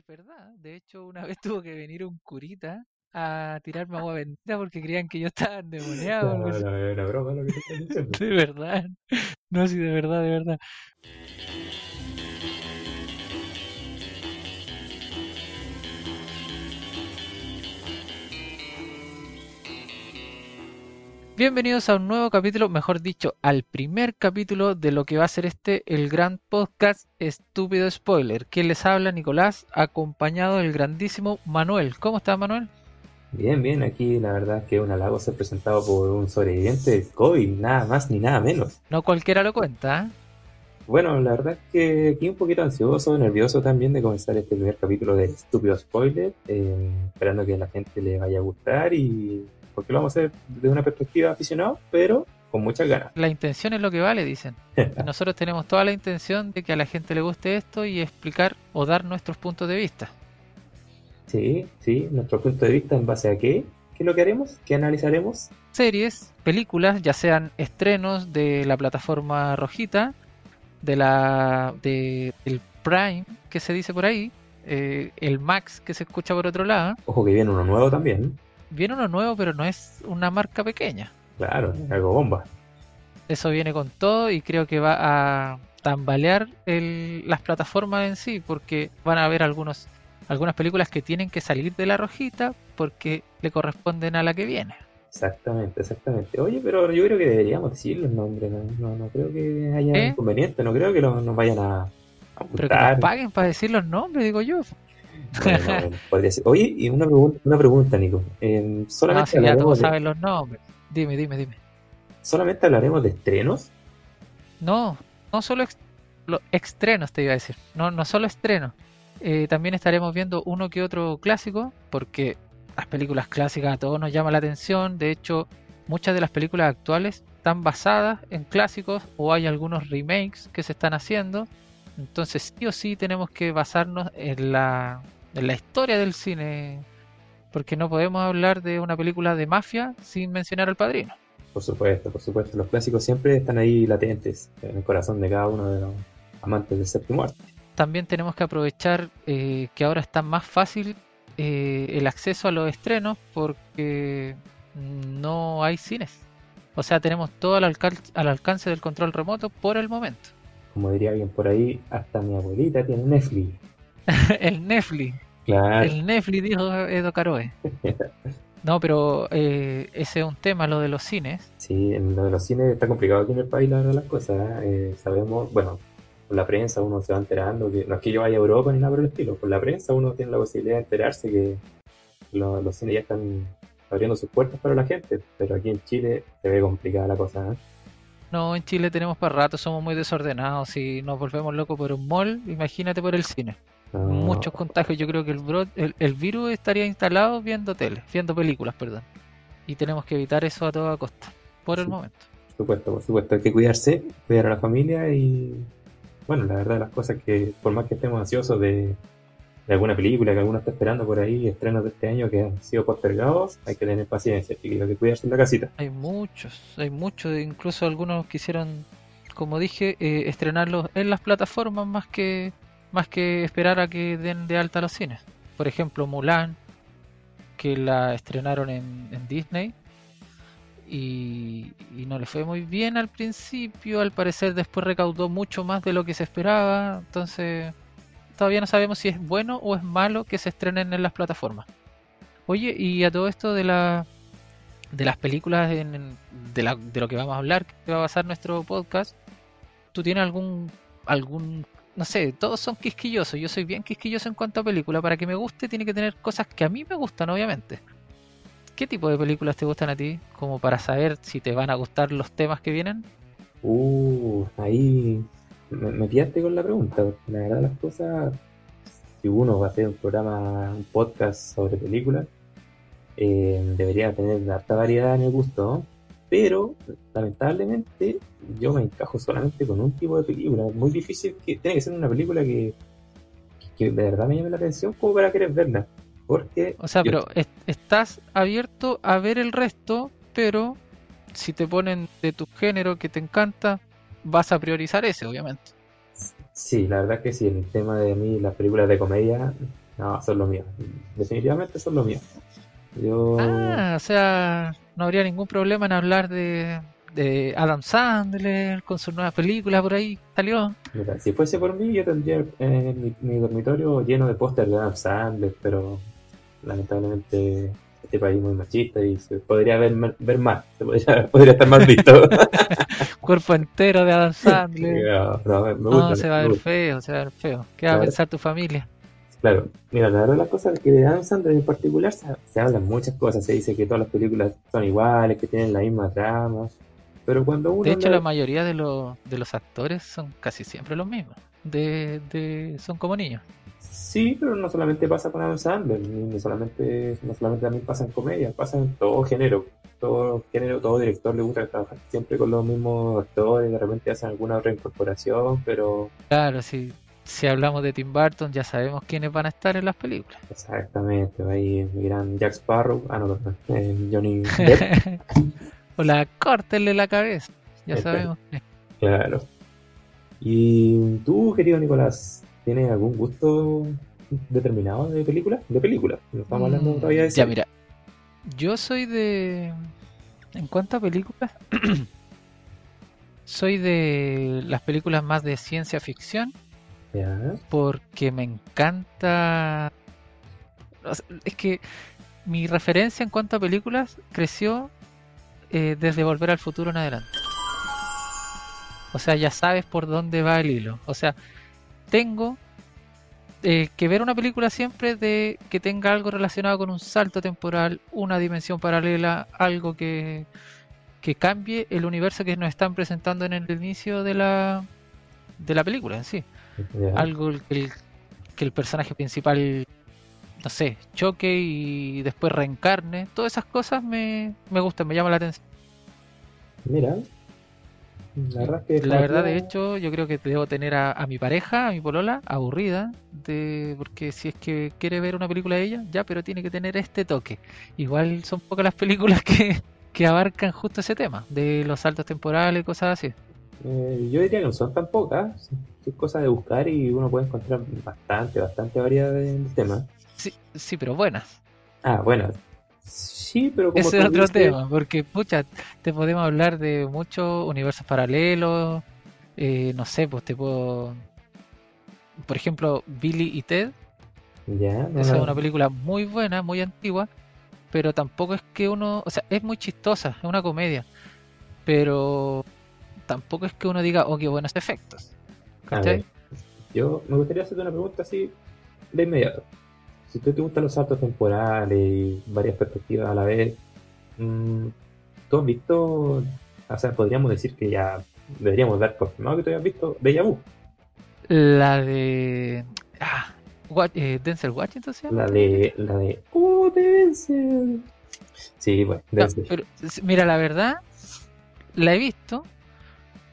es verdad. De hecho, una vez tuvo que venir un curita a tirarme agua bendita porque creían que yo estaba endemoniado. No, algo así. no, es una broma lo que te estoy diciendo. De verdad. No, sí, de verdad, de verdad. Bienvenidos a un nuevo capítulo, mejor dicho, al primer capítulo de lo que va a ser este, el gran podcast Estúpido Spoiler. Quien les habla, Nicolás, acompañado del grandísimo Manuel. ¿Cómo estás, Manuel? Bien, bien, aquí la verdad que un halago ser presentado por un sobreviviente del COVID, nada más ni nada menos. No cualquiera lo cuenta, ¿eh? Bueno, la verdad es que aquí un poquito ansioso, nervioso también de comenzar este primer capítulo de Estúpido Spoiler, eh, esperando que a la gente le vaya a gustar y porque lo vamos a hacer desde una perspectiva aficionado, pero con muchas ganas. La intención es lo que vale, dicen. Nosotros tenemos toda la intención de que a la gente le guste esto y explicar o dar nuestros puntos de vista. Sí, sí, nuestro punto de vista en base a qué, qué es lo que haremos, qué analizaremos. Series, películas, ya sean estrenos de la plataforma rojita, de la de el Prime que se dice por ahí, eh, el Max que se escucha por otro lado. Ojo que viene uno nuevo también, Viene uno nuevo, pero no es una marca pequeña. claro, algo bomba. Eso viene con todo y creo que va a tambalear el- las plataformas en sí, porque van a haber algunos, algunas películas que tienen que salir de la rojita porque le corresponden a la que viene. Exactamente, exactamente. Oye, pero yo creo que deberíamos decir los nombres, no, no, no creo que haya ¿Eh? inconveniente, no creo que lo- nos vayan a, a Pero que nos paguen para decir los nombres, digo yo. Bueno, bueno, podría ser. Oye, y una pregunta, una pregunta, Nico. Eh, No, ¿solamente, si ya todos de, saben los nombres. Dime, dime, dime. ¿Solamente hablaremos de estrenos? No, no solo ex- los estrenos te iba a decir. No, no solo estrenos. Eh, también estaremos viendo uno que otro clásico, porque las películas clásicas a todos nos llama la atención. De hecho, muchas de las películas actuales están basadas en clásicos o hay algunos remakes que se están haciendo. Entonces, sí o sí tenemos que basarnos en la, en la historia del cine, porque no podemos hablar de una película de mafia sin mencionar al padrino. Por supuesto, por supuesto. Los clásicos siempre están ahí latentes en el corazón de cada uno de los amantes del séptimo arte. también tenemos que aprovechar eh, que ahora está más fácil eh, el acceso a los estrenos porque no hay cines. O sea, tenemos todo al, alcal- al alcance del control remoto por el momento. Como diría alguien por ahí, hasta mi abuelita tiene Netflix. el Netflix, Claro. el Netflix dijo Edo Caroe. No, pero eh, ese es un tema, lo de los cines. Sí, en lo de los cines está complicado aquí en el país, la verdad, las cosas. ¿eh? Eh, sabemos, bueno, con la prensa uno se va enterando, que no es que yo vaya a Europa ni nada por el estilo, con la prensa uno tiene la posibilidad de enterarse que lo- los cines ya están abriendo sus puertas para la gente, pero aquí en Chile se ve complicada la cosa. ¿eh? No, en Chile tenemos para rato, somos muy desordenados. Si nos volvemos locos por un mall, imagínate por el cine. Muchos contagios. Yo creo que el, bro- el, el virus estaría instalado viendo tele, viendo películas, perdón. Y tenemos que evitar eso a toda costa, por el Sí. momento. Por supuesto, por supuesto, hay que cuidarse, cuidar a la familia y, bueno, la verdad, las cosas que, por más que estemos ansiosos de, de alguna película que alguno está esperando por ahí, estrenos de este año que han sido postergados, hay que tener paciencia, chiquillos, hay que cuidarse en la casita. Hay muchos, hay muchos, incluso algunos quisieron, como dije, eh, estrenarlos en las plataformas más que más que esperar a que den de alta los cines. Por ejemplo, Mulan, que la estrenaron en, en Disney y, no le fue muy bien al principio, al parecer después recaudó mucho más de lo que se esperaba, entonces todavía no sabemos si es bueno o es malo que se estrenen en las plataformas. Oye, y a todo esto de la de las películas en- de, la- de lo que vamos a hablar, que va a basar nuestro podcast, ¿tú tienes algún, algún, no sé, todos son quisquillosos, yo soy bien quisquilloso en cuanto a película, para que me guste tiene que tener cosas que a mí me gustan, obviamente. ¿Qué tipo de películas te gustan a ti? Como para saber si te van a gustar los temas que vienen. Uh, ahí me, me con la pregunta, porque la verdad las cosas, si uno va a hacer un programa, un podcast sobre películas, eh, debería tener harta variedad en el gusto, ¿no? Pero, lamentablemente, yo me encajo solamente con un tipo de película. Es muy difícil que, tiene que ser una película que, que de verdad me llame la atención como para querer verla. Porque O sea, yo- pero es- estás abierto a ver el resto, pero si te ponen de tu género que te encanta, vas a priorizar ese, obviamente. Sí, la verdad que sí, el tema de mí, las películas de comedia, No, son los míos. Definitivamente son los míos. Yo... Ah, o sea, no habría ningún problema en hablar de, de Adam Sandler con su nueva película por ahí salió. Mira, si fuese por mí, yo tendría eh, mi, mi, dormitorio lleno de pósteres de Adam Sandler, pero lamentablemente este país muy machista y se podría ver, ver más, se podría, podría estar más visto. Cuerpo entero de Adam Sandler. No, no, me gusta, no se va a ver feo, se va a ver feo. ¿Qué va a pensar tu familia? Claro, mira, la verdad la cosa es que de Adam Sandler en particular se, se hablan muchas cosas, se dice que todas las películas son iguales, que tienen la misma trama, pero cuando uno... De hecho, la mayoría de, los de los actores son casi siempre los mismos, de, de, son como niños. Sí, pero no solamente pasa con Adam Sandler, no solamente, no solamente también pasa en comedia, pasa en todo género, todo género, todo director le gusta trabajar siempre con los mismos actores, de repente hacen alguna otra incorporación, pero... Claro, sí, si hablamos de Tim Burton, ya sabemos quiénes van a estar en las películas. Exactamente, ahí gran Jack Sparrow, ah, no, eh, Johnny Depp. o la córtenle la cabeza, ya sabemos. Claro. ¿Y tú, querido Nicolás, tienes algún gusto determinado de película? De película, no estamos hablando mm, todavía de Ya, mira, yo soy de... En cuanto a películas, soy de las películas más de ciencia ficción porque me encanta. Es que mi referencia en cuanto a películas creció eh, desde Volver al Futuro en adelante. O sea, ya sabes por dónde va el hilo. O sea, tengo eh, que ver una película siempre de que tenga algo relacionado con un salto temporal, una dimensión paralela, algo que, que cambie el universo que nos están presentando en el inicio de la, de la película en sí algo que el, que el personaje principal, no sé, choque y después reencarne. Todas esas cosas me, me gustan, me llaman la atención. Mira, la verdad, que la verdad de hecho, yo creo que debo tener a, mi pareja, a mi polola, aburrida, de porque si es que quiere ver una película de ella, ya, pero tiene que tener este toque. Igual son pocas las películas que, que abarcan justo ese tema, de los saltos temporales cosas así. Eh, yo diría que no son tan pocas, es cosa de buscar y uno puede encontrar bastante, bastante variedad de, temas. Sí, sí, pero buenas. Ah, buenas. Sí, pero como Ese es otro tema, porque, pucha, te podemos hablar de muchos universos paralelos, eh, no sé, pues te puedo... Por ejemplo, Billy y Ted. Ya, Esa es una película muy buena, muy antigua, pero tampoco es que uno... O sea, es muy chistosa, es una comedia, pero tampoco es que uno diga, oh, qué buenos efectos. ¿Cachai? Yo me gustaría hacerte una pregunta así de inmediato. Si tú te gustan los saltos temporales y varias perspectivas a la vez, mm, ¿tú has visto, o sea, podríamos decir que ya deberíamos dar confirmado que tú hayas visto Deja Vu? La de... Ah, eh, Denzel Washington ¿sí? La de... La de... ¡Oh, Denzel! Sí, bueno, Denzel. mira, la verdad, la he visto,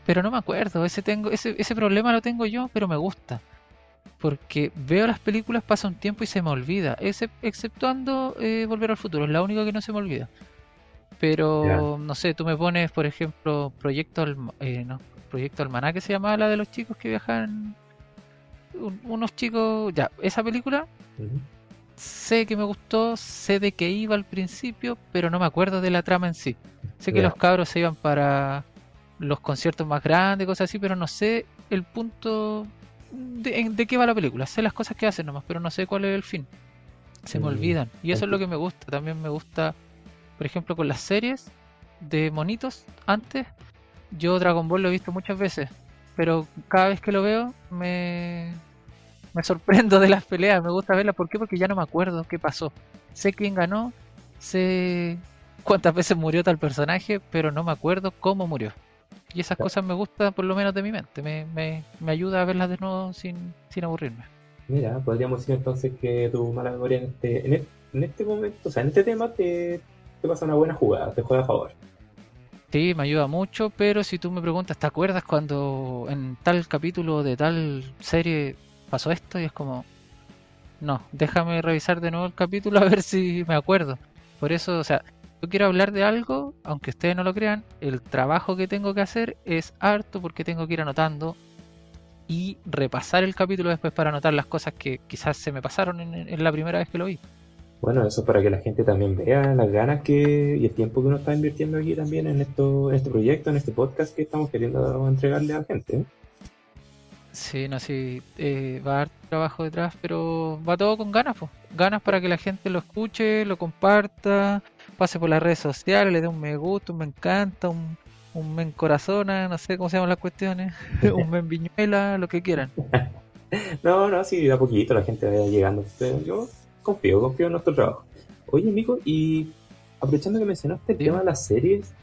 pero no me acuerdo. Ese, tengo, ese, ese problema lo tengo yo, pero me gusta. Porque veo las películas, pasa un tiempo y se me olvida. Ese, exceptuando eh, Volver al Futuro, es la única que no se me olvida. Pero, no sé, tú me pones, por ejemplo, Proyecto, eh, no, Proyecto Almaná, que se llamaba la de los chicos que viajan. unos chicos. Ya, esa película. Sé que me gustó, sé de qué iba al principio, pero no me acuerdo de la trama en sí. Sé que los cabros se iban para los conciertos más grandes, cosas así, pero no sé el punto de, de, qué va la película. Sé las cosas que hacen nomás, pero no sé cuál es el fin. Se me olvidan. Y eso es lo que me gusta. También me gusta, por ejemplo, con las series de monitos. Antes, yo Dragon Ball lo he visto muchas veces, pero cada vez que lo veo me, me sorprendo de las peleas. Me gusta verlas. ¿Por qué? Porque ya no me acuerdo qué pasó. Sé quién ganó, sé cuántas veces murió tal personaje, pero no me acuerdo cómo murió. Y esas cosas me gustan por lo menos de mi mente, me, me, me ayuda a verlas de nuevo sin, sin aburrirme. Mira, podríamos decir entonces que tu mala memoria en este, en este, en este momento, o sea, en este tema te, te pasa una buena jugada, te juega a favor. Sí, me ayuda mucho, pero si tú me preguntas, ¿te acuerdas cuando en tal capítulo de tal serie pasó esto? Y es como, no, déjame revisar de nuevo el capítulo a ver si me acuerdo. Por eso, o sea, yo quiero hablar de algo, aunque ustedes no lo crean, el trabajo que tengo que hacer es harto porque tengo que ir anotando y repasar el capítulo después para anotar las cosas que quizás se me pasaron en, en la primera vez que lo vi. Bueno, eso para que la gente también vea las ganas que y el tiempo que uno está invirtiendo aquí también en esto, en este proyecto, en este podcast que estamos queriendo entregarle a la gente. ¿eh? Sí, no, sí, eh, va a dar trabajo detrás, pero va todo con ganas, pues. Ganas para que la gente lo escuche, lo comparta, pase por las redes sociales, le dé un me gusta, un me encanta, un, un me encorazona, no sé cómo se llaman las cuestiones, un me viñuela, lo que quieran. no, no, sí, a poquito la gente vaya llegando. Pero yo confío, confío en nuestro trabajo. Oye, Nico, y aprovechando que mencionaste el tema de las series,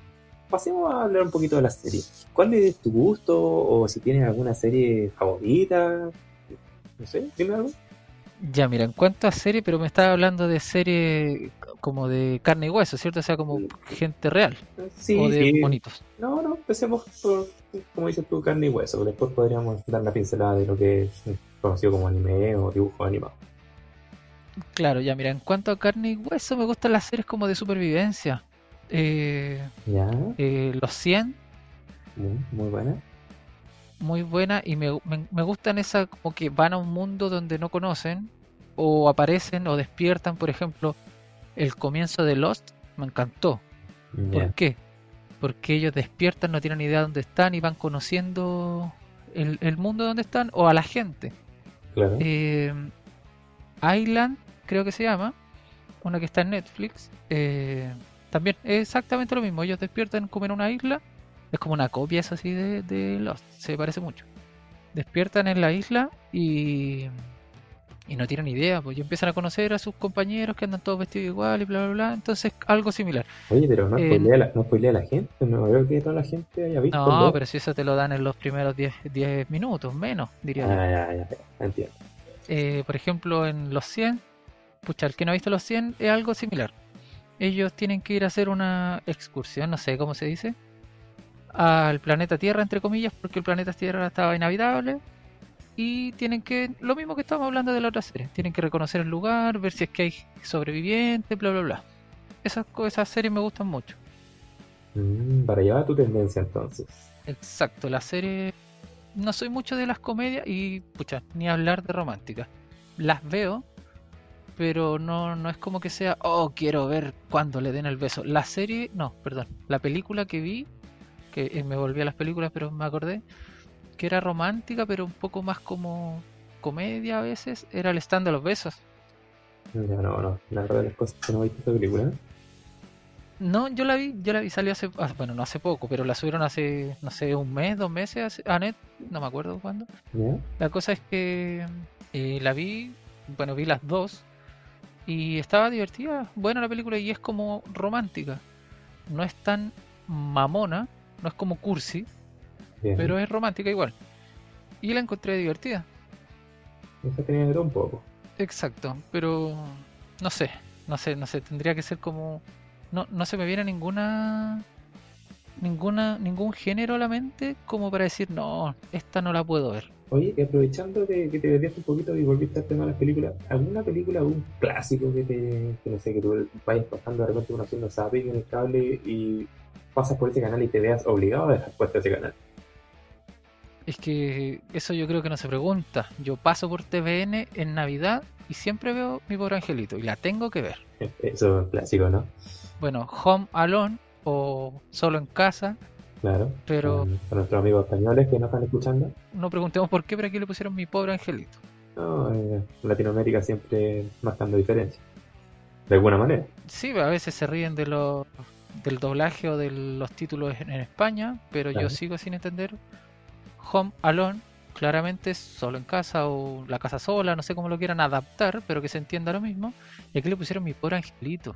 pasemos a hablar un poquito de las series. ¿Cuál es tu gusto o si tienes alguna serie favorita? No sé, dime algo. Ya, mira, en cuanto a serie, pero me estaba hablando de serie como de carne y hueso, ¿cierto? O sea, como gente real Sí, o de sí. bonitos. No, no, empecemos por, como dices tú, carne y hueso. Después podríamos dar la pincelada de lo que es conocido como anime o dibujo animado. Claro, ya, mira, en cuanto a carne y hueso, me gustan las series como de supervivencia. Eh, Ya, eh, Los 100, muy, muy buena. Muy buena, y me, me, me gustan esas como que van a un mundo donde no conocen, o aparecen o despiertan, por ejemplo, el comienzo de Lost, me encantó. ¿Por qué? Porque ellos despiertan, no tienen idea de dónde están y van conociendo el, el mundo donde están o a la gente. claro. Eh, Island, creo que se llama, una que está en Netflix. eh, también es exactamente lo mismo. Ellos despiertan como en una isla. Es como una copia, eso así, de, de Lost. Se parece mucho. Despiertan en la isla y, y no tienen idea. Pues y empiezan a conocer a sus compañeros que andan todos vestidos igual y bla, bla, bla. Entonces, algo similar. Oye, pero no eh, spoilea, la, no spoilea a la gente. No veo que toda la gente haya visto. No, ¿no? pero si eso te lo dan en los primeros 10 10 minutos, menos, diría yo. Ah, ya, ya, ya, entiendo. Eh, por ejemplo, en los 100, pucha, el que no ha visto los 100 es algo similar. Ellos tienen que ir a hacer una excursión, no sé cómo se dice, al planeta Tierra, entre comillas, porque el planeta Tierra estaba inhabitable. Y tienen que, lo mismo que estábamos hablando de la otra serie, tienen que reconocer el lugar, ver si es que hay sobrevivientes, bla, bla, bla. Esas, esas series me gustan mucho. Mm, para llevar tu tendencia entonces. Exacto, la serie. No soy mucho de las comedias y, pucha, ni hablar de románticas. Las veo, pero no, no es como que sea, oh, quiero ver cuando le den el beso. La serie, no, perdón, la película que vi, que eh, me volví a las películas, pero me acordé, que era romántica, pero un poco más como comedia a veces, era el stand de los besos. Ya, no, no. La verdad de las cosas que no he visto esta película. No, yo la vi, yo la vi, salió hace, ah, bueno, no hace poco, pero la subieron hace, no sé, un mes, dos meses hace- a net, no me acuerdo cuándo. La cosa es que eh, la vi, bueno, vi las dos y estaba divertida, buena la película y es como romántica. No es tan mamona, no es como cursi, Bien. pero es romántica igual. Y la encontré divertida. Esa tenía de un poco. Exacto, pero no sé, no sé, no sé, tendría que ser como no no se me viene ninguna ninguna ningún género a la mente como para decir, "No, esta no la puedo ver." Oye, y aprovechando que, que te desviaste un poquito y volviste al tema de las películas, ¿alguna película, algún clásico que te, que no sé, que tú vayas pasando de repente uno haciendo zapping en el cable y pasas por ese canal y te veas obligado a dejar puesto ese canal? Es que eso yo creo que no se pregunta. Yo paso por TVN en Navidad y siempre veo mi pobre angelito y la tengo que ver. Eso es clásico, ¿no? Bueno, Home Alone o Solo en casa, Claro. pero con nuestros amigos españoles que nos están escuchando. no preguntemos por qué, pero aquí le pusieron mi pobre angelito. No, eh, Latinoamérica siempre marcando diferencia. De alguna manera. Sí, a veces se ríen de los del doblaje o de los títulos en, en España, pero Claro. yo sigo sin entender. Home Alone, claramente solo en casa o la casa sola, no sé cómo lo quieran adaptar, pero que se entienda lo mismo. Y aquí le pusieron mi pobre angelito.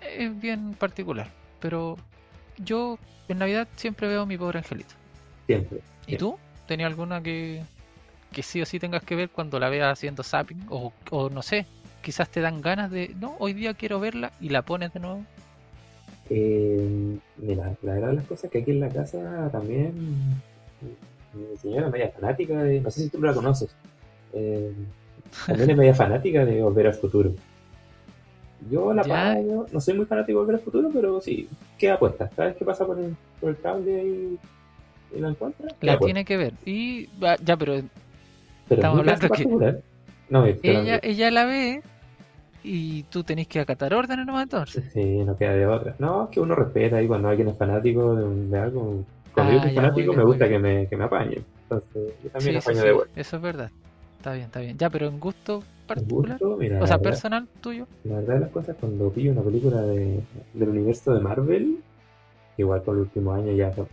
Es bien particular, pero yo en Navidad siempre veo mi pobre angelito. Siempre. ¿Y tú? ¿Tenías alguna que, que sí o sí tengas que ver cuando la veas haciendo zapping? O, o no sé, quizás te dan ganas de, no, hoy día quiero verla y la pones de nuevo. Eh, mira, la verdad de las cosas que aquí en la casa también mi señora es media fanática de, no sé si tú la conoces, eh, también es media fanática de Volver al Futuro. Yo la pago, no soy muy fanático de Volver al Futuro, pero sí, queda puesta. Cada vez que pasa por el, por el cable y y la encuentra. La tiene que ver. Y ya, pero Pero estamos hablando que- No, ella, ella la ve y tú tenés que acatar órdenes nomás entonces. Sí, no queda de otra. No, es que uno respeta y cuando alguien es fanático de, un- de algo, cuando yo Ah, soy ya, fanático me gusta que me, que me apañe. Entonces, yo también Sí, apaño sí, de vuelta. eso es verdad. Está bien, está bien. Ya, pero en gusto El particular, gusto, mira, o sea, verdad, personal tuyo. la verdad de las cosas, cuando pillo una película de, del universo de Marvel, igual por los últimos años ya, no-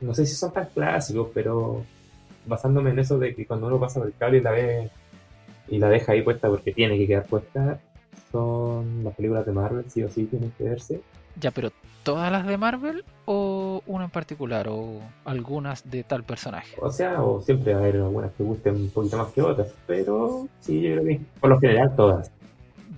no sé si son tan clásicos, pero basándome en eso de que cuando uno pasa por el cable y la ve y la deja ahí puesta porque tiene que quedar puesta, son las películas de Marvel, sí o sí tienen que verse. Ya, pero ¿todas las de Marvel o una en particular o algunas de tal personaje? O sea, o siempre va a haber algunas que gusten un poquito más que otras, pero sí, yo creo que por lo general todas.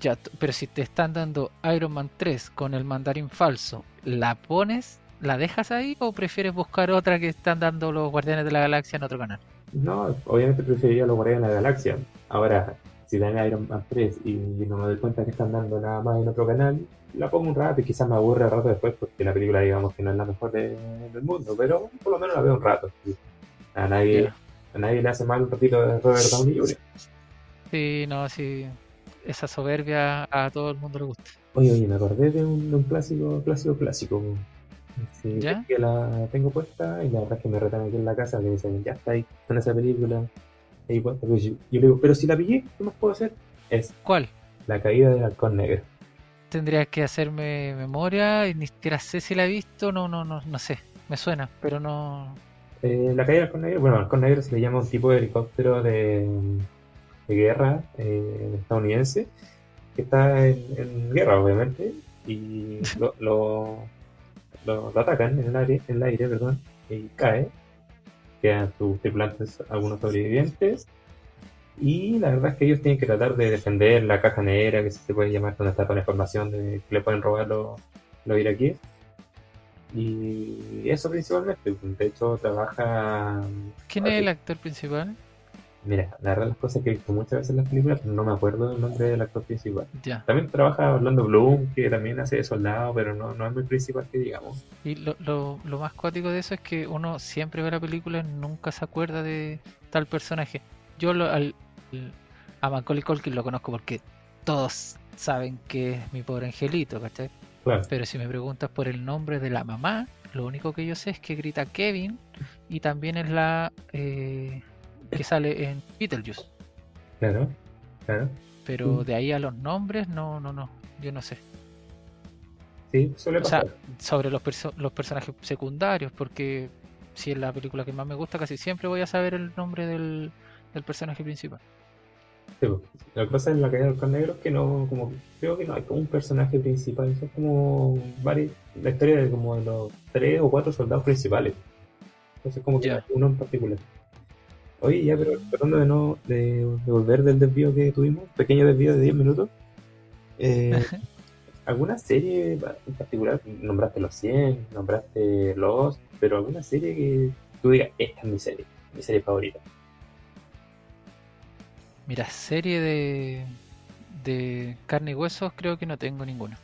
Ya, pero si te están dando Iron Man 3 con el mandarín falso, ¿la pones, la dejas ahí o prefieres buscar otra que están dando los Guardianes de la Galaxia en otro canal? No, obviamente preferiría los Guardianes de la Galaxia. Ahora, si dan Iron Man 3 y no me doy cuenta que están dando nada más en otro canal, la pongo un rato y quizás me aburre al rato después porque la película digamos que no es la mejor de- del mundo, pero por lo menos la veo un rato. A nadie, a nadie le hace mal un ratito de Robert Downey Jr. Sí, no, sí. Esa soberbia a todo el mundo le gusta. Oye, oye, me acordé de un, de un clásico, clásico, clásico. Sí, ¿Ya? que la tengo puesta y la verdad es que me retan aquí en la casa, me dicen, ya está ahí, con esa película, puesta. Pero yo, yo le digo, pero si la pillé, ¿qué más puedo hacer? Es ¿Cuál? la caída del halcón negro. Tendrías que hacerme memoria y ni siquiera sé si la he visto, no, no, no, no sé. Me suena, pero no. Eh, la caída del halcón negro, bueno, halcón negro se le llama un tipo de helicóptero de, de guerra eh, estadounidense que está en, en guerra, obviamente, y lo, lo, lo- lo atacan en el aire, en el aire perdón, y cae. Quedan sus tripulantes, algunos sobrevivientes. Y la verdad es que ellos tienen que tratar de defender la caja negra, que se puede llamar donde está toda la información de que le pueden robar los, los iraquíes. Y eso principalmente. De hecho, trabaja. ¿Quién es el actor principal? Mira, la verdad, las cosas que he visto muchas veces en las películas, pero no me acuerdo del nombre del actor principal. Ya. También trabaja Orlando Bloom, que también hace de soldado, pero no, no es muy principal que digamos. Y lo, lo, lo más cuático de eso es que uno siempre ve la película y nunca se acuerda de tal personaje. Yo lo, al, a Macaulay Culkin lo conozco porque todos saben que es mi pobre angelito, ¿cachai? Claro, Pero si me preguntas por el nombre de la mamá, lo único que yo sé es que grita Kevin y también es la eh, que sale en Beetlejuice. claro, claro. Pero de ahí a los nombres, no, no, no, yo no sé. Sí, suele O sea, sobre los, perso- los personajes secundarios, porque si es la película que más me gusta, casi siempre voy a saber el nombre del, del personaje principal. Sí. Lo que pasa en la caída del halcón negro es que no, como, creo que no hay como un personaje principal, son como varios, la historia de como de los tres o cuatro soldados principales. Entonces como que uno en particular. Oye, ya, pero tratando de no, de, de volver del desvío que tuvimos, pequeño desvío de 10 minutos, eh, ¿alguna serie en particular? Nombraste los 100, nombraste los, pero alguna serie que tú digas, esta es mi serie, mi serie favorita. Mira, serie de, de carne y huesos creo que no tengo ninguna.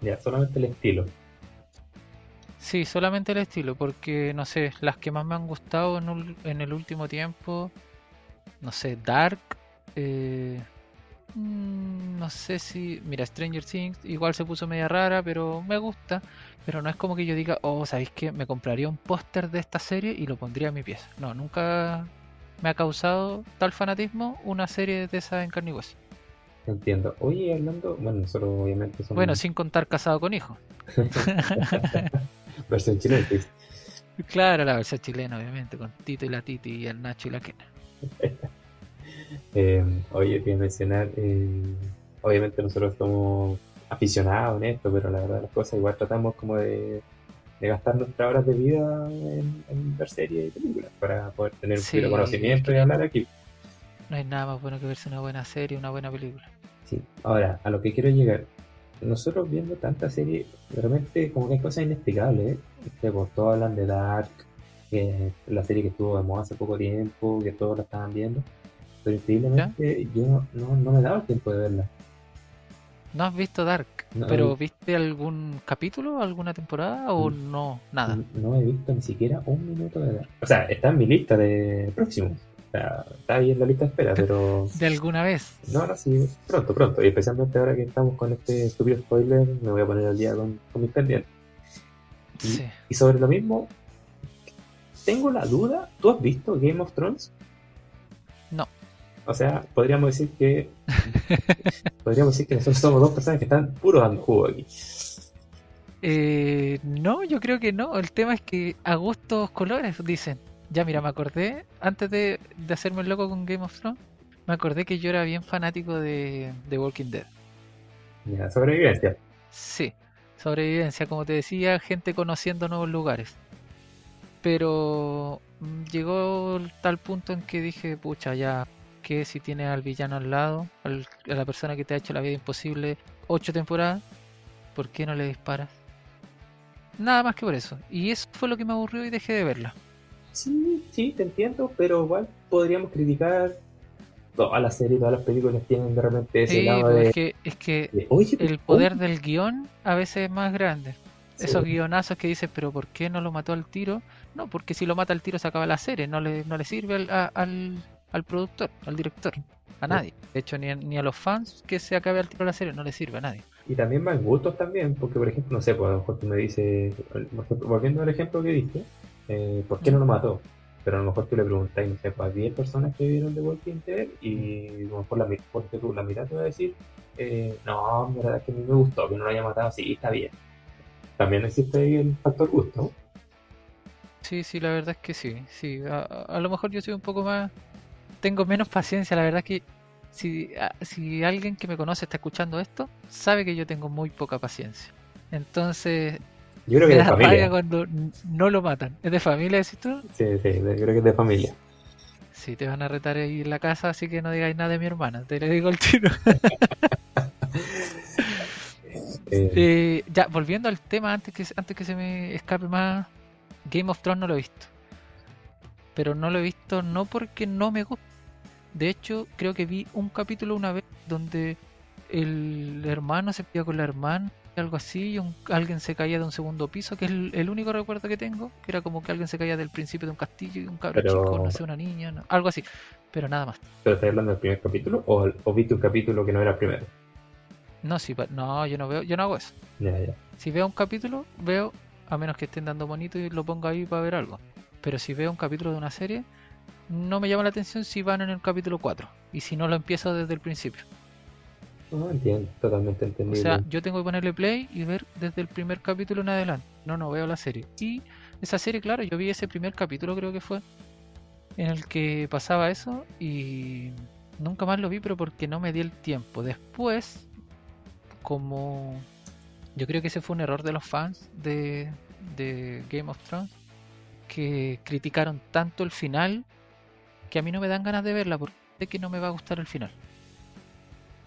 Ya, solamente el estilo. Sí, solamente el estilo, porque no sé, las que más me han gustado en, el último tiempo, no sé, Dark, eh, mm, no sé si, mira, Stranger Things igual se puso media rara, pero me gusta, pero no es como que yo diga, oh, ¿sabéis qué? Me compraría un póster de esta serie y lo pondría en mi pieza. No, nunca me ha causado tal fanatismo una serie de esas en carne y hueso. Entiendo. Oye, hablando, bueno, nosotros obviamente somos Bueno, sin contar casado con hijo. versión chilena. Claro, la versión chilena, obviamente, con Tito y la Titi y el Nacho y la Kena. Eh, oye, a mencionar, eh, obviamente nosotros somos aficionados en esto, pero la verdad las cosas igual tratamos como de, de gastar nuestras horas de vida en, en ver series y películas para poder tener un Sí, conocimiento y hablar aquí. No hay nada más bueno que verse una buena serie, una buena película. Sí. Ahora, a lo que quiero llegar, nosotros viendo tantas series, realmente como que hay cosas inexplicables, ¿eh? Este, pues, todos hablan de Dark, que es la serie que estuvo de moda hace poco tiempo, que todos la estaban viendo, pero increíblemente yo no, no me dado el tiempo de verla. No has visto Dark, No, pero. ¿viste algún capítulo, alguna temporada o Mm. no? Nada. No he visto ni siquiera un minuto de Dark. O sea, está en mi lista de próximos. Sea, está ahí en la lista de espera, pero. ¿De alguna vez? No, no, sí, pronto, pronto. Y especialmente ahora que estamos con este estúpido spoiler, me voy a poner al día con, con mis pendientes. Y, Sí. y sobre lo mismo, tengo la duda. ¿Tú has visto Game of Thrones? No. O sea, podríamos decir que. podríamos decir que nosotros somos dos personas que están puro dando jugo aquí. Eh, no, yo creo que no. El tema es que a gustos colores, dicen. Ya, mira, me acordé, antes de, de hacerme el loco con Game of Thrones, me acordé que yo era bien fanático de, de Walking Dead. Ya, sobrevivencia. Sí, sobrevivencia, como te decía, gente conociendo nuevos lugares. Pero mm, llegó tal punto en que dije, pucha, ya, que si tienes al villano al lado, al- a la persona que te ha hecho la vida imposible, ocho temporadas, ¿por qué no le disparas? Nada más que por eso. Y eso fue lo que me aburrió y dejé de verla. Sí, sí, te entiendo, pero igual podríamos criticar. Todas las series, todas las películas tienen de repente ese Sí, lado de, es que, es que de, Oye, el poder del guion a veces es más grande. Sí. Esos guionazos que dices, pero ¿por qué no lo mató al tiro? No, porque si lo mata al tiro se acaba la serie, no le, no le sirve al, a- al, al productor, al director, a Sí. nadie. De hecho, ni a, ni a los fans que se acabe al tiro la serie, no le sirve a nadie. Y también van gustos también, porque por ejemplo, no sé, pues a lo mejor tú me dices, volviendo al ejemplo que diste, eh, ¿por qué no lo mató? Pero a lo mejor tú le preguntas, no sé, pues, a 10 personas que vieron The Walking Dead y a lo mejor la, la mitad te va a decir, eh, no, en verdad es que a mí me gustó que no lo haya matado, sí, está bien. También existe ahí el factor gusto. Sí, sí, la verdad es que sí. sí a, a lo mejor yo soy un poco más... Tengo menos paciencia, la verdad es que si, a- si alguien que me conoce está escuchando esto, sabe que yo tengo muy poca paciencia. Entonces, Yo creo que es de familia. cuando no lo matan. ¿Es de familia, decís tú? Sí, sí, creo que es de familia. Sí, te van a retar ahí en la casa, así que no digáis nada de mi hermana. Te lo digo al tiro. Eh, Eh, ya, volviendo al tema, antes que, antes que se me escape más, Game of Thrones no lo he visto. Pero no lo he visto no porque no me gusta. De hecho, creo que vi un capítulo una vez donde el hermano se peleaba con la hermana, algo así, y un- alguien se caía de un segundo piso, que es el, el único recuerdo que tengo, que era como que alguien se caía del principio de un castillo y un cabro Pero- chico, no sé, una niña, no- algo así. Pero nada más. ¿Pero estás hablando del primer capítulo o, o viste un capítulo que no era el primero? No, sí, pa- no, yo no veo, yo no hago eso. Ya, ya. Si veo un capítulo, veo, a menos que estén dando bonito y lo ponga ahí para ver algo. Pero si veo un capítulo de una serie, no me llama la atención si van en el capítulo 4. Y si no lo empiezo desde el principio. No entiendo, totalmente O entendible. sea, yo tengo que ponerle play y ver desde el primer capítulo en adelante. No, no veo la serie. Y esa serie, claro, yo vi ese primer capítulo, creo que fue, en el que pasaba eso y nunca más lo vi, pero porque no me di el tiempo. Después, como yo creo que ese fue un error de los fans de, de Game of Thrones, que criticaron tanto el final que a mí no me dan ganas de verla porque sé que no me va a gustar el final.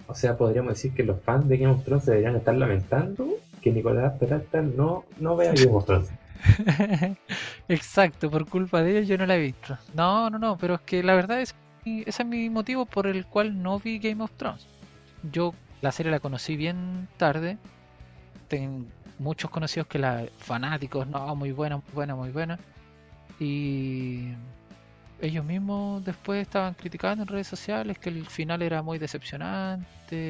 O sea, podríamos decir que los fans de Game of Thrones deberían estar lamentando que Nicolás Peralta no, no vea Game of Thrones. Exacto, por culpa de ellos yo no la he visto. No, no, no, pero es que la verdad es ese es mi motivo por el cual no vi Game of Thrones. Yo la serie la conocí bien tarde. Tengo muchos conocidos que la fanáticos, no, muy buena, muy buena, muy buena. Y ellos mismos después estaban criticando en redes sociales que el final era muy decepcionante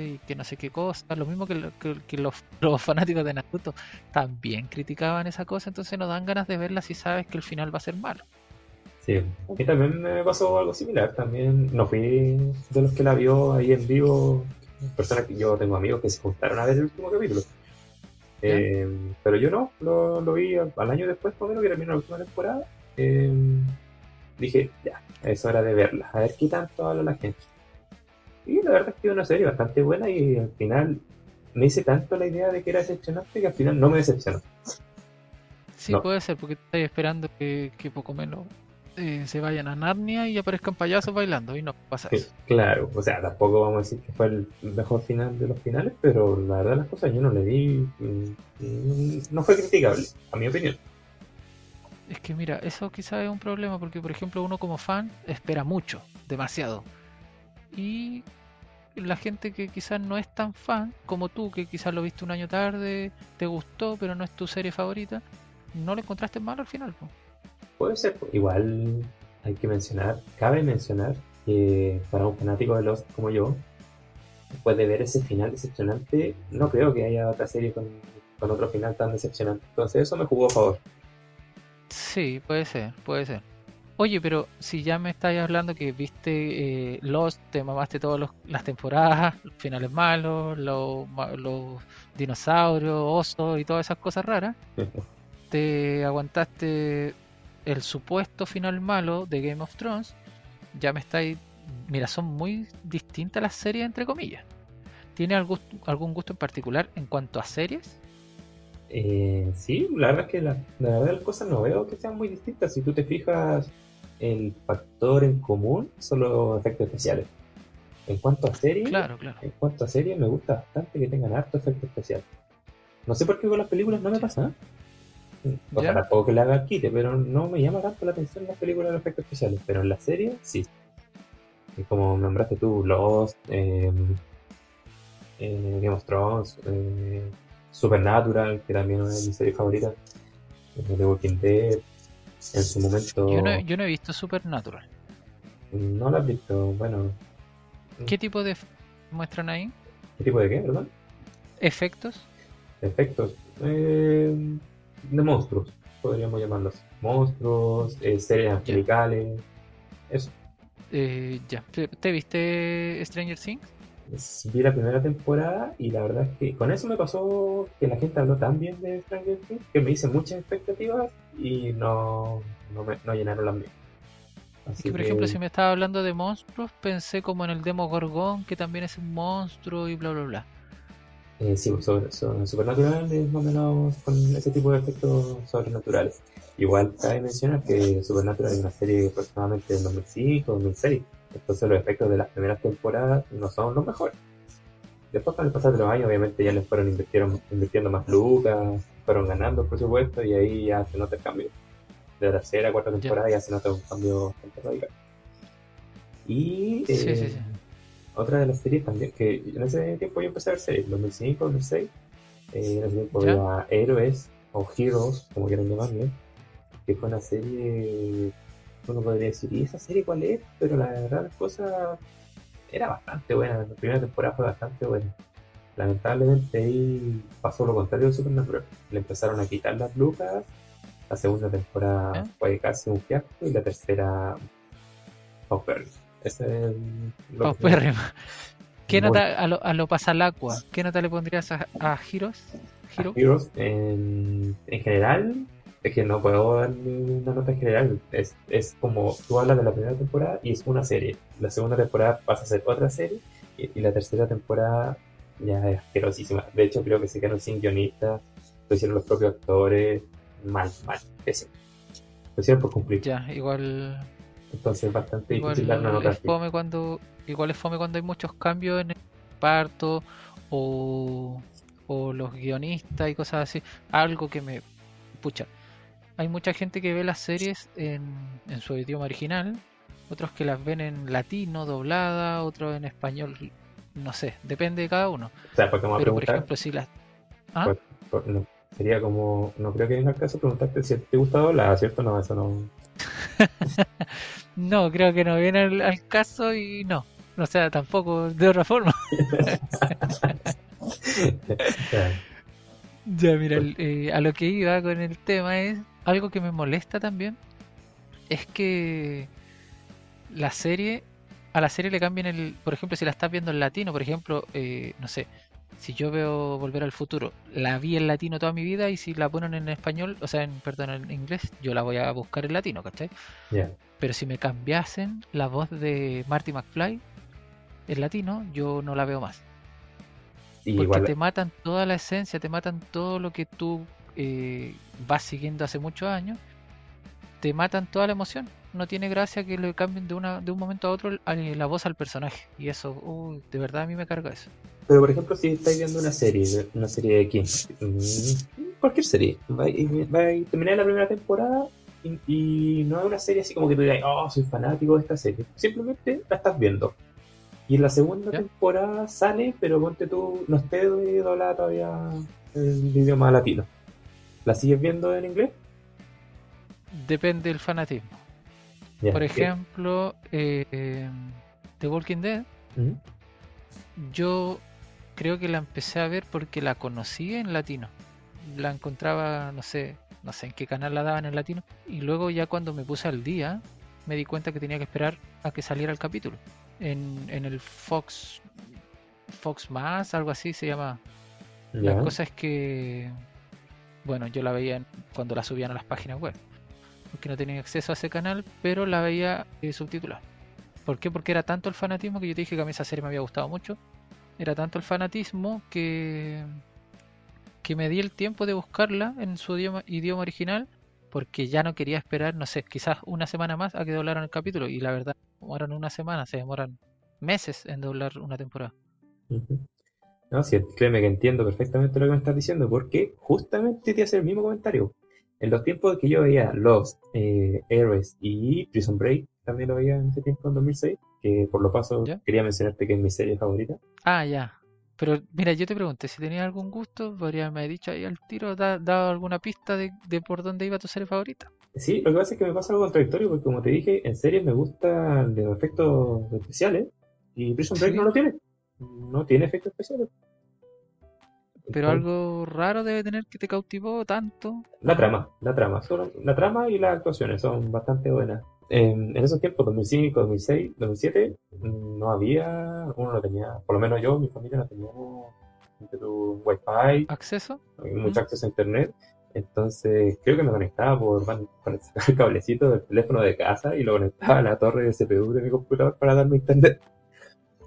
y que no sé qué cosa. Lo mismo que, lo- que- que los, los fanáticos de Naruto también criticaban esa cosa, entonces nos dan ganas de verla si sabes que el final va a ser malo. Sí, a mí también me pasó algo similar. También no fui de los que la vio ahí en vivo. Personas que yo tengo amigos que se juntaron a ver el último capítulo. Eh, pero yo no, lo, lo vi al, al año después, por lo menos que terminó la última temporada. Eh, dije, ya, es hora de verla, a ver qué tanto habla la gente. Y la verdad es que es una serie bastante buena y al final me hice tanto la idea de que era decepcionante que al final no me decepcionó. Sí, No. puede ser, porque estoy esperando que, que poco menos eh, se vayan a Narnia y aparezcan payasos bailando, y no pasa eso. claro, o sea, tampoco vamos a decir que fue el mejor final de los finales, pero la verdad las cosas yo no le di, mm, mm, no fue criticable, a mi opinión. Es que mira, eso quizás es un problema, porque por ejemplo uno como fan espera mucho, demasiado. Y la gente que quizás no es tan fan como tú, que quizás lo viste un año tarde, te gustó, pero no es tu serie favorita, no lo encontraste malo al final. Puede ser, igual hay que mencionar, cabe mencionar que para un fanático de Lost como yo, después de ver ese final decepcionante, no creo que haya otra serie con otro final tan decepcionante. Entonces eso me jugó a favor. Sí, puede ser, puede ser. Oye, pero si ya me estáis hablando que viste eh, Lost, te mamaste todas las temporadas, los finales malos, los, dinosaurios, osos y todas esas cosas raras, te aguantaste el supuesto final malo de Game of Thrones, ya me estáis... Mira, son muy distintas las series entre comillas. ¿Tiene algún, algún gusto en particular en cuanto a series? Eh, sí, la verdad es que la, la verdad las cosas no veo que sean muy distintas. Si tú te fijas, el factor en común son los efectos especiales. En cuanto a series, Claro, claro. en cuanto a series me gusta bastante que tengan harto efecto especial. No sé por qué con las películas no me pasa. ¿eh? O sea, tampoco que le haga quite, pero no me llama tanto la atención las películas los efectos especiales. Pero en las series, sí. Y como nombraste tú, Lost, eh, eh, Game of Thrones, eh, Supernatural, que también es mi serie favorita, eh, The Walking Dead, en su momento Yo no, yo no he visto Supernatural. no la has visto. Bueno, ¿Qué tipo de muestran ahí? ¿qué tipo de qué, perdón? ¿Efectos? efectos eh, de monstruos, podríamos llamarlos. Monstruos, eh, series angelicales, eso. Eh, ya. ¿Te, te viste Stranger Things? Vi la primera temporada y la verdad es que con eso me pasó que la gente habló tan bien de Stranger Things que me hice muchas expectativas y no, no, me, no llenaron las mías. Así Que, por ejemplo, si me estaba hablando de monstruos, pensé como en el demo Gorgón, que también es un monstruo y bla, bla, bla. Eh, sí, sobre, sobre Supernatural es más o menos con ese tipo de efectos sobrenaturales. Igual cabe mencionar que Supernatural es una serie aproximadamente del 2005, 2006. Entonces los efectos de las primeras temporadas no son los mejores. Después con el pasar de los años obviamente ya les fueron invirtieron, invirtiendo más lucas, fueron ganando por supuesto y ahí ya se nota el cambio. De la tercera a cuarta temporada ya se nota un cambio bastante radical. Y Sí, sí, eh, sí. otra de las series también, que en ese tiempo yo empecé a ver series, 2005, 2006, eh, en ese tiempo ¿Ya? veía Héroes o Heroes, como quieran llamarle, que fue una serie, uno podría decir, ¿y esa serie cuál es? Pero la verdad las cosas era bastante buena, la primera temporada fue bastante buena. Lamentablemente ahí pasó lo contrario de Supernatural, le empezaron a quitar las lucas, la segunda temporada ¿Ya? fue casi un fiasco y la tercera paupérrima. Ese es el-. ¿Qué Muy- nota a lo, a lo Pasalacua? ¿Qué nota le pondrías a, a? Heroes en, en general, es que no puedo darle una nota en general. Es, es como tú hablas de la primera temporada y es una serie. La segunda temporada pasa a ser otra serie y, y la tercera temporada ya es asquerosísima. De hecho, creo que se quedaron sin guionistas, lo hicieron los propios actores. Mal, mal, pésimo. Lo hicieron por cumplir. Ya, igual, Entonces es bastante igual difícil dar una nota es así. fome cuando igual es fome cuando hay muchos cambios en el parto o, o los guionistas y cosas así. Algo que me pucha. Hay mucha gente que ve las series en, en su idioma original, otros que las ven en latino, doblada, otros en español, no sé, depende de cada uno. O sea, a Pero por ejemplo, si las ¿Ah? Pues, por- no, sería como, no creo que venga el caso preguntarte si te gusta doblar, ¿cierto? No, eso no. No, creo que no viene al, al caso y no. O sea, tampoco de otra forma. Ya, mira, el- eh, a lo que iba con el tema es algo que me molesta también. Es que la serie, a la serie le cambian el. Por ejemplo, si la estás viendo en latino, por ejemplo, eh, no sé, si yo veo Volver al Futuro, la vi en latino toda mi vida y si la ponen en español, o sea, en, perdón, en inglés, yo la voy a buscar en latino, ¿cachai? Ya. Pero si me cambiasen la voz de Marty McFly en latino, yo no la veo más. Y Porque igual, te matan toda la esencia, te matan todo lo que tú eh, vas siguiendo hace muchos años. Te matan toda la emoción. No tiene gracia que le cambien de, una, de un momento a otro el- la voz al personaje. Y eso, uy, de verdad a mí me carga eso. pero por ejemplo, si estáis viendo una serie, una serie de quién, Mm, cualquier serie, va y, va y termináis la primera temporada y, y no es una serie así como que tú digas, oh, soy fanático de esta serie. Simplemente la estás viendo. Y en la segunda ¿Ya? temporada sale, pero ponte tú, no esté doblada todavía el idioma latino. ¿La sigues viendo en inglés? Depende del fanatismo. Por ejemplo, eh, eh, The Walking Dead, yo creo que la empecé a ver porque la conocí en latino. La encontraba, no sé, no sé en qué canal la daban en latino. Y luego ya cuando me puse al día, me di cuenta que tenía que esperar a que saliera el capítulo. En, en el Fox, Fox Más, algo así se llama. La cosa es que, bueno, yo la veía cuando la subían a las páginas web, porque no tenía acceso a ese canal, pero la veía eh, subtitulada. ¿Por qué? Porque era tanto el fanatismo que yo te dije que a mí esa serie me había gustado mucho. Era tanto el fanatismo que, que me di el tiempo de buscarla en su idioma, original, porque ya no quería esperar, no sé, quizás una semana más a que doblaran el capítulo. Y la verdad, demoran una semana, se demoran meses en doblar una temporada. No, sí, créeme que entiendo perfectamente lo que me estás diciendo, porque justamente te hace el mismo comentario. En los tiempos que yo veía Lost, eh, Heroes y Prison Break, también lo veía en ese tiempo, en 2006, que por lo paso ¿Ya? quería mencionarte que es mi serie favorita. Ah, ya. Pero mira, yo te pregunté si tenías algún gusto, podrías haberme dicho ahí al tiro, da- dado alguna pista de, de por dónde iba tu serie favorita. Sí, lo que pasa es que me pasa algo contradictorio, porque como te dije, en series me gustan los efectos especiales, y Prison Break Sí. no lo tiene. No tiene efectos especiales. Pero algo raro debe tener que te cautivó tanto. La trama, la trama, solo, la trama y las actuaciones son bastante buenas. En, en esos tiempos, 2005, 2006, 2007, mm, no había, uno no tenía, por lo menos yo, mi familia no teníamos wifi, ¿Acceso? mucho ¿Mm? acceso a internet, entonces creo que me conectaba por con el cablecito del teléfono de casa y lo conectaba a la torre de CPU de mi computador para darme internet.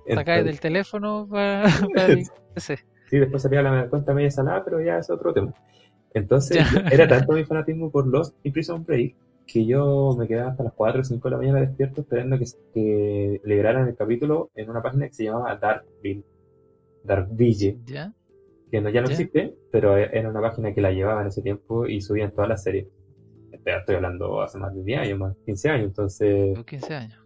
Sacáis del teléfono para, para el PC. Sí, después salía la cuenta media salada, pero ya es otro tema. Entonces, Ya. era tanto mi fanatismo por Lost y Prison Break que yo me quedaba hasta las 4 o 5 de la mañana despierto esperando que, que liberaran el capítulo en una página que se llamaba Darkville. Darkville, ¿Ya? que no, ya no Ya. existe, pero era una página que la llevaba en ese tiempo y subían todas las series. Estoy, estoy hablando hace más de 10 años, más de 15 años, entonces, Tengo 15 años.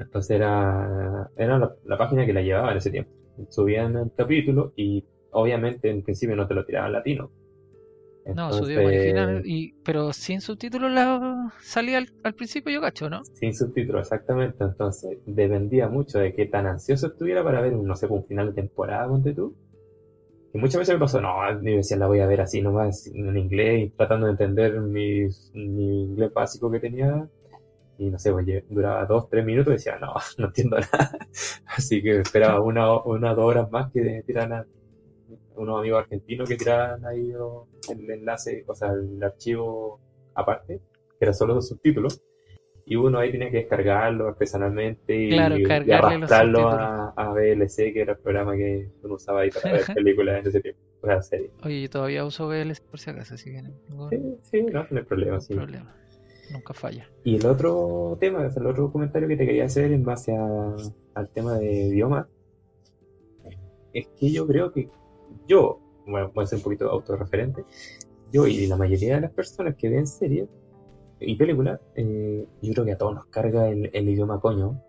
Entonces era, era la, la página que la llevaba en ese tiempo. Subían el capítulo y obviamente en principio no te lo tiraban latino. No, su Entonces, original, y, pero sin subtítulos la salía al, al principio yo cacho, ¿no? Sin subtítulos, exactamente. Entonces, dependía mucho de qué tan ansioso estuviera para ver, no sé, un final de temporada, ponte tú. Y muchas veces me pasó, no, yo decía, la voy a ver así nomás, en inglés, y tratando de entender mi, mi inglés básico que tenía. Y no sé, pues duraba dos, tres minutos y decía, no, no entiendo nada. Así que esperaba una, una dos horas más que tiraran unos amigos argentinos que tiraran ahí el enlace, o sea, el archivo aparte, que era solo los subtítulos. Y uno ahí tenía que descargarlo artesanalmente y, Claro, y arrastrarlo a, a VLC, que era el programa que uno usaba ahí para ver películas en ese tiempo, o sea, series. Oye, yo todavía uso VLC por si acaso, así que no Sí, sí, no, no hay problema, sí. problema. Nunca falla. Y el otro tema, el otro comentario que te quería hacer en base a- al tema de idioma, es que yo creo que yo, bueno, voy a ser un poquito autorreferente, yo y la mayoría de las personas que ven series y películas, eh, yo creo que a todos nos carga el, el idioma coño.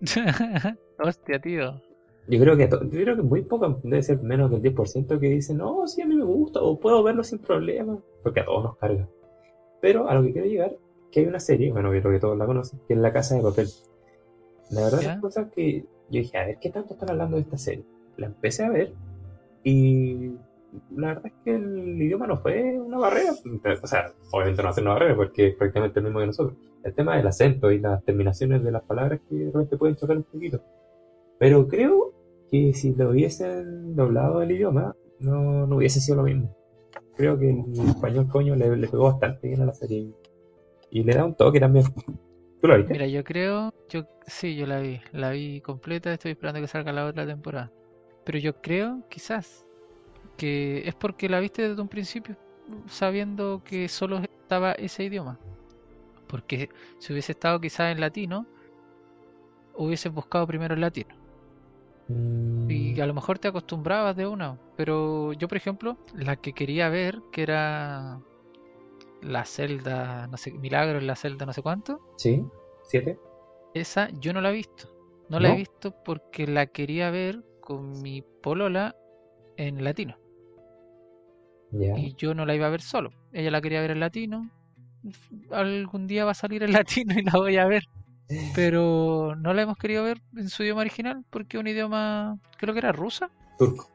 Hostia, tío. Yo creo que yo creo que muy poco, debe ser menos del 10% que dicen, no, sí, a mí me gusta, o puedo verlo sin problema, porque a todos nos carga. Pero a lo que quiero llegar, que hay una serie, bueno, yo creo que todos la conocen, que es La Casa de Papel. La verdad, ¿Ya? las cosas que yo dije, a ver, ¿qué tanto están hablando de esta serie? La empecé a ver y la verdad es que el idioma no fue una barrera. O sea, obviamente no ser una barrera porque es prácticamente el mismo que nosotros. El tema del acento y las terminaciones de las palabras que de repente pueden chocar un poquito. Pero creo que si lo hubiesen doblado el idioma, no, no hubiese sido lo mismo. Creo que el español coño le, le pegó bastante bien a la serie. Y le da un toque también. ¿Tú lo viste? Mira, yo creo, yo sí, yo la vi, la vi completa, estoy esperando que salga la otra temporada. Pero yo creo, quizás, que es porque la viste desde un principio, sabiendo que solo estaba ese idioma. Porque si hubiese estado quizás en latino, hubieses buscado primero el latino. Mm, Y a lo mejor te acostumbrabas de una. Pero yo, por ejemplo, la que quería ver, que era la celda, no sé, Milagro en la celda, no sé cuánto, Sí, siete. esa yo no la he visto. No la he visto porque la quería ver con mi polola en latino. Y yo no la iba a ver solo. Ella la quería ver en latino. Algún día va a salir en latino y la voy a ver. Pero no la hemos querido ver en su idioma original porque es un idioma, creo que era rusa, Turco.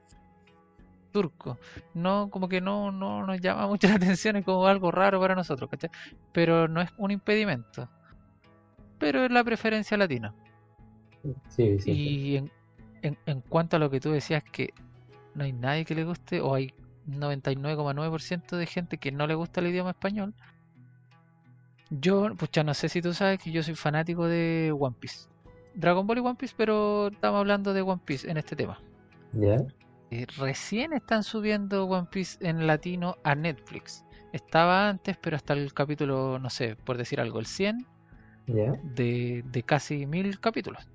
turco. No, como que no, no nos llama mucho la atención, es como algo raro para nosotros, ¿cachai? Pero no es un impedimento. Pero es la preferencia latina. Sí, sí. Y en, en, en cuanto a lo que tú decías, que no hay nadie que le guste, o hay 99,9% de gente que no le gusta el idioma español. Yo, pucha, no sé si tú sabes que yo soy fanático de One Piece. Dragon Ball y One Piece, pero estamos hablando de One Piece en este tema. Ya. Eh, recién están subiendo One Piece en latino a Netflix. Estaba antes, pero hasta el capítulo, no sé, por decir algo, el 100 Ya. de, de casi mil capítulos.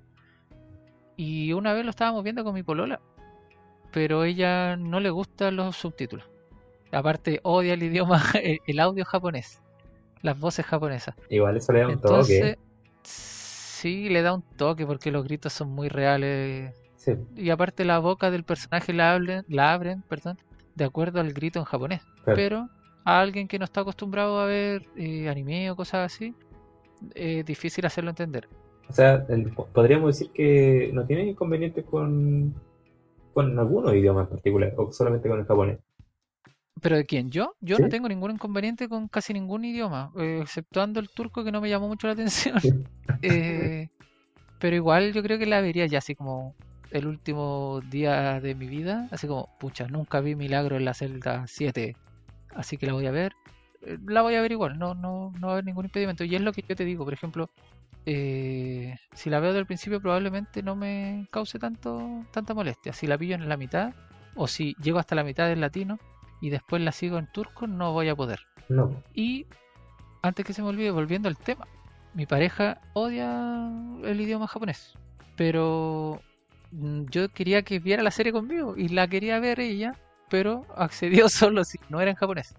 Y una vez lo estábamos viendo con mi polola, pero ella no le gustan los subtítulos. Aparte, odia el idioma, el audio japonés, las voces japonesas. Igual eso le da un Entonces, toque. sí, le da un toque porque los gritos son muy reales. Sí. Y aparte, la boca del personaje la, hablen- la abren perdón, de acuerdo al grito en japonés. Claro. Pero a alguien que no está acostumbrado a ver eh, anime o cosas así, es difícil hacerlo entender. O sea, el- podríamos decir que no tiene inconvenientes con, con algunos idiomas en particular, o solamente con el japonés. ¿Pero de quién? ¿Yo? Yo ¿Sí? no tengo ningún inconveniente con casi ningún idioma, eh, exceptuando el turco que no me llamó mucho la atención. Eh, pero igual yo creo que la vería ya así como el último día de mi vida, así como, pucha, nunca vi Milagro en la celda 7, así que la voy a ver. Eh, La voy a ver igual, no, no, no va a haber ningún impedimento. Y es lo que yo te digo, por ejemplo, eh, si la veo del principio probablemente no me cause tanto, tanta molestia. Si la pillo en la mitad, o si llego hasta la mitad del latino y después la sigo en turco, no voy a poder. No. Y antes que se me olvide, volviendo al tema, mi pareja odia el idioma japonés, pero mm, yo quería que viera la serie conmigo y la quería ver ella, pero accedió solo si no era en japonés.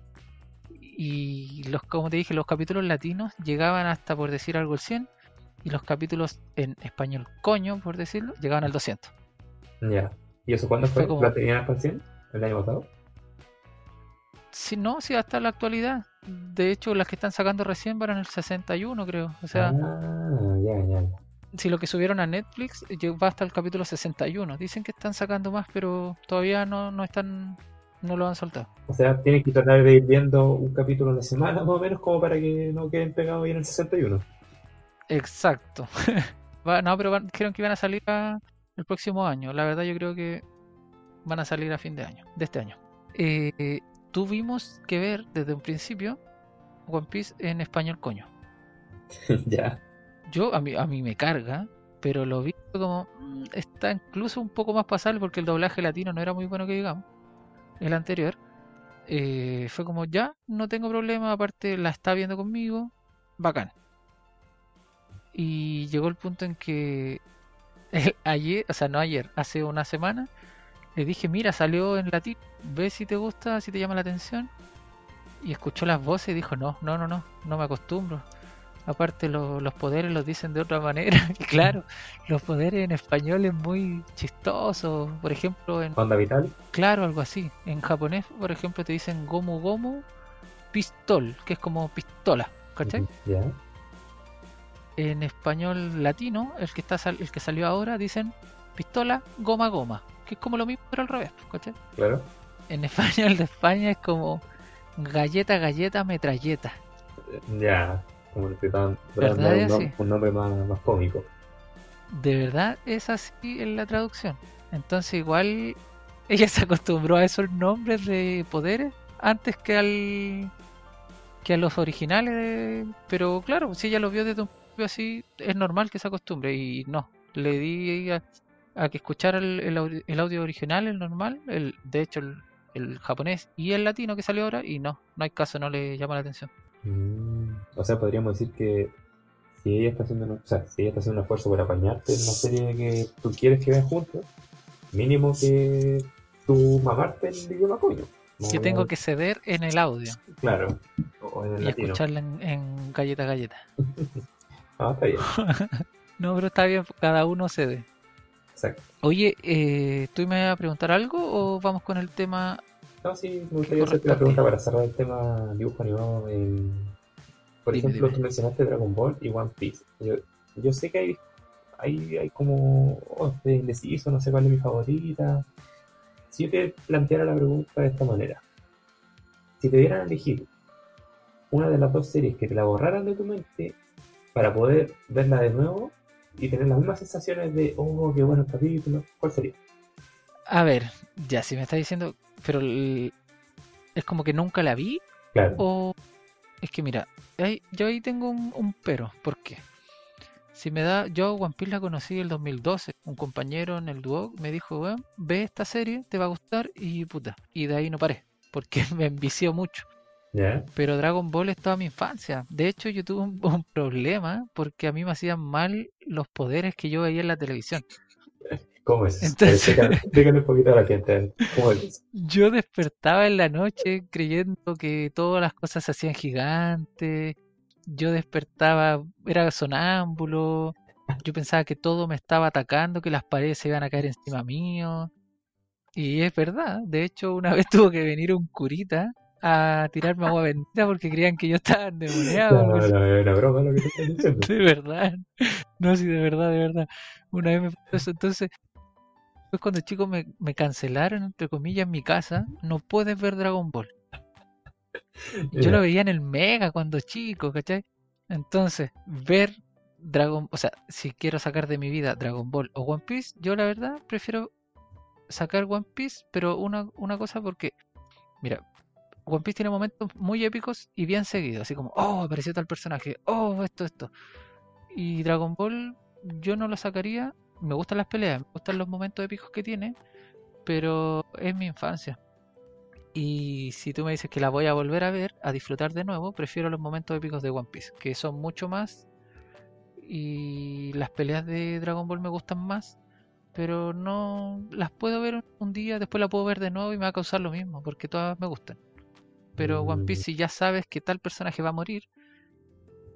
Y los, como te dije, los capítulos latinos llegaban hasta, por decir algo, el 100 y los capítulos en español coño, por decirlo, llegaban al 200. Ya. ¿Y eso cuándo Fue fue? como- ¿La tenían hasta el 100? ¿El año pasado? Si no, si hasta la actualidad. De hecho, las que están sacando recién van en el 61, creo. O sea, ah, ya, ya. si lo que subieron a Netflix va hasta el capítulo 61. Dicen que están sacando más, pero todavía no, no están, no lo han soltado. O sea, tienes que tratar de ir viendo un capítulo a la semana, más o menos, como para que no queden pegados ahí en el 61. Exacto. Va- no, pero van- dijeron que iban a salir a- el próximo año. La verdad yo creo que van a salir a fin de año, de este año. Eh, tuvimos que ver desde un principio One Piece en español coño. ya. Yo a mí, a mí me carga, pero lo vi como mm, está incluso un poco más pasable porque el doblaje latino no era muy bueno que digamos. El anterior eh, fue como ya, no tengo problema, aparte la está viendo conmigo, bacán. Y llegó el punto en que el- ayer, o sea, no ayer, hace una semana, le dije, mira, salió en latino, ve si te gusta, si te llama la atención. Y escuchó las voces y dijo, no, no, no, no, no me acostumbro. Aparte lo- los poderes los dicen de otra manera. Y claro, los poderes en español es muy chistoso. Por ejemplo, en Onda Vital. claro, algo así. En japonés, por ejemplo, te dicen gomu gomu pistol, que es como pistola, ¿cachai? En español latino, el que está sal- el que salió ahora dicen pistola goma goma, que es como lo mismo pero al revés, ¿cachai? Claro. En español de España es como galleta galleta metralleta. Ya. Como que dan, ¿Verdad así? un nombre más, más cómico. de verdad es así en la traducción. Entonces igual ella se acostumbró a esos nombres de poderes antes que al que a los originales, de- pero claro, si ella los vio desde un principio así, es normal que se acostumbre y no, le di a, que escuchara el, el audio, el audio original, el normal, el de hecho el, el japonés y el latino que salió ahora y no, no hay caso, no le llama la atención. Mm, O sea, podríamos decir que si ella está haciendo, un- o sea, si ella está haciendo un esfuerzo por apañarte en una serie que tú quieres que vean juntos, mínimo que tú mamarte el idioma coño. Que No- tengo que ceder en el audio Claro. O en el y latino. escucharla en, en galleta galleta. Ah, está bien. No, pero está bien, cada uno cede. Exacto. Oye, eh, ¿tú me vas a preguntar algo o vamos con el tema? No, sí, me gustaría hacerte la pregunta para cerrar el tema dibujo animado. En... Por Dime, ejemplo, dime. tú mencionaste Dragon Ball y One Piece. Yo, yo sé que hay, hay, hay como, oh, indeciso, no sé cuál es mi favorita. Si yo te planteara la pregunta de esta manera, si te dieran a elegir una de las dos series que te la borraran de tu mente para poder verla de nuevo y tener las mismas sensaciones de, oh, qué bueno el capítulo, ¿cuál sería? A ver, ya, si me estás diciendo, pero el- es como que nunca la vi Claro, o es que mira, ahí- yo ahí tengo un, un pero, ¿por qué? Si me da, yo One Piece la conocí en el 2012, un compañero en el Duoc me dijo, weón, ve esta serie, te va a gustar y puta, y de ahí no paré, porque me envició mucho. Pero Dragon Ball es toda mi infancia. De hecho, yo tuve un, un problema porque a mí me hacían mal los poderes que yo veía en la televisión. ¿Cómo es? Entonces- un poquito a la gente. ¿Cómo es eso? Yo despertaba en la noche creyendo que todas las cosas se hacían gigantes. Yo despertaba, era sonámbulo. Yo pensaba que todo me estaba atacando, que las paredes se iban a caer encima mío. Y es verdad. De hecho, una vez tuvo que venir un curita a tirarme agua bendita porque creían que yo estaba endemoniado. No, una broma lo que te estoy diciendo. De verdad. No, sí, de verdad, de verdad. Una vez me pasó eso. Entonces, después cuando chicos me, me cancelaron, entre comillas, en mi casa, no puedes ver Dragon Ball. Yo Ya. lo veía en el Mega cuando chico, ¿cachai? Entonces, ver Dragon, o sea, si quiero sacar de mi vida Dragon Ball o One Piece, yo la verdad prefiero sacar One Piece, pero una, una cosa porque, mira, One Piece tiene momentos muy épicos y bien seguidos, así como, oh, apareció tal personaje, oh, esto, esto. Y Dragon Ball yo no lo sacaría, me gustan las peleas, me gustan los momentos épicos que tiene, pero es mi infancia. Y si tú me dices que la voy a volver a ver, a disfrutar de nuevo, prefiero los momentos épicos de One Piece, que son mucho más. Y las peleas de Dragon Ball me gustan más, pero no las puedo ver un- día, después la puedo ver de nuevo y me va a causar lo mismo, porque todas me gustan. Pero One Mm. Piece, si ya sabes que tal personaje va a morir,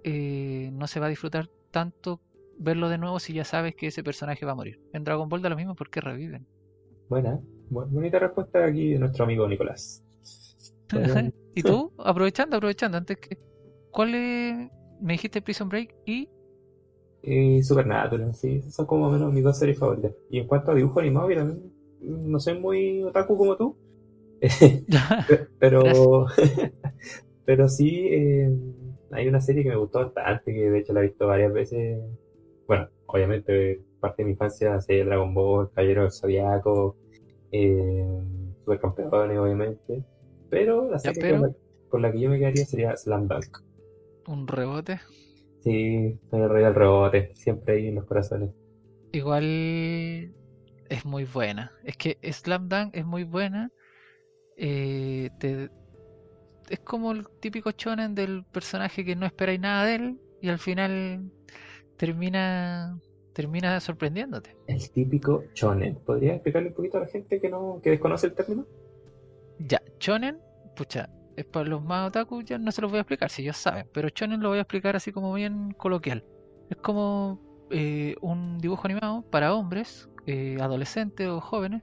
eh, no se va a disfrutar tanto verlo de nuevo si ya sabes que ese personaje va a morir. En Dragon Ball da lo mismo porque reviven. Buena, bu- bonita respuesta aquí de nuestro amigo Nicolás. ¿Y tú? Aprovechando, aprovechando, antes que... ¿Cuál es? Me dijiste Prison Break y... eh, Supernatural, sí, esas son como menos mis dos series favoritas. Y en cuanto a dibujo animado, mira, no soy muy otaku como tú, pero, pero sí, eh, hay una serie que me gustó bastante, que de hecho la he visto varias veces. Bueno, obviamente parte de mi infancia serie Dragon Ball, Caballero del Zodiaco, eh, Supercampeones, obviamente. Pero la serie pero- Con, la, con la que yo me quedaría sería Slam Dunk. un rebote. Sí, soy el rey del rebote, siempre ahí en los corazones. Igual es muy buena. Es que Slam Dunk es muy buena. Eh, te- es como el típico shonen del personaje que no esperáis nada de él y al final termina termina sorprendiéndote. El típico shonen. ¿Podría explicarle un poquito a la gente que no, que desconoce el término? Ya, shonen, pucha, es para los más otaku, ya no se los voy a explicar si ellos saben, pero shonen lo voy a explicar así como bien coloquial. Es como eh, un dibujo animado para hombres, eh, adolescentes o jóvenes,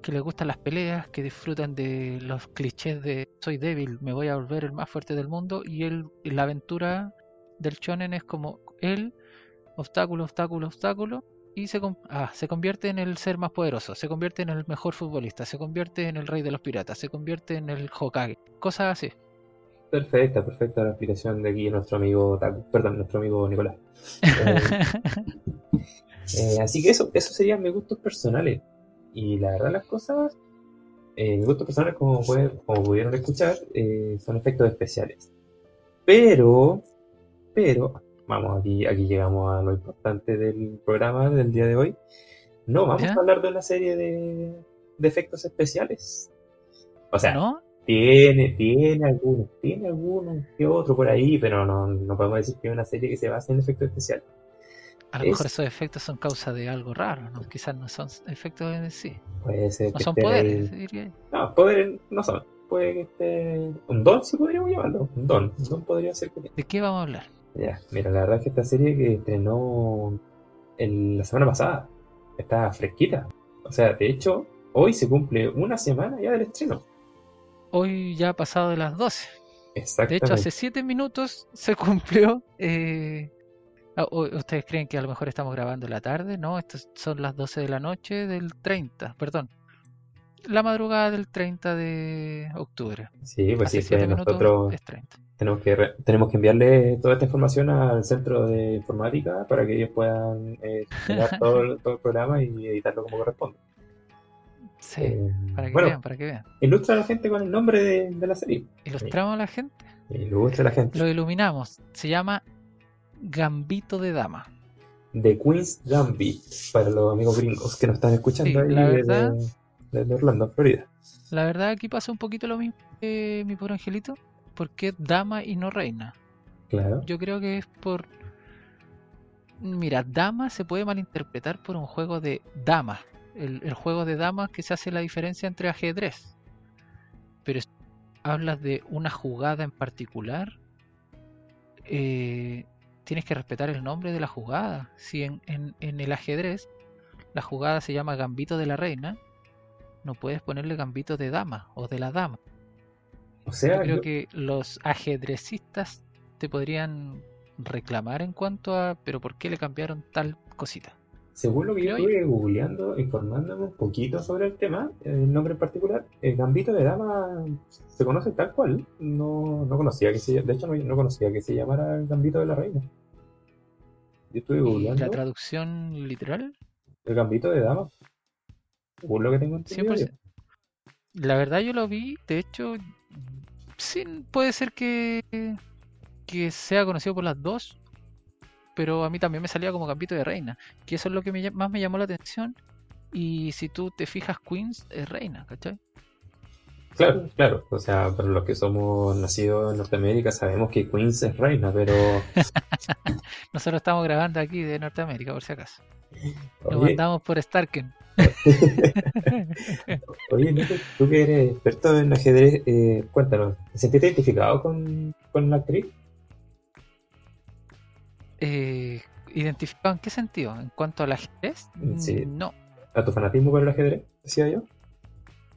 que les gustan las peleas, que disfrutan de los clichés de soy débil, me voy a volver el más fuerte del mundo, y él, la aventura del shonen es como él, obstáculo, obstáculo, obstáculo, y se, ah, se convierte en el ser más poderoso, se convierte en el mejor futbolista, se convierte en el rey de los piratas, se convierte en el Hokage, cosas así. Perfecta, perfecta la explicación de aquí nuestro amigo perdón, nuestro amigo Nicolás. Eh, eh, así que eso, eso serían mis gustos personales. Y la verdad las cosas, eh, mis gustos personales, como, puede- como pudieron escuchar, eh, son efectos especiales. Pero, pero, vamos, aquí, aquí llegamos a lo importante del programa del día de hoy. No, vamos ¿Ya? a hablar de una serie de, de efectos especiales. O sea, ¿No? tiene, tiene algunos, tiene algunos que otro por ahí, pero no, no podemos decir que es una serie que se basa en efectos especiales. A lo Es- mejor esos efectos son causa de algo raro, ¿no? Quizás no son efectos en sí, Puede ser no que son esté ahí- poderes, diría. No, poderes no son. Puede que esté. Un don, sí podríamos llamarlo. Un don. Un don podría ser que. ¿De qué vamos a hablar? Ya, mira, la verdad es que esta serie que estrenó el- la semana pasada. Está fresquita. O sea, de hecho, hoy se cumple una semana ya del estreno. Hoy ya ha pasado de las 12. De Exactamente. hecho, hace 7 minutos se cumplió. eh, ¿Ustedes creen que a lo mejor estamos grabando en la tarde? No, estas son las 12 de la noche del 30, perdón. La madrugada del 30 de octubre. Sí, pues Hace sí, 7 que minutos nosotros es 30. tenemos que, re- tenemos que enviarle toda esta información al centro de informática para que ellos puedan eh, generar todo, el- todo el programa y editarlo como corresponde. Sí, Eh, para que bueno, vean, para que vean. ilustra a la gente con el nombre de, de la serie. Ilustramos a la gente, Ilustra a la gente. lo iluminamos. Se llama Gambito de Dama. The Queen's Gambit, para los amigos gringos que nos están escuchando Sí, ahí la verdad- desde Orlando, Florida. La verdad aquí pasa un poquito lo mismo que mi pobre angelito, porque dama y no reina. Claro. Yo creo que es por... Mira, dama se puede malinterpretar por un juego de damas. El, el juego de damas que se hace la diferencia entre ajedrez. Pero si hablas de una jugada en particular, eh, tienes que respetar el nombre de la jugada. Si en, en- en el ajedrez la jugada se llama Gambito de la Reina, no puedes ponerle Gambito de Dama o de la Dama. O sea, Yo creo yo- que los ajedrecistas te podrían reclamar en cuanto a, pero ¿por qué le cambiaron tal cosita? según lo que yo estuve googleando, informándome un poquito sobre el tema, el nombre en particular, el Gambito de Dama se conoce tal cual. No, no conocía que se, de hecho no, no conocía que se llamara el Gambito de la Reina. Yo estuve Y googleando la traducción literal, el Gambito de Dama. Según lo que tengo entendido. yo. 100%. La verdad yo lo vi, de hecho, sí, puede ser que, que sea conocido por las dos, pero a mí también me salía como Gambito de Reina, que eso es lo que me más me llamó la atención. Y si tú te fijas, Queens es reina, ¿cachai? Claro, claro. O sea, para los que somos nacidos en Norteamérica sabemos que Queens es reina, pero Nosotros estamos grabando aquí de Norteamérica, por si acaso. Oye, mandamos por Starken. oye, Nico, tú que eres experto en ajedrez, eh, cuéntanos, ¿te sentiste identificado con, con la actriz? Eh, ¿Identificado en qué sentido? ¿En cuanto al ajedrez? Sí. No. ¿A tu fanatismo por el ajedrez? Decía yo.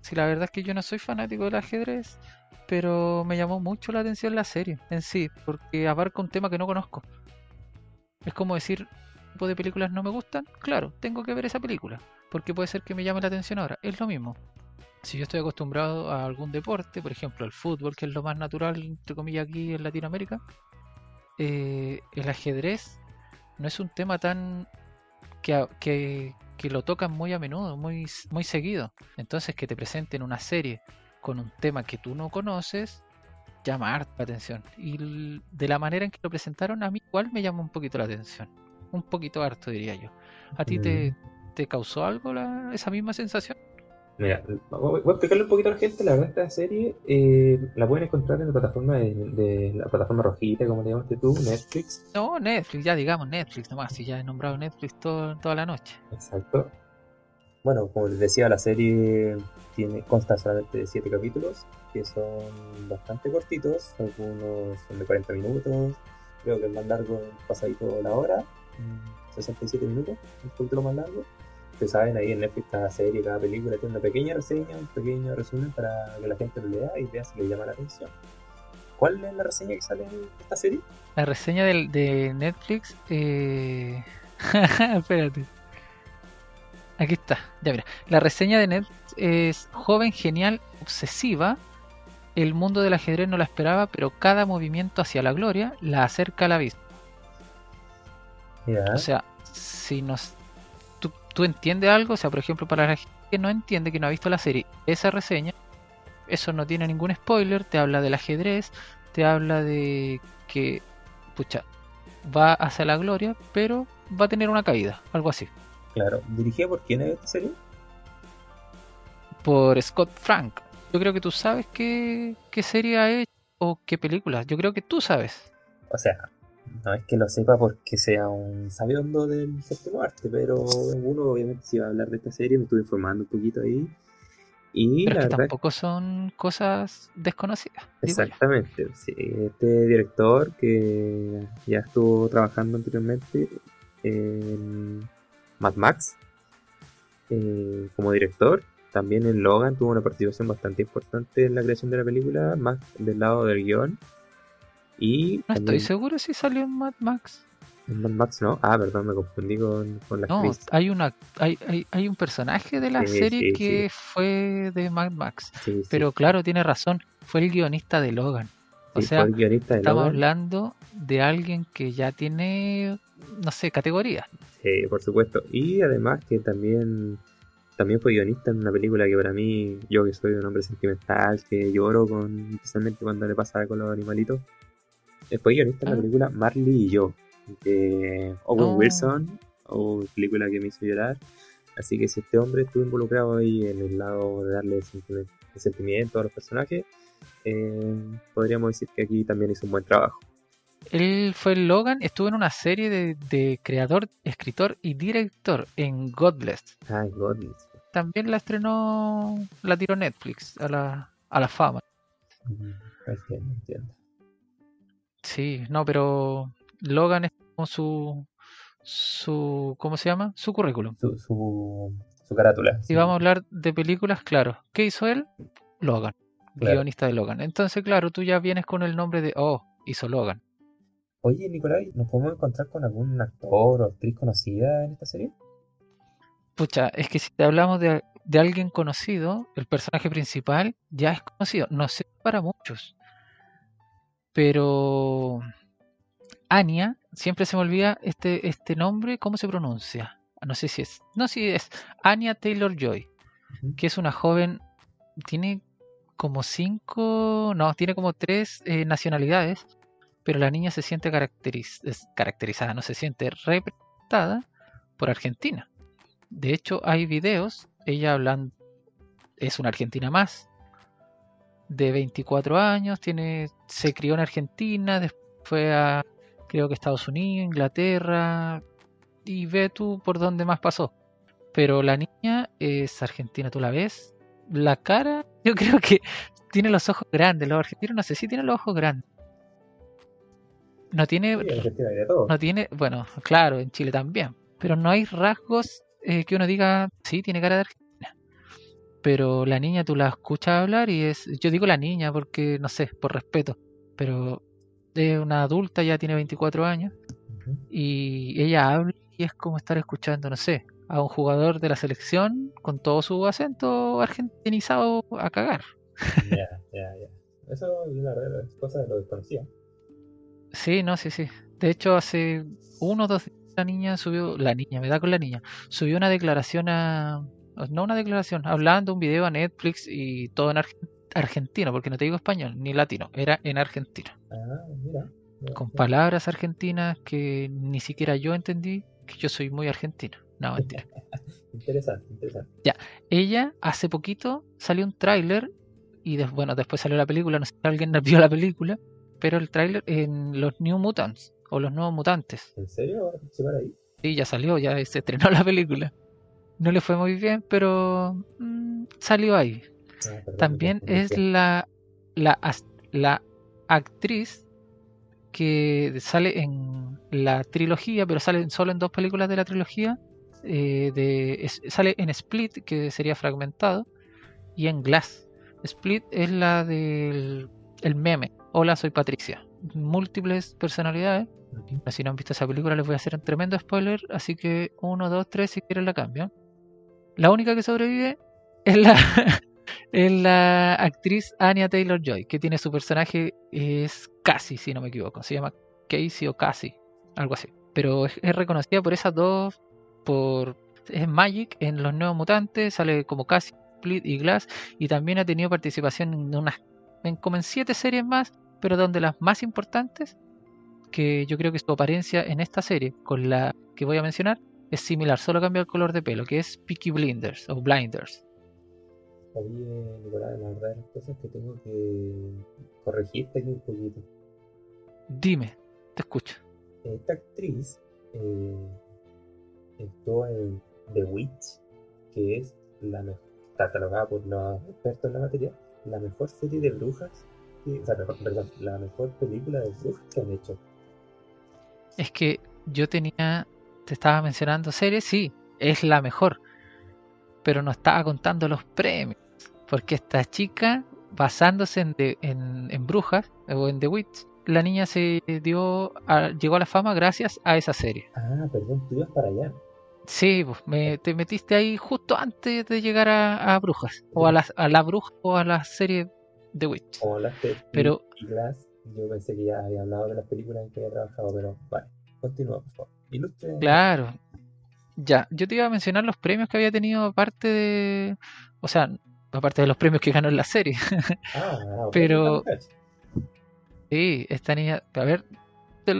Sí, la verdad es que yo no soy fanático del ajedrez, pero me llamó mucho la atención la serie en sí, porque abarca un tema que no conozco. Es como decir, ¿qué tipo de películas no me gustan? Claro, tengo que ver esa película, porque puede ser que me llame la atención ahora. Es lo mismo. Si yo estoy acostumbrado a algún deporte, por ejemplo al fútbol, que es lo más natural, entre comillas, aquí en Latinoamérica, eh, el ajedrez no es un tema tan que, que lo tocan muy a menudo, muy, muy seguido. Entonces que te presenten una serie con un tema que tú no conoces, llama harta la atención. Y de la manera en que lo presentaron, a mí igual me llama un poquito la atención. Un poquito harto, diría yo. ¿A ti te, te causó algo la- esa misma sensación? Mira, voy a explicarle un poquito a la gente. La verdad, esta serie eh, la pueden encontrar en la plataforma de, de la plataforma rojita, como le llamaste tú, Netflix. No, Netflix, ya digamos Netflix nomás, si ya he nombrado Netflix todo- toda la noche. Exacto. Bueno, como les decía, la serie tiene, consta solamente de 7 capítulos, que son bastante cortitos, algunos son de 40 minutos, creo que el más largo pasadito la hora, mm, 67 minutos, un poquito lo más largo. Ustedes saben, ahí en Netflix cada serie, cada película tiene una pequeña reseña, un pequeño resumen para que la gente lo lea y vea si le llama la atención. ¿Cuál es la reseña que sale en esta serie? La reseña del, de Netflix. Eh... Espérate. Aquí está. Ya mira. La reseña de Netflix es joven, genial, obsesiva. El mundo del ajedrez no la esperaba, pero cada movimiento hacia la gloria la acerca a la vista. Ya, O sea, si nos. Tú, entiendes algo, o sea, por ejemplo, para la gente que no entiende, que no ha visto la serie, esa reseña, eso no tiene ningún spoiler, te habla del ajedrez, te habla de que, pucha, va hacia la gloria, pero va a tener una caída, algo así. claro. ¿Dirigida por quién es esta serie? Por Scott Frank. Yo creo que tú sabes qué, qué serie ha hecho o qué película. Yo creo que tú sabes. O sea, no es que lo sepa porque sea un sabiondo del séptimo arte, pero uno obviamente si va a hablar de esta serie, me estuve informando un poquito ahí. Y Pero la verdad, tampoco son cosas desconocidas. exactamente, sí, este director que ya estuvo trabajando anteriormente, en Mad Max eh, como director. También en Logan tuvo una participación bastante importante en la creación de la película, más del lado del guion. Y no estoy seguro si salió en Mad Max. En Mad Max no. Ah, perdón, me confundí con, la No, hay una hay, hay, hay, un personaje de la serie que fue de Mad Max. pero claro, tiene razón, fue el guionista de Logan. O sea, estamos hablando de alguien que ya tiene, no sé, categoría. Sí, por supuesto. Y además que también también fue guionista en una película que para mí, yo que soy un hombre sentimental, que lloro con especialmente cuando le pasa con los animalitos, fue guionista en la ah. película Marley y yo, de Owen oh. Wilson, o película que me hizo llorar. Así que si este hombre estuvo involucrado ahí en el lado de darle sentimiento a los personajes, eh, podríamos decir que aquí también hizo un buen trabajo. Él fue Logan, estuvo en una serie de, creador, escritor y director en Godless. Ah, Godless. También la estrenó, la tiró Netflix a la, a la fama. Sí, no, pero Logan es como su, su, ¿cómo se llama? Su currículum. Su, su, su carátula. Y vamos a hablar de películas, claro. ¿Qué hizo él? Logan, guionista de Logan. Entonces, claro, tú ya vienes con el nombre de, oh, hizo Logan. Oye, Nicolai, ¿nos podemos encontrar con algún actor o actriz conocida en esta serie? Pucha, es que si te hablamos de, de alguien conocido, el personaje principal ya es conocido. No sé para muchos. Pero Anya, siempre se me olvida este, este nombre, ¿cómo se pronuncia? No sé si es. No, si es Anya Taylor Joy, que es una joven, tiene como cinco, no, tiene como tres eh, nacionalidades pero la niña se siente caracterizada, no se siente representada por Argentina. De hecho, hay videos, ella hablando, es una argentina más, de 24 años, tiene, se crió en Argentina, después fue a, creo que Estados Unidos, Inglaterra, y ve tú por dónde más pasó. Pero la niña es argentina, tú la ves. La cara, yo creo que tiene los ojos grandes. Los argentinos no sé si tienen los ojos grandes no tiene, no tiene, bueno, claro, en Chile también, pero no hay rasgos eh, que uno diga, sí, tiene cara de Argentina. Pero la niña tú la escuchas hablar y es, yo digo la niña porque, no sé, por respeto, pero es una adulta, ya tiene 24 años, y ella habla y es como estar escuchando, no sé, a un jugador de la selección con todo su acento argentinizado a cagar. Ya, ya, ya. Eso es una cosa de lo desconocía. Sí, no, sí, sí. De hecho, hace uno o dos días la niña subió, la niña, me da con la niña, subió una declaración a, no una declaración, hablando un video a Netflix y todo en argentino, porque no te digo español ni latino, era en argentino. Ah, mira. con palabras argentinas que ni siquiera yo entendí, que yo soy muy argentino. No, mentira. interesante, interesante. Ya, ella hace poquito salió un tráiler y bueno, después salió la película, no sé si alguien vio la película, pero el tráiler en los New Mutants o los nuevos mutantes. ¿En serio? ¿Va a ahí? Sí, ya salió, ya se estrenó la película. No le fue muy bien, pero mm, salió ahí. Ah, También es la, la, la actriz que sale en la trilogía, pero sale solo en dos películas de la trilogía. Eh, de, sale en Split, que sería fragmentado, y en Glass. Split es la del el meme, Hola, soy Patricia. Múltiples personalidades. Si no han visto esa película, les voy a hacer un tremendo spoiler. Así que uno, dos, tres, si quieren la cambian. La única que sobrevive es la, actriz Anya Taylor Joy, que tiene su personaje, es Cassie, si no me equivoco. Se llama Casey o Cassie, algo así. Pero es, reconocida por esas dos, por es Magic en Los Nuevos Mutantes, sale como Cassie, Split y Glass, y también ha tenido participación en unas en, como en siete series más pero donde las más importantes, que yo creo que su apariencia en esta serie, con la que voy a mencionar, es similar, solo cambia el color de pelo, que es Peaky Blinders o Blinders. Oye, Nicolás, la verdad las cosas que tengo que corregirte aquí un poquito. Dime, te escucho. Esta actriz eh, estuvo en The Witch, que es la mejor, catalogada por los expertos en la materia, la mejor serie de brujas la mejor película de surf que han hecho. Es que yo tenía te estaba mencionando series, sí, es la mejor. Pero no estaba contando los premios. Porque esta chica, basándose en, de- en, en Brujas o en The Witch, la niña se dio a- llegó a la fama gracias a esa serie. Ah, perdón, tú ibas para allá. Sí, pues, me, te metiste ahí justo antes de llegar a, a Brujas. O a la, a la Bruja o a la serie The Witch. De Pero- yo pensé que ya había hablado de las películas en que había trabajado, pero vale, continúa, por favor. Ilustre. Claro. Ya, yo te iba a mencionar los premios que había tenido aparte de... O sea, aparte de los premios que ganó en la serie. Ah, ah, Pero- ok. Sí, esta niña, a ver,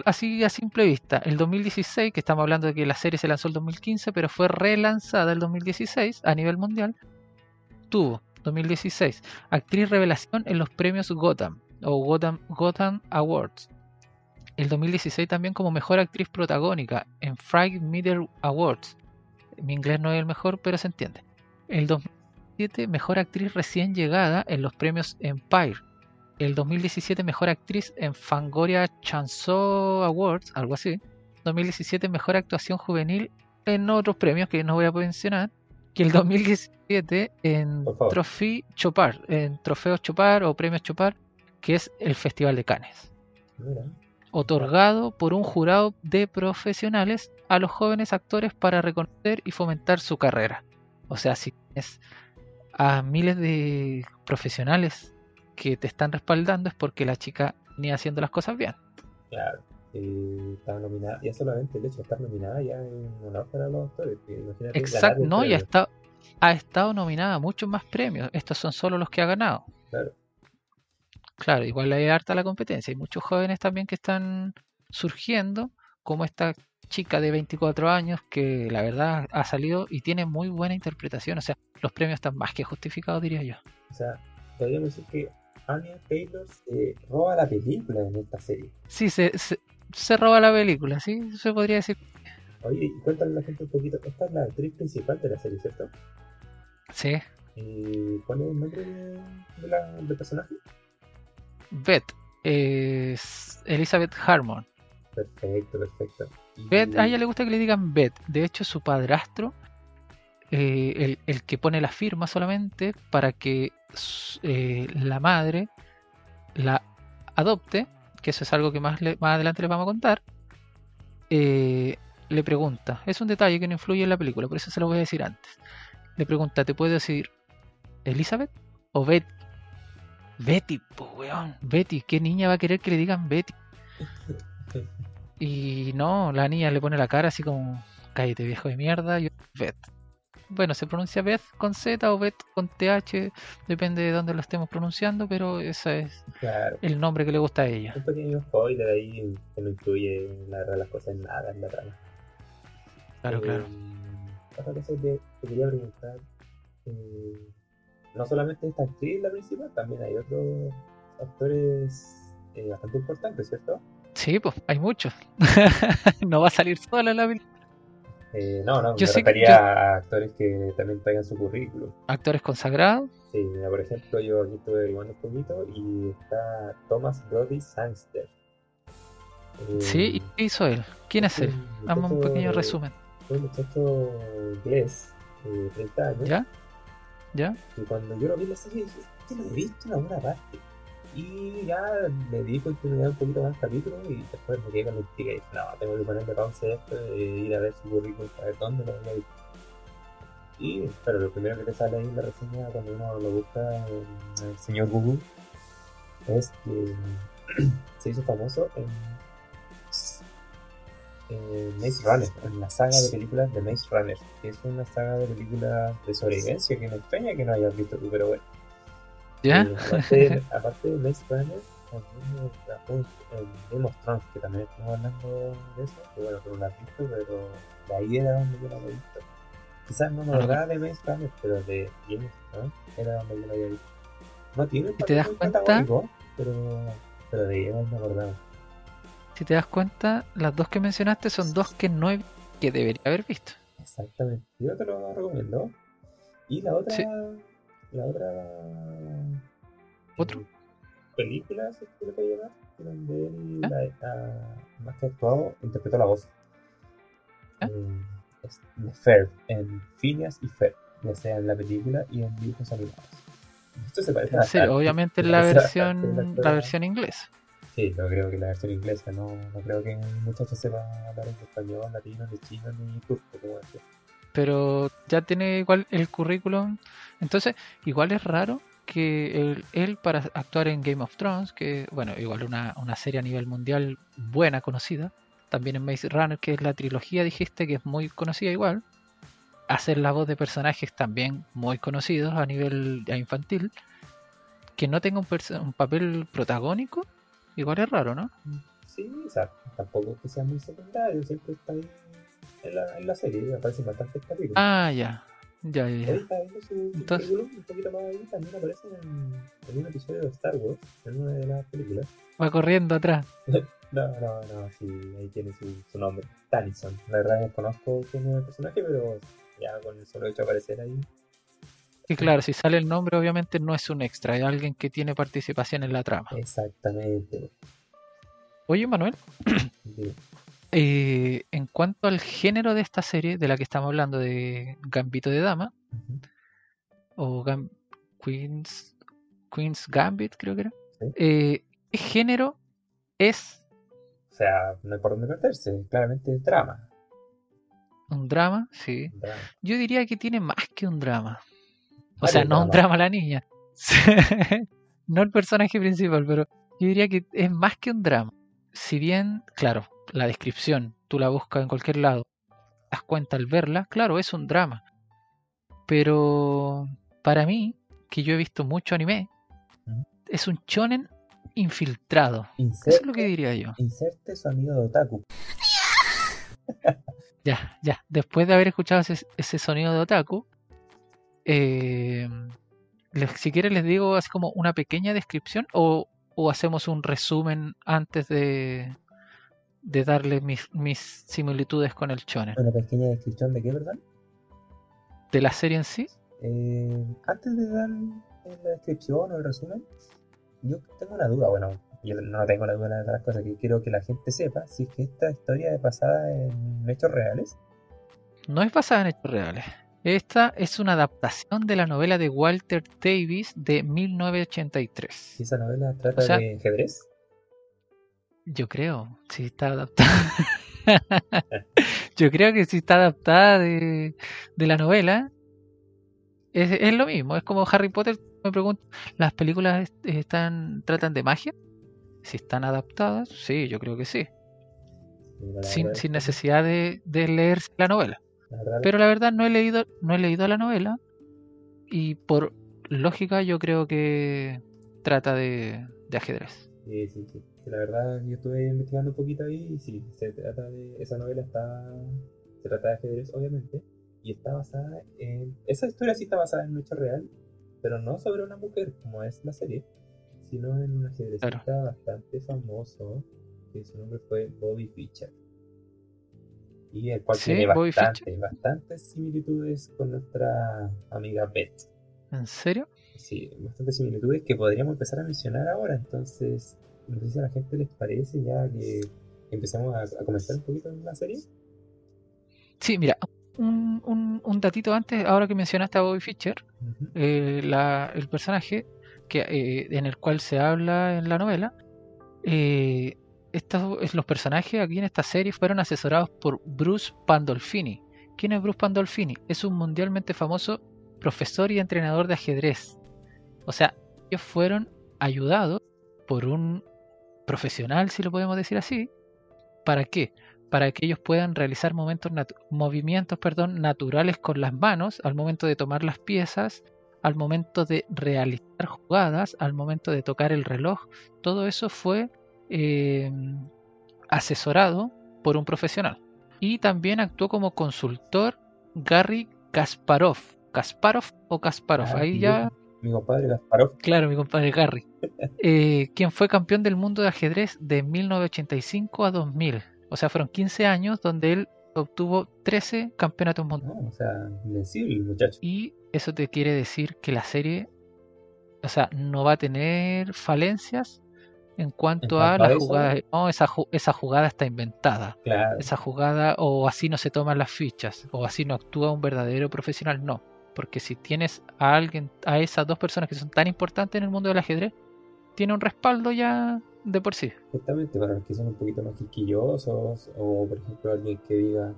así a simple vista, el 2016, que estamos hablando de que la serie se lanzó el 2015, pero fue relanzada el 2016 a nivel mundial, tuvo 2016 actriz revelación en los premios Gotham o Gotham, Gotham Awards. El 2016 también como mejor actriz protagónica en Fright Meter Awards. Mi inglés no es el mejor, pero se entiende. El 2017 mejor actriz recién llegada en los premios Empire el 2017 Mejor Actriz en Fangoria Chanson Awards, algo así. 2017 Mejor Actuación Juvenil en otros premios que no voy a mencionar. Y el 2017 en. Trofeo Chopar, en Trofeos Chopar o Premios Chopar, que es el Festival de Cannes, Mira, otorgado por un jurado de profesionales a los jóvenes actores para reconocer y fomentar su carrera. O sea, si es a miles de profesionales que te están respaldando es porque la chica ni haciendo las cosas bien. claro. Eh, estaba nominada, ya solamente el hecho de estar nominada ya es un honor para los actores. imagínate Exacto, no, y ha premio. estado, ha estado nominada a muchos más premios. Estos son solo los que ha ganado. Claro. Claro, igual hay harta la competencia. Hay muchos jóvenes también que están surgiendo, como esta chica de 24 años que la verdad ha salido y tiene muy buena interpretación. O sea, los premios están más que justificados, diría yo. O sea, podríamos decir que Anya Taylor se roba la película en esta serie. Sí, se, se, se roba la película, ¿sí? Se podría decir. Oye, y cuéntale a la gente un poquito. Esta es la actriz principal de la serie, ¿cierto? Sí. ¿Y cuál es el nombre de, de la, del personaje? Beth es Elizabeth Harmon. Perfecto, perfecto. Y- Beth, a ella le gusta que le digan Beth. De hecho, su padrastro, eh, el, el que pone la firma solamente para que eh, la madre la adopte, que eso es algo que más, le- más adelante les vamos a contar, eh, le pregunta, es un detalle que no influye en la película, por eso se lo voy a decir antes. Le pregunta, ¿te puedo decir Elizabeth o Betty? Betty, pues weón, Betty, ¿qué niña va a querer que le digan Betty? Y no, la niña le pone la cara así como, cállate viejo de mierda, yo Beth. Bueno, se pronuncia Beth con Z o Beth con TH, depende de dónde lo estemos pronunciando, pero ese es Claro. el nombre que le gusta a ella. Un pequeño spoiler ahí que no incluye la verdad las cosas en nada en la trama. Claro, Eh, claro. Otra cosa que te quería preguntar, eh, no solamente esta actriz la principal, también hay otros actores eh, bastante importantes, ¿cierto? Sí, pues, hay muchos. no va a salir sola la película. Eh, no, no, Yo me sé que- refería a actores que también traigan su currículum. Actores consagrados. Sí, mira, por ejemplo, yo aquí estuve averiguando un poquito y está Thomas Brody Sangster. Eh, Sí, ¿y qué hizo él? ¿Quién es este él? Dame un pequeño resumen. Fue un muchacho inglés, de 30 años, ¿Ya? ¿Ya? y cuando yo lo vi la serie dije, este lo he visto en alguna parte. Y ya le di continuidad un poquito más capítulo y después me quedé con intriga y dije, no, tengo que ponerle pausa esto e ir a ver su currículum para ver dónde lo había visto. Y, pero lo primero que te sale ahí en la reseña cuando uno lo busca en el señor Google es que se hizo famoso en, en Maze Runner, en la saga de películas de Maze Runner, que es una saga de películas de sobrevivencia que me extraña que no hayas visto tú, pero bueno. ¿Ya? Eh, aparte, aparte de Maze Runner, también en Game of Thrones, que también estamos hablando de eso, que bueno, tú no lo has visto, pero de ahí era donde yo lo había visto. Quizás no me acordaba de Maze Runner, pero de Game of Thrones era donde yo lo había visto. No tiene un ¿Y te das cuenta? pero, pero de ella me acordaba. Si te das cuenta, las dos que mencionaste son dos que no he, que debería haber visto. Exactamente. Yo te lo recomiendo. Y la otra. Sí. La otra. ¿Otro? eh, película, si se le puede llamar, donde él, ¿Ya? la- la- más que actuado, interpretó la voz. Es de Ferb, en Phineas y Ferb, ya sea en la película y en dibujos animados. Esto se parece En bastante, serio, obviamente se la a versión, la versión inglesa. Sí, yo creo que la versión inglesa, no, no creo que el muchacho sepa hablar en español, latino, ni chino, ni turco, como decía. pero ya tiene igual el currículum. Entonces, igual es raro que él, para actuar en Game of Thrones, que bueno, igual una, una serie a nivel mundial buena, conocida, también en Maze Runner, que es la trilogía, dijiste que es muy conocida igual, hacer la voz de personajes también muy conocidos a nivel infantil, que no tenga un, un papel protagónico, igual es raro, ¿no? Sí, o sea, tampoco es que sea muy secundario, siempre está ahí en la, en la serie, aparecen bastantes capítulos. Ah, ya, ya, ya. Ya. está viendo su, su Entonces- un poquito más ahí, también aparece en, en un episodio de Star Wars, en una de las películas. Va corriendo atrás. No, no, no, sí, ahí tiene su, su nombre, Tanison. La verdad desconozco quién es el personaje, pero ya con el solo hecho de aparecer ahí. Y claro, si sale el nombre, obviamente no es un extra, es alguien que tiene participación en la trama. Exactamente. Oye, Manuel, Sí. eh, en cuanto al género de esta serie, de la que estamos hablando, de Gambito de Dama, o Gam- Queen's, Queen's Gambit, creo que era, Sí. eh, ¿qué género es O sea, no hay por dónde perderse, claramente es drama. un drama? Sí. un drama. Yo diría que tiene más que un drama. O sea, no un dramas. drama la niña. no el personaje principal, pero yo diría que es más que un drama. Si bien, claro, la descripción tú la buscas en cualquier lado, das cuenta al verla, claro, es un drama. Pero para mí, que yo he visto mucho anime, es un shonen infiltrado. Eso es lo que diría yo. inserte sonido de otaku. Ya, ya. Después de haber escuchado ese, ese sonido de otaku, eh, les- si quieren les digo así como una pequeña descripción o, o hacemos un resumen antes de, de darle mis, mis similitudes con el shonen. Una pequeña descripción de qué, ¿verdad? De la serie en sí, Eh, antes de dar la descripción o el resumen, yo tengo una duda. Bueno, yo no tengo la duda de las cosas que quiero que la gente sepa. Si es que esta historia es basada en hechos reales. no es basada en hechos reales. Esta es una adaptación de la novela de Walter Davis de 1983. Si esa novela trata O sea- de ajedrez. Yo creo, si está adaptada. Yo creo que si está adaptada de, de la novela, es, es lo mismo. Es como Harry Potter. Me pregunto, ¿las películas est- están tratan de magia? Si están adaptadas, sí, yo creo que sí. Sin, sin necesidad de, de leerse la novela. Pero la verdad no he leído, no he leído la novela. Y por lógica yo creo que trata de, de ajedrez. Sí, sí, sí. La verdad, yo estuve investigando un poquito ahí y sí, se trata de. Esa novela está. Se trata de ajedrez, obviamente. Y está basada en. Esa historia sí está basada en un hecho real, pero no sobre una mujer, como es la serie, sino en un ajedrecista bastante famoso, que su nombre fue Bobby Fischer. Y el cual Sí, tiene bastante, bastantes similitudes con nuestra amiga Beth. ¿En serio? Sí, bastantes similitudes que podríamos empezar a mencionar ahora. Entonces, no sé si a la gente les parece ya que empecemos a, a comentar un poquito en la serie. Sí, mira, un, un, un datito antes, ahora que mencionaste a Bobby Fischer, eh, la- el personaje que, eh, en el cual se habla en la novela, eh, estos, es- los personajes aquí en esta serie fueron asesorados por Bruce Pandolfini. ¿Quién es Bruce Pandolfini? Es un mundialmente famoso profesor y entrenador de ajedrez. O sea, ellos fueron ayudados por un profesional, si lo podemos decir así. ¿Para qué? Para que ellos puedan realizar movimientos perdón, naturales con las manos al momento de tomar las piezas, al momento de realizar jugadas, al momento de tocar el reloj. Todo eso fue eh, asesorado por un profesional. Y también actuó como consultor Gary Kasparov. Kasparov o Kasparov. Ah, Ahí ya Mi compadre Kasparov. Claro, mi compadre Gary. Eh, quien fue campeón del mundo de ajedrez de 1985 a 2000. O sea, fueron 15 años donde él obtuvo 13 campeonatos mundiales. No, o sea, invencible muchacho. Y eso te quiere decir que la serie, o sea, no va a tener falencias en cuanto a la jugada. No, esa, ju- esa jugada está inventada. Claro. Esa jugada o así no se toman las fichas o así no actúa un verdadero profesional. No. Porque si tienes a alguien, a esas dos personas que son tan importantes en el mundo del ajedrez, tiene un respaldo ya de por sí. Justamente para los que son un poquito más quisquillosos, o por ejemplo alguien que diga,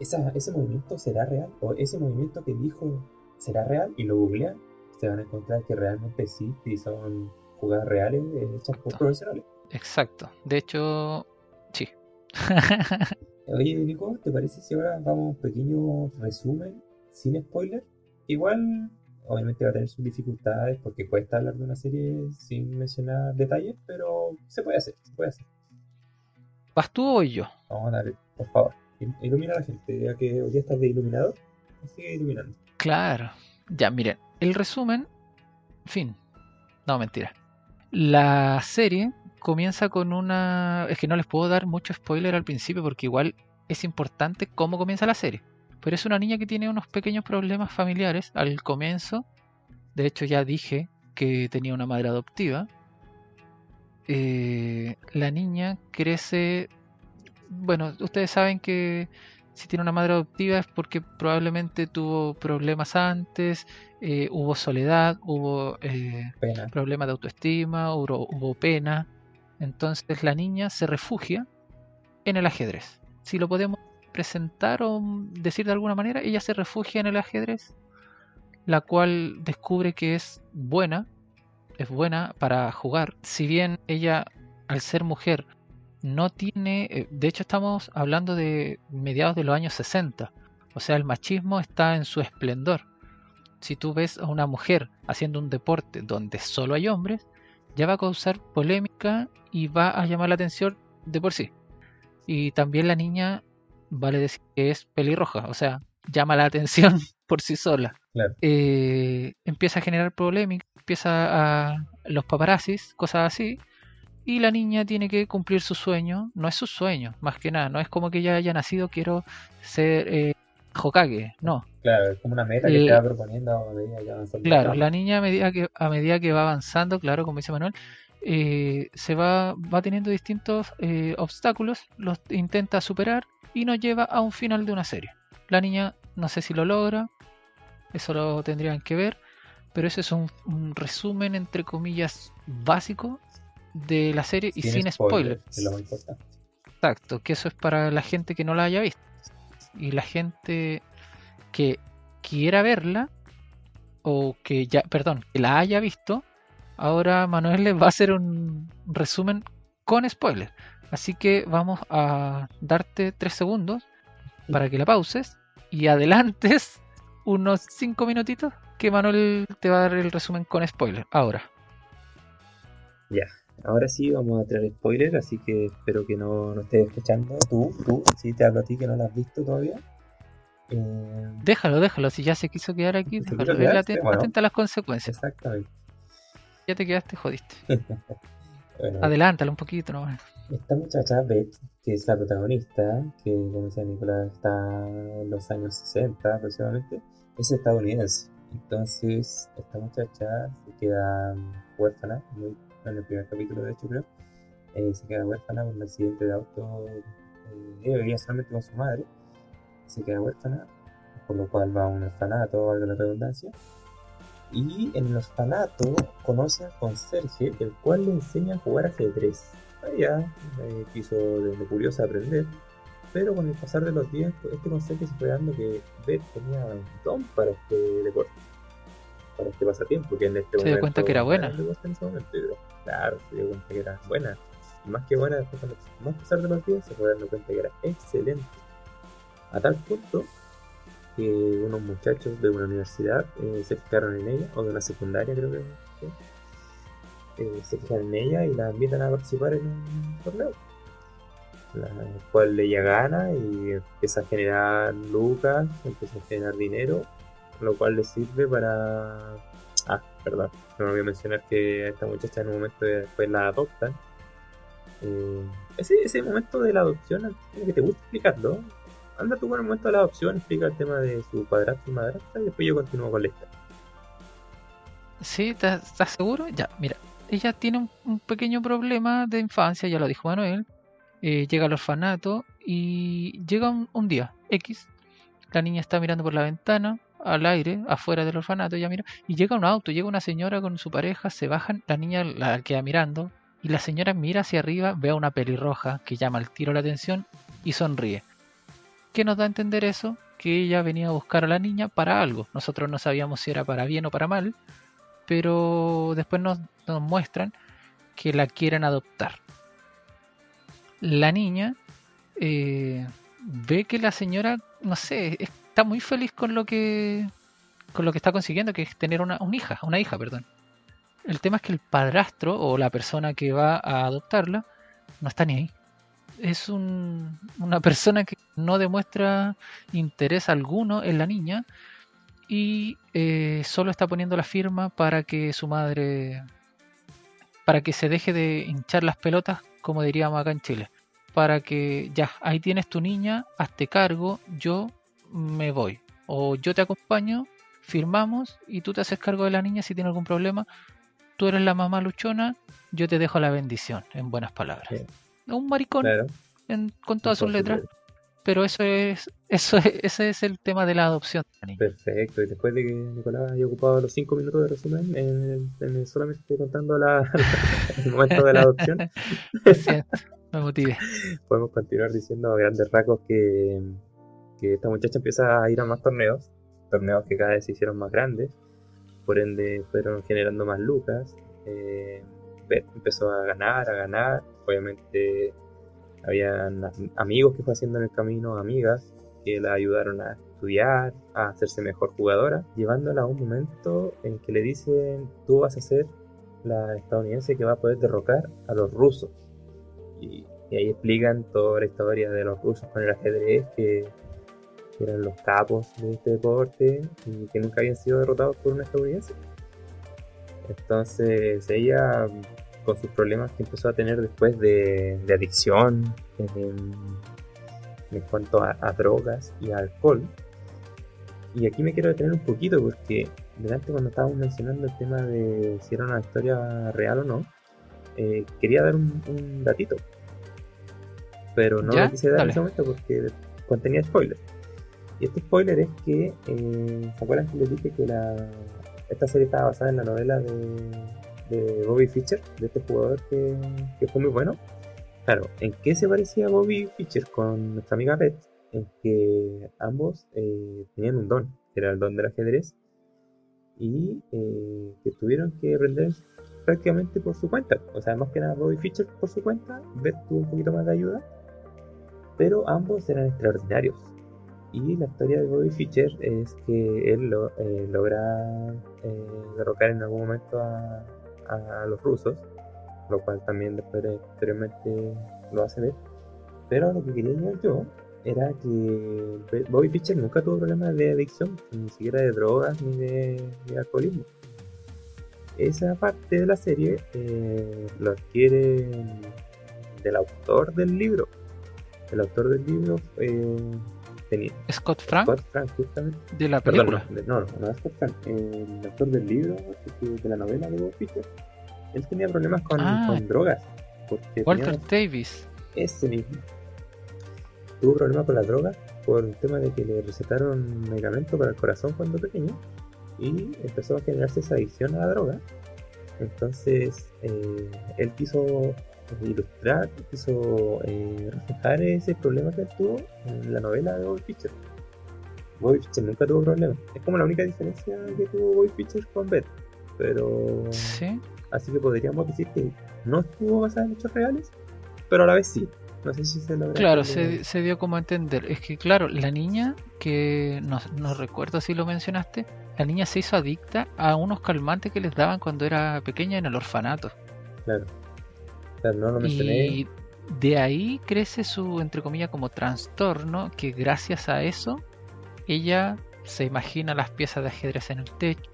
¿Esa, ¿ese movimiento será real? ¿O ese movimiento que dijo será real? Y lo googlean, se van a encontrar que realmente existe y son jugadas reales eh, hechas por Exacto. profesionales. Exacto. De hecho, sí. Oye, Nico, ¿te parece si ahora vamos a un pequeño resumen sin spoiler? Igual, obviamente va a tener sus dificultades porque cuesta hablar de una serie sin mencionar detalles, pero se puede hacer, se puede hacer. ¿Vas tú o yo? Vamos a darle, por favor, il- ilumina a la gente, ya que hoy estás de iluminador, sigue iluminando. Claro. Ya, miren, el resumen, fin. No, mentira. La serie comienza con una... Es que no les puedo dar mucho spoiler al principio porque igual es importante cómo comienza la serie. Pero es una niña que tiene unos pequeños problemas familiares al comienzo. De hecho ya dije que tenía una madre adoptiva. Eh, la niña crece... Bueno, ustedes saben que si tiene una madre adoptiva es porque probablemente tuvo problemas antes, eh, hubo soledad, hubo eh, problemas de autoestima, hubo, hubo pena. Entonces la niña se refugia en el ajedrez. Si lo podemos presentar o decir de alguna manera, ella se refugia en el ajedrez, la cual descubre que es buena, es buena para jugar. Si bien ella, al ser mujer, no tiene, eh, de hecho estamos hablando de mediados de los años 60, o sea, el machismo está en su esplendor. Si tú ves a una mujer haciendo un deporte donde solo hay hombres, ya va a causar polémica y va a llamar la atención de por sí. Y también la niña, vale decir que es pelirroja, o sea, llama la atención por sí sola. Claro. Eh, empieza a generar polémica, empieza a los paparazzis, cosas así, y la niña tiene que cumplir su sueño. No es su sueño, más que nada, no es como que ella haya nacido, quiero ser eh, Hokage, no. Claro, es como una meta que Eh, te va proponiendo a medida que avanza el Claro, la niña a medida que, a medida que va avanzando, claro, como dice Manuel, eh, se va, va teniendo distintos eh, obstáculos, los intenta superar y nos lleva a un final de una serie. La niña no sé si lo logra, eso lo tendrían que ver, pero ese es un, un resumen entre comillas básico de la serie y sin spoilers. Es lo más importante. Exacto, que eso es para la gente que no la haya visto. Y la gente que quiera verla, o que ya, perdón, que la haya visto, ahora Manuel les va a hacer un resumen con spoilers. Así que vamos a darte tres segundos para que la pauses y adelantes unos cinco minutitos que Manuel te va a dar el resumen con spoilers. Ahora. Ahora sí vamos a traer spoiler, así que espero que no, no estés escuchando. Tú, tú, si te hablo a ti que no lo has visto todavía. Eh, Déjalo, déjalo. Si ya se quiso quedar aquí, ¿Se déjalo. quedar? Bueno. atenta a las consecuencias. exactamente. Ya te quedaste, jodiste. Bueno, Adelántalo un poquito nomás. esta muchacha, Beth, que es la protagonista, que como decía Nicolás, está en los años 60 aproximadamente, es estadounidense. Entonces, esta muchacha se queda huérfana, muy, en el primer capítulo de hecho creo, eh, se queda huérfana por un accidente de auto, eh, ella vivía solamente con su madre, se queda huérfana, por lo cual va a un orfanato, valga la redundancia, y en el orfanato conoce a un conserje, el cual le enseña a jugar ajedrez. Ella eh, quiso desde curiosa aprender, pero con el pasar de los días, pues, este conserje se fue dando que Beth tenía un don para este deporte, para este pasatiempo, que en este Se dio momento cuenta que era buena. en ese momento, pero claro, se dio cuenta que era buena. Y más que buena, después cuando más los días, se fue dando cuenta que era excelente. A tal punto que unos muchachos de una universidad eh, se fijaron en ella, o de una secundaria creo que eh, se fijan en ella y la invitan a participar en un torneo. La cual ella gana y empieza a generar lucas, empieza a generar dinero, lo cual le sirve para... Perdón, no me voy a mencionar que esta muchacha en un momento después la adoptan. Eh, ese, ese momento de la adopción, que te gusta explicarlo. Anda tú con el momento de la adopción, explica el tema de su padrastro y madrastra y después yo continúo con la historia. ¿Sí? ¿Estás, seguro? Ya, mira. ella tiene un, pequeño problema de infancia, ya lo dijo Manuel, eh, llega al orfanato y llega un día X, la niña está mirando por la ventana, al aire, afuera del orfanato, ella mira, y llega un auto, llega una señora con su pareja, se bajan, la niña la queda mirando, y la señora mira hacia arriba, ve a una pelirroja que llama al tiro la atención y sonríe. ¿Qué nos da a entender eso? Que ella venía a buscar a la niña para algo. Nosotros no sabíamos si era para bien o para mal, pero después nos, nos muestran que la quieren adoptar. La niña eh, ve que la señora, no sé, está muy feliz con lo que con lo que está consiguiendo, que es tener una, una hija, una hija, perdón. El tema es que el padrastro o la persona que va a adoptarla no está ni ahí. Es un- una persona que no demuestra interés alguno en la niña y eh, solo está poniendo la firma para que su madre, para que se deje de hinchar las pelotas, como diríamos acá en Chile. Para que ya, ahí tienes tu niña, hazte cargo, yo me voy. O yo te acompaño, firmamos y tú te haces cargo de la niña si tiene algún problema. Tú eres la mamá luchona, yo te dejo la bendición, en buenas palabras. Sí. Un maricón Claro. en- con todas sus letras, pero eso es, eso es, ese es el tema de la adopción. Perfecto, y después de que Nicolás haya ocupado los 5 minutos de resumen, en en solamente estoy contando la, el momento de la adopción, me motivé. podemos continuar diciendo a grandes rasgos que, que esta muchacha empieza a ir a más torneos, torneos que cada vez se hicieron más grandes, por ende fueron generando más lucas. Beth empezó a ganar, a ganar, obviamente habían am- amigos que fue haciendo en el camino, amigas que la ayudaron a estudiar, a hacerse mejor jugadora, llevándola a un momento en que le dicen, tú vas a ser la estadounidense que va a poder derrocar a los rusos. Y, y ahí explican toda la historia de los rusos con el ajedrez, que, que eran los capos de este deporte y que nunca habían sido derrotados por una estadounidense. Entonces ella, con sus problemas que empezó a tener después de, de adicción, en, en cuanto a, a drogas y a alcohol, y aquí me quiero detener un poquito porque delante cuando estábamos mencionando el tema de si era una historia real o no, eh, quería dar un, un datito. Pero no ¿Ya? lo quise dar en ese momento porque contenía spoiler. Y este spoiler es que, eh, ¿se acuerdan que les dije que la, esta serie estaba basada en la novela de, Bobby Fischer, de este jugador que, que fue muy bueno? Claro, ¿en qué se parecía Bobby Fischer con nuestra amiga Beth? En que ambos eh, tenían un don, que era el don del ajedrez, y eh, que tuvieron que aprender prácticamente por su cuenta. O sea, más que nada Bobby Fischer por su cuenta, Beth tuvo un poquito más de ayuda, pero ambos eran extraordinarios. Y la historia de Bobby Fischer es que él eh, logra eh, derrocar en algún momento a, los rusos, lo cual también después posteriormente lo hace ver. Pero lo que quería llegar yo era que Bobby Fischer nunca tuvo problemas de adicción, ni siquiera de drogas ni de, alcoholismo. Esa parte de la serie eh, lo adquiere del autor del libro. El autor del libro eh, tenía Scott Frank Scott Frank, justamente. de la Perdón, película. no, de- no, no, no Scott Frank. El autor del libro, de de la novela de Bob Fischer, él tenía problemas con, Ah. con drogas. Porque Walter Davis. ese mismo. Tuvo problemas con la droga por el tema de que le recetaron medicamento para el corazón cuando pequeño y empezó a generarse esa adicción a la droga. Entonces, eh, él quiso ilustrar, quiso eh, reflejar ese problema que él tuvo en la novela de Bobby Fischer. Bobby Fischer nunca tuvo problemas. Es como la única diferencia que tuvo Bobby Fischer con Beth. Pero Sí. Así que podríamos decir que no estuvo basada en hechos reales, pero a la vez sí. No sé si se logra. Claro, se dio como a entender. Es que, claro, la niña, que no, no recuerdo si lo mencionaste, la niña se hizo adicta a unos calmantes que les daban cuando era pequeña en el orfanato. Claro. Claro, no lo mencioné. Y de ahí crece su, entre comillas, como trastorno, que gracias a eso, ella se imagina las piezas de ajedrez en el techo,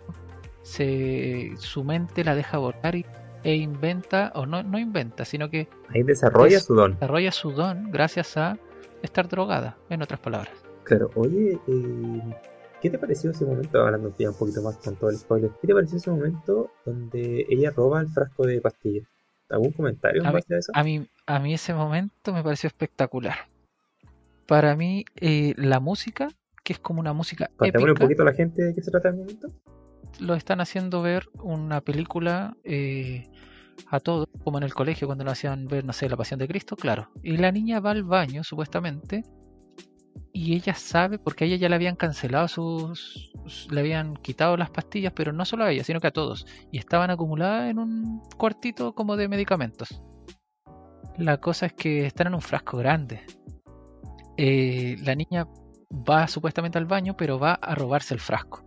se, su mente la deja volar y- e inventa, o no, no inventa, sino que Ahí desarrolla es- su don. desarrolla su don gracias a estar drogada, en otras palabras. Claro, oye, eh, ¿qué te pareció ese momento, hablando ya un poquito más con todo el spoiler, ¿qué te pareció ese momento donde ella roba el frasco de pastillas? ¿Algún comentario en A mí, base a eso? a mí, a mí ese momento me pareció espectacular. Para mí, eh, la música, que es como una música Contémosle un poquito a la gente de qué se trata el momento. lo están haciendo ver una película eh, a todos, como en el colegio cuando lo hacían ver, no sé, La Pasión de Cristo, claro. Y la niña va al baño, supuestamente, y ella sabe, porque a ella ya le habían cancelado sus, le habían quitado las pastillas, pero no solo a ella, sino que a todos. Y estaban acumuladas en un cuartito como de medicamentos. La cosa es que están en un frasco grande. Eh, la niña va supuestamente al baño, pero va a robarse el frasco.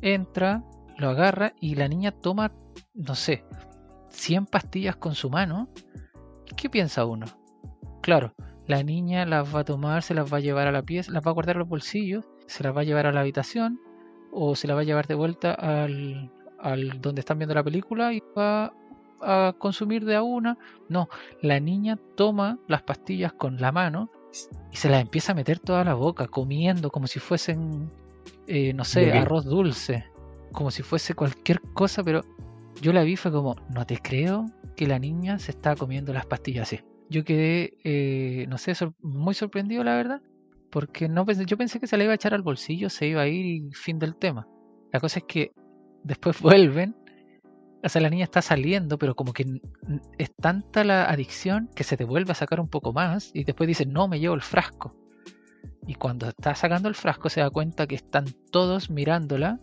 Entra, lo agarra y la niña toma, no sé, 100 pastillas con su mano. ¿Qué piensa uno? Claro, la niña las va a tomar, se las va a llevar a la pieza, las va a guardar en los bolsillos, se las va a llevar a la habitación o se las va a llevar de vuelta al, al donde están viendo la película y va a consumir de a una. No, la niña toma las pastillas con la mano y se las empieza a meter toda la boca, comiendo como si fuesen, eh, no sé, arroz dulce, como si fuese cualquier cosa, pero yo la vi fue como, no te creo que la niña se está comiendo las pastillas así. Yo quedé, eh, no sé, sor- muy sorprendido la verdad, porque no pensé, yo pensé que se la iba a echar al bolsillo, se iba a ir y fin del tema. La cosa es que después vuelven, o sea, la niña está saliendo, pero como que es tanta la adicción que se te vuelve a sacar un poco más y después dice, no, me llevo el frasco. Y cuando está sacando el frasco se da cuenta que están todos mirándola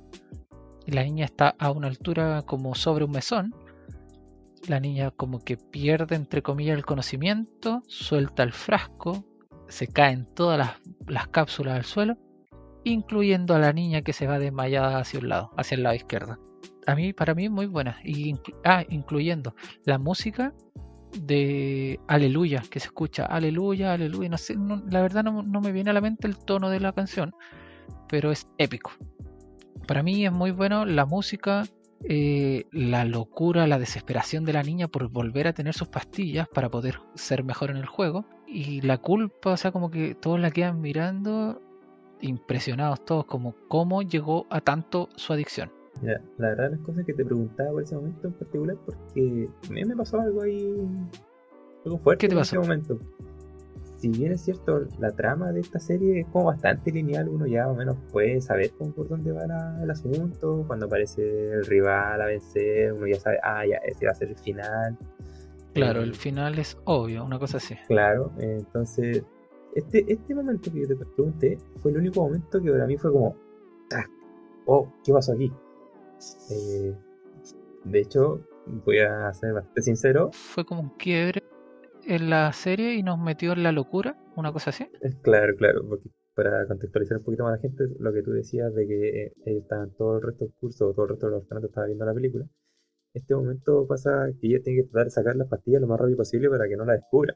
y la niña está a una altura como sobre un mesón. La niña como que pierde entre comillas el conocimiento, suelta el frasco, se caen todas las, las cápsulas al suelo, incluyendo a la niña que se va desmayada hacia un lado, hacia el lado izquierdo. A mí, para mí es muy buena. Y ah, incluyendo la música de Aleluya, que se escucha Aleluya, Aleluya. No sé, la verdad no, no me viene a la mente el tono de la canción, pero es épico. Para mí es muy bueno la música, eh, la locura, la desesperación de la niña por volver a tener sus pastillas para poder ser mejor en el juego. Y la culpa, o sea, como que todos la quedan mirando, impresionados todos, como cómo llegó a tanto su adicción. Mira, la verdad las cosas que te preguntaba por ese momento en particular porque a mí me pasó algo ahí algo fuerte ¿Qué te en pasó? ese momento. Si bien es cierto, la trama de esta serie es como bastante lineal, uno ya más o menos puede saber por dónde va la- el asunto, cuando aparece el rival a vencer, uno ya sabe, ah, ya, ese va a ser el final. Claro, Eh, el final es obvio, una cosa así. Claro, eh, entonces, este, este momento que yo te pregunté fue el único momento que para mí fue como, ah, oh, ¿qué pasó aquí? Eh, de hecho, voy a ser bastante sincero, Fue como un quiebre en la serie y nos metió en la locura, una cosa así. es claro, claro, porque para contextualizar un poquito más a la gente, lo que tú decías de que eh, estaban todo el resto del curso, todo el resto de los orfanatos estaba viendo la película, este momento pasa que ella tiene que tratar de sacar las pastillas lo más rápido posible para que no la descubran.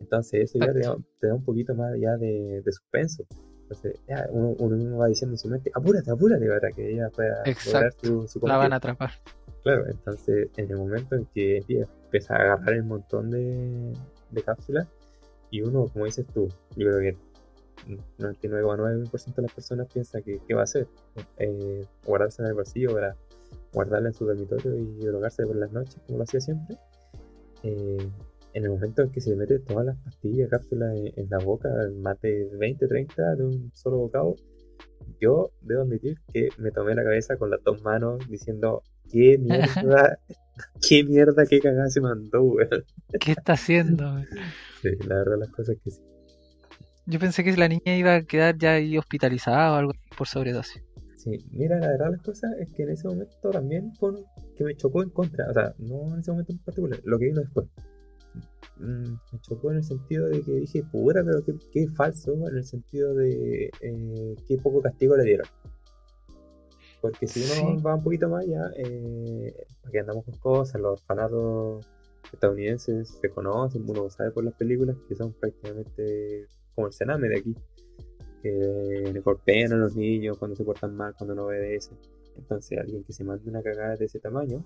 Entonces eso ya te da, te da un poquito más ya de, de suspenso. Entonces ya uno, uno mismo va diciendo en su mente, apúrate, apúrate para que ella pueda lograr Exacto. su, su La van cometido". a atrapar. Claro, entonces en el momento en que empieza a agarrar el montón de, cápsulas y uno, como dices tú, yo creo que 99,9% de las personas piensa que ¿qué va a hacer? Eh, guardarse en el bolsillo para guardarla en su dormitorio y drogarse por las noches como lo hacía siempre. Eh, en el momento en que se mete todas las pastillas, cápsulas en, en la boca, más de 20, 30 de un solo bocado, yo debo admitir que me tomé la cabeza con las dos manos diciendo, ¿qué mierda? ¿Qué mierda? ¿Qué cagada se mandó, weón? ¿Qué está haciendo? Sí, la verdad las cosas que sí. Yo pensé que la niña iba a quedar ya ahí hospitalizada o algo por sobredosis. Sí, mira, la verdad las cosas es que en ese momento también fue que me chocó en contra, o sea, no en ese momento en particular, lo que vino después. Mm, me chocó en el sentido de que dije, puta, pero qué, qué falso, en el sentido de eh, qué poco castigo le dieron. Porque si uno Sí. va un poquito más allá, eh, aquí andamos con cosas, los orfanatos estadounidenses se conocen, uno sabe por las películas que son prácticamente como el cename de aquí, que le golpean a los niños cuando se portan mal, cuando no obedecen. Entonces, alguien que se mande una cagada de ese tamaño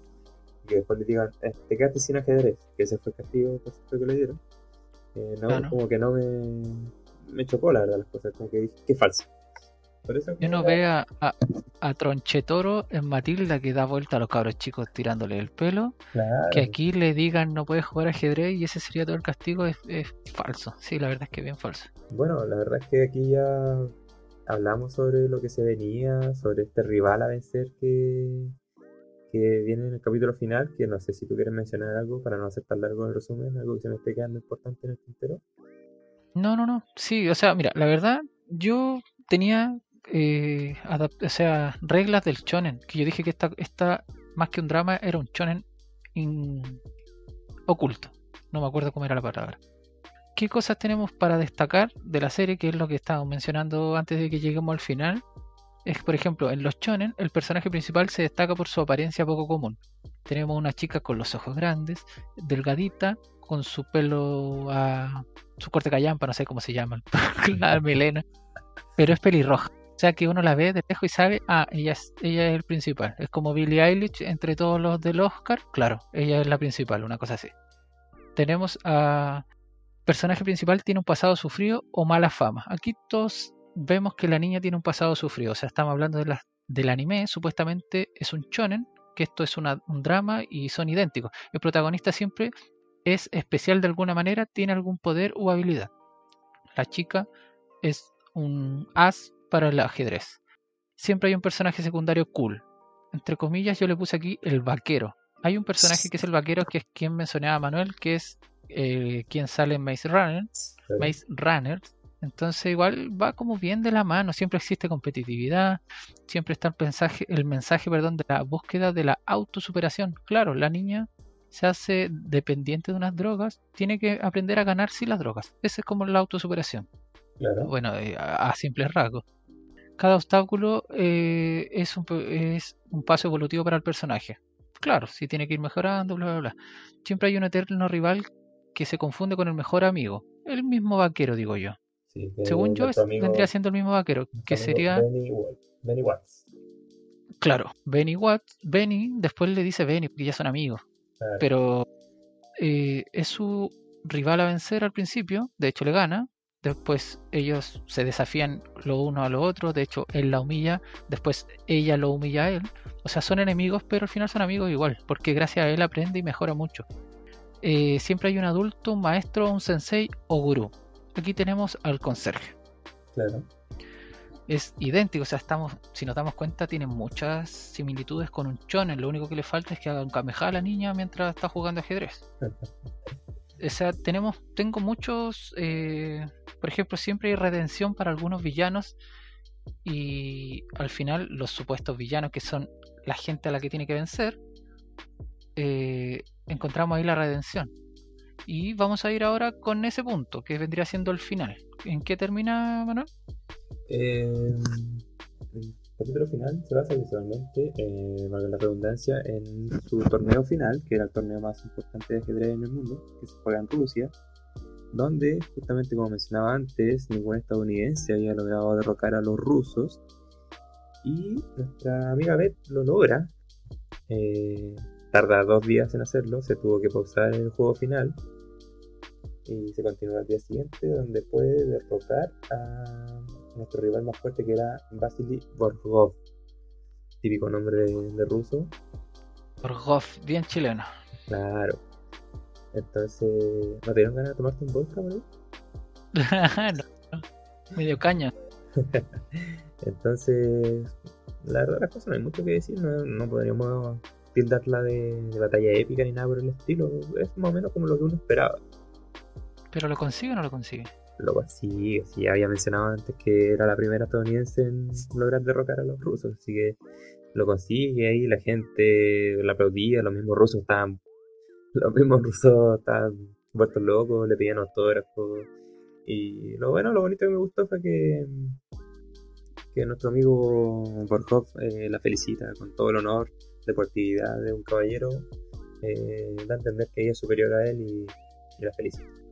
y que después le digan, eh, te quedaste sin ajedrez, que ese fue el castigo por que le dieron, eh, no, Claro. como que no me, me chocó la verdad las cosas, como que dije, qué falso. Yo no veo a, a, a Tronchetoro en Matilda que da vuelta a los cabros chicos tirándole el pelo. Claro. Que aquí le digan no puedes jugar ajedrez y ese sería todo el castigo es, es falso. Sí, la verdad es que es bien falso. Bueno, la verdad es que aquí ya hablamos sobre lo que se venía, sobre este rival a vencer que, que viene en el capítulo final, que no sé si tú quieres mencionar algo para no hacer tan largo el resumen, algo que se me esté quedando importante en el tintero. No, no, no. Sí, o sea, mira, la verdad, yo tenía eh, sea, reglas del shonen, que yo dije que esta, esta más que un drama era un shonen oculto. No me acuerdo cómo era la palabra. ¿Qué cosas tenemos para destacar de la serie? Que es lo que estábamos mencionando antes de que lleguemos al final. Es, por ejemplo, en los shonen, el personaje principal se destaca por su apariencia poco común. Tenemos una chica con los ojos grandes, delgadita, con su pelo a su corte callampa, no sé cómo se llama, la melena, pero es pelirroja. O sea que uno la ve de lejos y sabe, ah, ella es, ella es el principal. Es como Billie Eilish entre todos los del Oscar, claro, ella es la principal, una cosa así. Tenemos a personaje principal tiene un pasado sufrido o mala fama. Aquí todos vemos que la niña tiene un pasado sufrido, o sea, estamos hablando de la- del anime, supuestamente es un shonen, que esto es un drama y son idénticos. El protagonista siempre es especial de alguna manera, tiene algún poder o habilidad. La chica es un as para el ajedrez. Siempre hay un personaje secundario cool. Entre comillas, yo le puse aquí el vaquero. Hay un personaje que es el vaquero, que es quien mencionaba Manuel, que es eh, quien sale en Maze Runner. Maze Runner. Entonces igual va como bien de la mano, siempre existe competitividad, siempre está el mensaje, el mensaje perdón, de la búsqueda de la autosuperación. Claro, la niña se hace dependiente de unas drogas, tiene que aprender a ganarse las drogas. Esa es como la autosuperación. Claro. Bueno, eh, a, a simples rasgos. Cada obstáculo eh, es, un, es un paso evolutivo para el personaje. Claro, si tiene que ir mejorando, bla, bla, bla. Siempre hay un eterno rival que se confunde con el mejor amigo. El mismo vaquero, digo yo. Sí, Según yo, amigo- vendría siendo el mismo vaquero, que sería, Benny, Wa- Benny Watts. claro, Benny Watts. Benny, después le dice Benny, porque ya son amigos, Claro. pero eh, es su rival a vencer al principio, de hecho le gana, después ellos se desafían lo uno a lo otro, de hecho él la humilla, después ella lo humilla a él, o sea, son enemigos, pero al final son amigos igual, porque gracias a él aprende y mejora mucho. Eh, siempre hay un adulto, un maestro, un sensei o gurú. Aquí tenemos al conserje. Claro. es idéntico, o sea, estamos, si nos damos cuenta, tiene muchas similitudes con un shonen. Lo único que le falta es que haga un kameha a la niña mientras está jugando ajedrez. O sea, tenemos, tengo muchos, eh, por ejemplo, siempre hay redención para algunos villanos y al final los supuestos villanos que son la gente a la que tiene que vencer, eh, encontramos ahí la redención. Y vamos a ir ahora con ese punto, que vendría siendo el final. ¿En qué termina, Manuel? Eh, capítulo final se basa visualmente, eh, valga la redundancia, en su torneo final, que era el torneo más importante de ajedrez en el mundo, que se juega en Rusia, donde, justamente como mencionaba antes, ningún estadounidense había logrado derrocar a los rusos, y nuestra amiga Beth lo logra. Eh, tarda dos días en hacerlo, se tuvo que pausar el juego final y se continúa al día siguiente donde puede derrotar a nuestro rival más fuerte que era Vasily Borgov típico nombre de, de ruso Borgov, bien chileno. claro entonces ¿no te dieron ganas de tomarte un vodka bro? No, no. medio caña. entonces la verdad las cosas no hay mucho que decir no, no podríamos tildarla de, de batalla épica ni nada por el estilo es más o menos como lo que uno esperaba ¿Pero lo consigue o no lo consigue? Luego sí, sí, había mencionado antes que era la primera estadounidense en lograr derrocar a los rusos, así que lo consigue ahí, la gente la aplaudía, los mismos rusos estaban, los mismos rusos estaban vueltos locos, le pedían autógrafos, y lo bueno, lo bonito que me gustó fue que, que nuestro amigo Borkov eh, la felicita con todo el honor, deportividad de un caballero, eh, da a entender que ella es superior a él y, y la felicita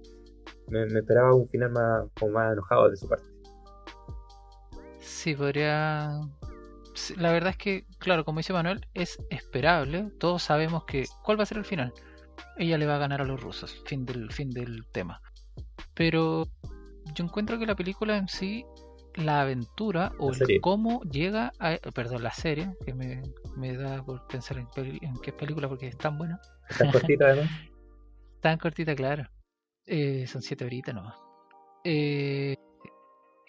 me, me esperaba un final más, como más enojado de su parte. Sí, podría... La verdad es que, claro, como dice Manuel, es esperable. Todos sabemos que... ¿Cuál va a ser el final? Ella le va a ganar a los rusos. Fin del, fin del tema. Pero yo encuentro que la película en sí la aventura o La el cómo llega a. Perdón, la serie, que me, me da por pensar en, en qué película porque es tan buena. Está cortita además. Tan cortita, claro. Eh, son siete horitas nomás. Eh,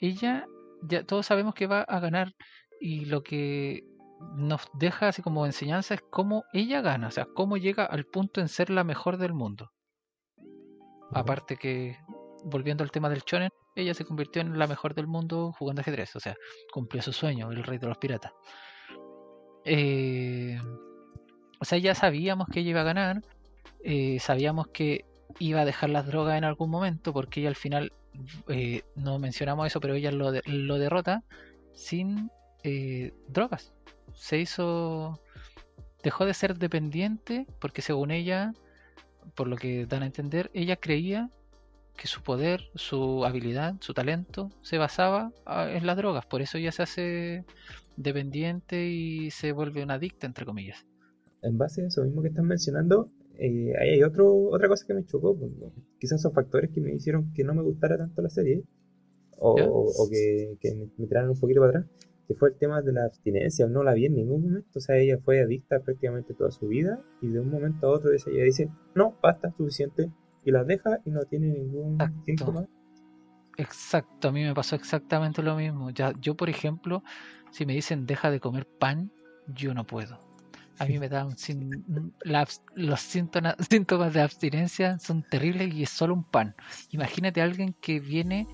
ella, ya todos sabemos que va a ganar y lo que nos deja así como enseñanza es cómo ella gana, o sea, cómo llega al punto en ser la mejor del mundo. Aparte que, volviendo al tema del shonen, ella se convirtió en la mejor del mundo jugando ajedrez, o sea, cumplió su sueño, el rey de los piratas. Eh, o sea, ya sabíamos que ella iba a ganar, eh, sabíamos que iba a dejar las drogas en algún momento, porque ella al final, eh, no mencionamos eso, pero ella lo, de- lo derrota sin eh, drogas. Se hizo, dejó de ser dependiente, porque según ella, por lo que dan a entender, ella creía que su poder, su habilidad, su talento se basaba ah, en las drogas, por eso ella se hace dependiente y se vuelve una adicta, entre comillas. En base a eso mismo que están mencionando, eh, ahí hay otro, otra cosa que me chocó. pues. Quizás son factores que me hicieron que no me gustara tanto la serie, o, que, que me, me tiraron un poquito para atrás, que fue el tema de la abstinencia. No la vi en ningún momento, o sea, ella fue adicta prácticamente toda su vida, y de un momento a otro ella dice, no, basta, suficiente, y la deja y no tiene ningún Exacto. síntoma. Exacto, a mí me pasó exactamente lo mismo. Ya, yo, por ejemplo, si me dicen deja de comer pan, yo no puedo. A mí me dan sin, la los síntomas, síntomas de abstinencia son terribles y es solo un pan. Imagínate a alguien que viene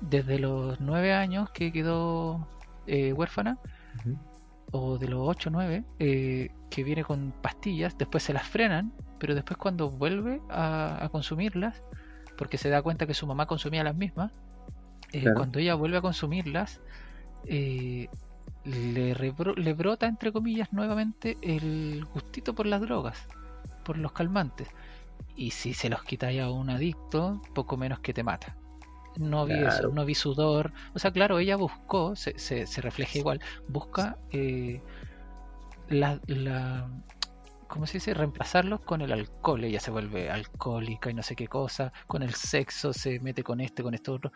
desde los nueve años que quedó eh, huérfana o de los 8 o 9 eh, que viene con pastillas, después se las frenan, pero después cuando vuelve a, a consumirlas, porque se da cuenta que su mamá consumía las mismas, eh, Claro. cuando ella vuelve a consumirlas, eh, le, rebro- le brota, entre comillas, nuevamente el gustito por las drogas, por los calmantes. Y si se los quitáis a un adicto, poco menos que te mata. No vi eso, no vi sudor. O sea, claro, ella buscó, se, se, se refleja igual, busca eh, la, la, ¿cómo se dice? Reemplazarlos con el alcohol. Ella se vuelve alcohólica y no sé qué cosa. Con el sexo se mete con este, con esto otro.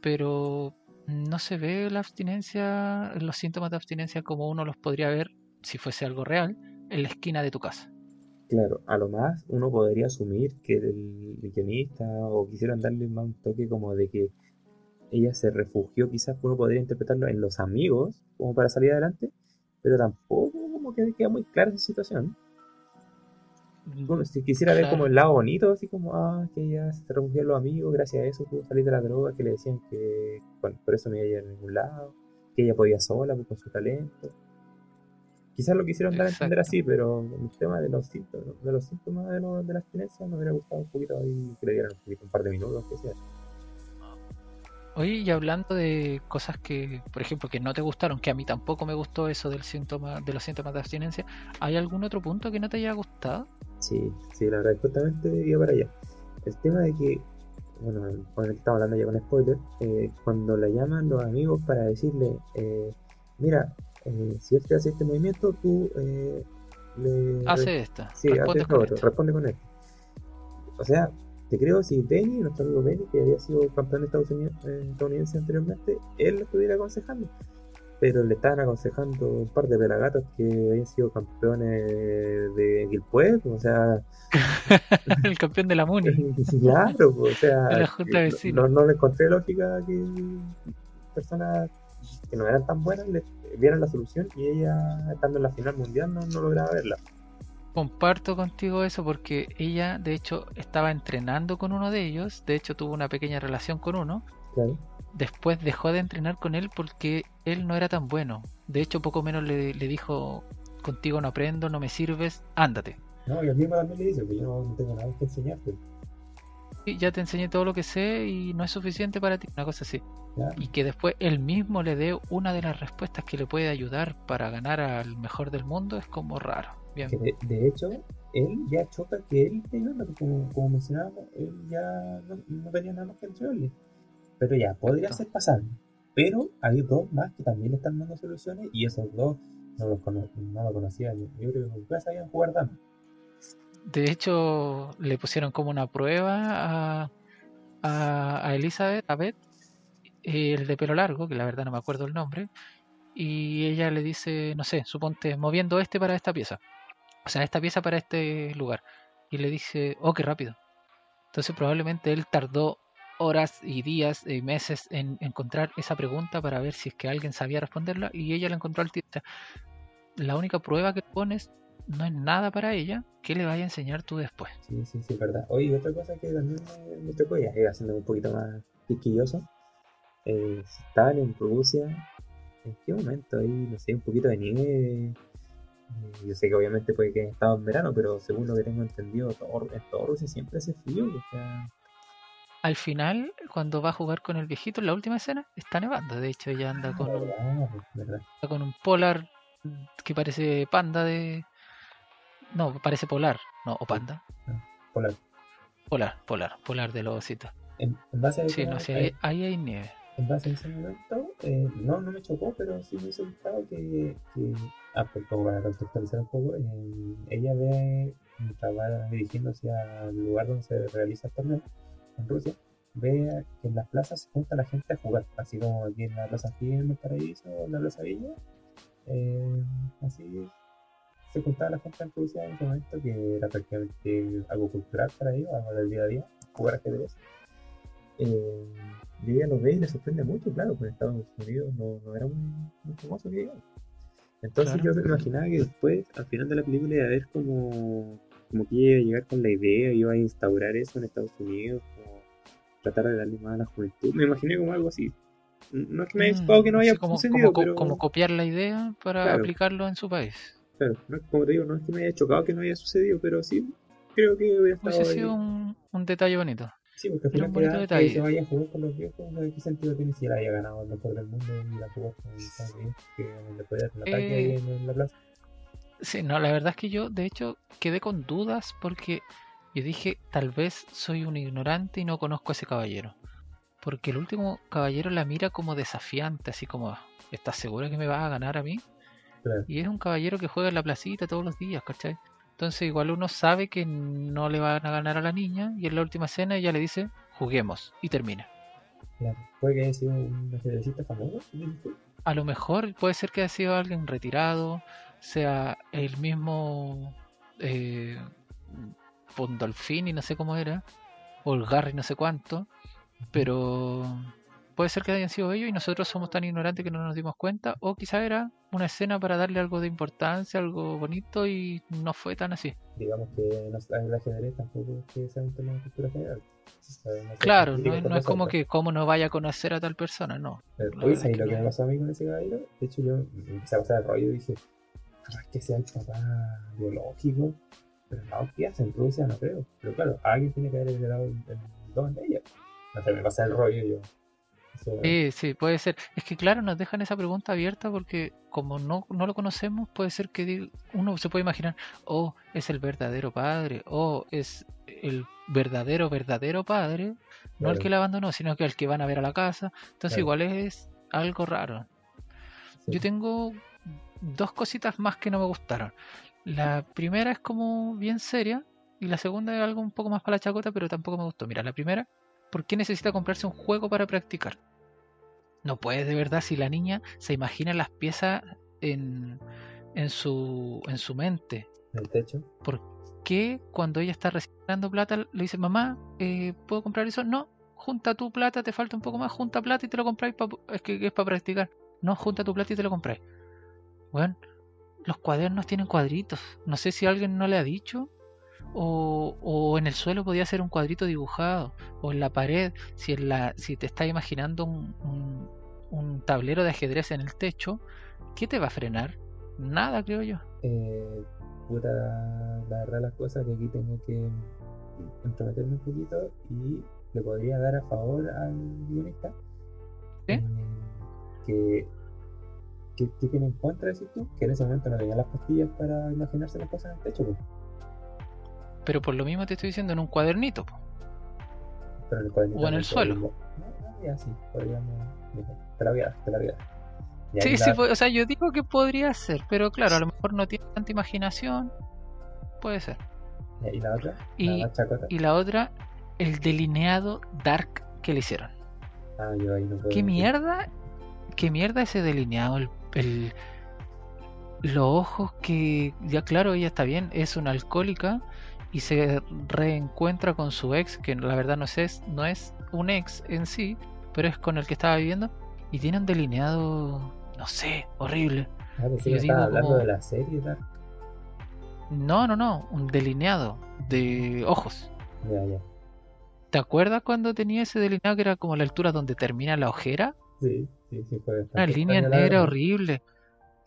Pero no se ve la abstinencia, los síntomas de abstinencia como uno los podría ver si fuese algo real en la esquina de tu casa. Claro, a lo más uno podría asumir que el, guionista o quisieran darle más un toque como de que ella se refugió, quizás uno podría interpretarlo en los amigos como para salir adelante, pero tampoco como que queda muy clara esa situación. Bueno, si quisiera ver Claro. como el lado bonito, así como, ah, que ella se refugió los amigos, gracias a eso pudo salir de la droga, que le decían que bueno, por eso no iba a ir a ningún lado, que ella podía sola pues, con su talento. Quizás lo quisieron dar a entender así, pero el tema de los síntomas, de los síntomas de, lo- de la abstinencia me hubiera gustado un poquito ahí, que le dieran un poquito, un par de minutos, que sea. Oye, y hablando de cosas que, por ejemplo, que no te gustaron, que a mí tampoco me gustó eso del síntoma, de los síntomas de abstinencia, ¿hay algún otro punto que no te haya gustado? Sí, sí, la verdad, justamente iba para allá. El tema de que, bueno, bueno, estamos hablando ya con spoiler, eh, cuando la llaman los amigos para decirle, eh, mira, eh, si este hace este movimiento, tú eh, le... Hace esta, Sí, hace esto con otro, esto. responde con él. O sea, te creo si Benny, nuestro amigo Benny, que había sido campeón de Estados Unidos, eh, estadounidense anteriormente, él lo estuviera aconsejando. Pero le estaban aconsejando un par de pelagatos que habían sido campeones de Guilpué, o sea, el campeón de la Muni. claro, o sea, De la Junta de no- Vecinos. no, no le encontré lógica que personas que no eran tan buenas le vieran la solución y ella, estando en la final mundial, no, no lograba verla. Comparto contigo eso porque ella, de hecho, estaba entrenando con uno de ellos, de hecho tuvo una pequeña relación con uno, Claro. después dejó de entrenar con él porque él no era tan bueno. De hecho, poco menos le, le dijo, contigo no aprendo, no me sirves, ándate. No, el mismo también le dice, que yo no tengo nada que enseñarte. Y ya te enseñé todo lo que sé y no es suficiente para ti, una cosa así. Y que después él mismo le dé una de las respuestas que le puede ayudar para ganar al mejor del mundo es como raro. Bien. Que de, de hecho, él ya choca que él porque como, como mencionábamos, él ya no, no tenía nada más que entregarle. Pero ya, podría ser pasable. Pero hay dos más que también le están dando soluciones y esos dos no los cono- no lo conocían. Yo creo que nunca sabían jugar damas. De hecho, le pusieron como una prueba a, a, a Elizabeth, a Beth, el de pelo largo, que la verdad no me acuerdo el nombre, y ella le dice, no sé, suponte, moviendo este para esta pieza. O sea, esta pieza para este lugar. Y le dice, oh, qué rápido. Entonces probablemente él tardó horas y días y meses en encontrar esa pregunta para ver si es que alguien sabía responderla y ella la encontró al tiempo. La única prueba que pones no es nada para ella que le vaya a enseñar tú después. Sí, sí, sí, verdad. Oye, otra cosa que también me, tocó, ya iba haciendo un poquito más piquilloso. Eh, Stalin en Rusia, ¿en qué momento hay, no sé, un poquito de nieve? Yo sé que obviamente puede que haya estado en verano, pero según lo que tengo entendido, todo, en todo Rusia siempre hace frío. O sea, al final, cuando va a jugar con el viejito en la última escena, está nevando. De hecho, ella anda con, un, con un polar que parece panda de. No, parece polar. No, o panda. Polar. Polar, polar, polar de los ositos. En, base a sí, no, sí, ahí, ahí, hay nieve. En base a ese momento, eh, no, no me chocó, pero sí me hizo gustado que, que. Ah, pues para contextualizar un poco, eh, ella ve, va dirigiéndose al lugar donde se realiza el torneo en Rusia, ve que en las plazas se junta la gente a jugar, así como aquí en la Plaza Fiel, en Paraíso, en la Plaza Villa. Eh, así se juntaba la gente en Rusia en ese momento, que era prácticamente algo cultural para ellos, algo del día a día, jugar ajedrez. Eh, y ella lo ve y le sorprende mucho, claro, pues Estados Unidos no, no era muy, muy famoso que digamos. Entonces yo me imaginaba que después, al final de la película, iba a ver como, como que iba a llegar con la idea, iba a instaurar eso en Estados Unidos, tratar de darle más a la juventud. Me imaginé como algo así. No es que me haya chocado que no haya como, sucedido, como, pero... como copiar la idea para aplicarlo en su país. Claro, no, como te digo, no es que me haya chocado que no haya sucedido, pero sí creo que hubiera estado Hubiese sido un, un, detalle bonito. Sí, porque al final detalle. que se vaya a jugar con los viejos, ¿qué sentido tiene si él haya ganado el mejor del mundo y la jugó con el que le puede dar un ataque ahí eh, en la plaza? Sí, no, la verdad es que yo, de hecho, quedé con dudas porque yo dije, tal vez soy un ignorante y no conozco a ese caballero. Porque el último caballero la mira como desafiante, así como, ¿estás seguro que me vas a ganar a mí? Y es un caballero que juega en la placita todos los días, ¿cachai? Entonces igual uno sabe que no le van a ganar a la niña y en la última escena ella le dice, juguemos, y termina. Claro. ¿Puede que haya sido un ajedrecista famoso? A lo mejor puede ser que haya sido alguien retirado, sea el mismo eh, Pondolfini, no sé cómo era, o el Garry, no sé cuánto, pero puede ser que hayan sido ellos y nosotros somos tan ignorantes que no nos dimos cuenta, o quizá era una escena para darle algo de importancia, algo bonito y no fue tan así. Digamos que no, el ajedrez tampoco es que sea un tema de cultura general. claro, no, es como que cómo no vaya a conocer a tal persona, no. Oye, ¿sabes lo que me pasó a mí con ese caballero? De hecho, yo empecé a pasar el rollo y dije, es que sea el papá biológico? Pero no, ¿qué hace en Rusia? No creo. Pero claro, alguien tiene que haber heredado el, el don de ella. No sé, me pasa el rollo yo. Sí, sí, puede ser. Es que claro, nos dejan esa pregunta abierta porque como no, no lo conocemos, puede ser que uno se puede imaginar, oh, es el verdadero padre, o oh, es el verdadero, verdadero padre, no el que la abandonó, sino que el que van a ver a la casa. Entonces igual es algo raro. Yo tengo dos cositas más que no me gustaron. La primera es como bien seria y la segunda es algo un poco más para la chacota, pero tampoco me gustó. Mira, la primera, ¿por qué necesita comprarse un juego para practicar? No puede de verdad si la niña se imagina las piezas en, en, su, en su mente. ¿En el techo? ¿Por qué cuando ella está recibiendo plata le dice, mamá, eh, ¿puedo comprar eso? No, junta tu plata, te falta un poco más, junta plata y te lo compráis, es que es para practicar. No, junta tu plata y te lo compráis. Bueno, los cuadernos tienen cuadritos. No sé si alguien no le ha dicho. O, o, en el suelo podía ser un cuadrito dibujado. O en la pared, si, en la, si te estás imaginando un, un, tablero de ajedrez en el techo, ¿qué te va a frenar? Nada, creo yo. Eh, puta, la verdad las cosas que aquí tengo que entrometerme un poquito y le podría dar a favor al guionista. ¿Sí? Eh, que ¿Qué, tiene en cuenta, decir tú? Que en ese momento no tenía las pastillas para imaginarse las cosas en el techo, pues. Pero por lo mismo te estoy diciendo en un cuadernito, Pero el cuadernito o en el suelo. Ya sí, podríamos. Te la voy a dar, te la voy a dar. Sí, sí, o sea, yo digo que podría ser, pero claro, a lo mejor no tiene tanta imaginación. Puede ser. ¿Y la otra? Y, la, y la otra, el delineado dark que le hicieron. Ah, yo ahí no puedo. ¿Qué mierda? ¿Qué mierda ese delineado? El, el- los ojos que, ya claro, ella está bien, es una alcohólica y se reencuentra con su ex, que la verdad no es, no es un ex en sí, pero es con el que estaba viviendo, y tiene un delineado, no sé, horrible. Ah, yo digo hablando como- de la serie, ¿verdad? No, no, no, un delineado de ojos. Ya, ya. ¿Te acuerdas cuando tenía ese delineado que era como la altura donde termina la ojera? Sí, sí, sí, fue Una línea negra horrible.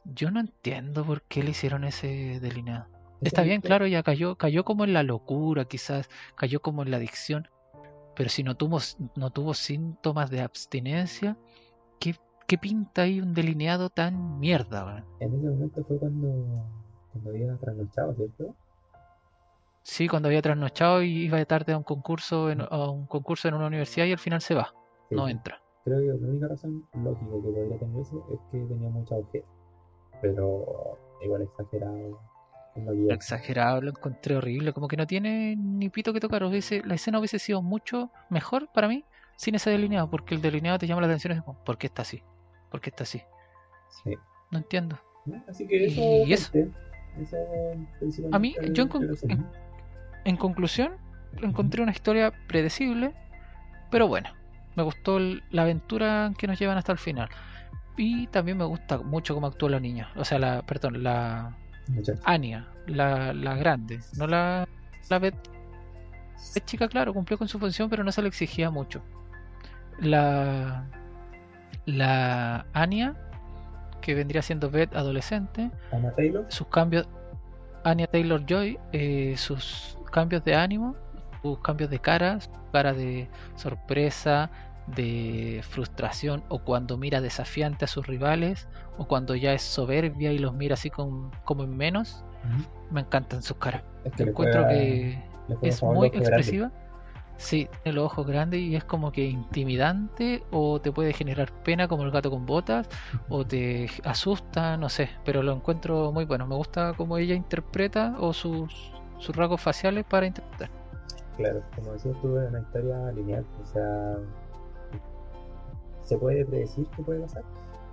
Yo no entiendo por qué le hicieron ese delineado. Está bien, claro, ya cayó, cayó como en la locura, quizás, cayó como en la adicción, pero si no tuvo, no tuvo síntomas de abstinencia, ¿qué, qué pinta ahí un delineado tan mierda? weón? En ese momento fue cuando, cuando había trasnochado, ¿cierto? Sí, cuando había trasnochado y iba de tarde a un concurso en, a un concurso en una universidad y al final se va, Sí, no entra. Creo que la única razón lógica que podría tener eso es que tenía mucha ojera. Pero igual exagerado. Exagerado, lo encontré horrible, como que no tiene ni pito que tocar. Hubiese, la escena hubiese sido mucho mejor para mí sin ese delineado, porque el delineado te llama la atención es como, ¿por qué está así? ¿Por qué está así? Sí. No entiendo. Así que eso. Y eso. gente, eso es principalmente A mí, yo en con-. En conclusión, encontré una historia predecible, pero bueno, me gustó el- la aventura que nos llevan hasta el final. Y también me gusta mucho cómo actúa la niña, o sea, la, perdón, la Anya, la, la grande, no la, la Beth. Es chica, claro, cumplió con su función, pero no se le exigía mucho. La, la Anya, que vendría siendo Beth adolescente, Anna Taylor. sus cambios, Anya Taylor Joy, eh, sus cambios de ánimo, sus cambios de cara, su cara de sorpresa, de frustración, o cuando mira desafiante a sus rivales, o cuando ya es soberbia y los mira así con- como en menos, me encantan sus caras. Es que Encuentro juega- que es muy ojos grandes. expresiva. Sí, tiene los ojos grandes y es como que intimidante o te puede generar pena como el gato con botas o te asusta, no sé, pero lo encuentro muy bueno. Me gusta cómo ella interpreta o sus, sus rasgos faciales para interpretar. Claro, como decías tú, es una historia lineal, o sea, se puede predecir qué puede pasar,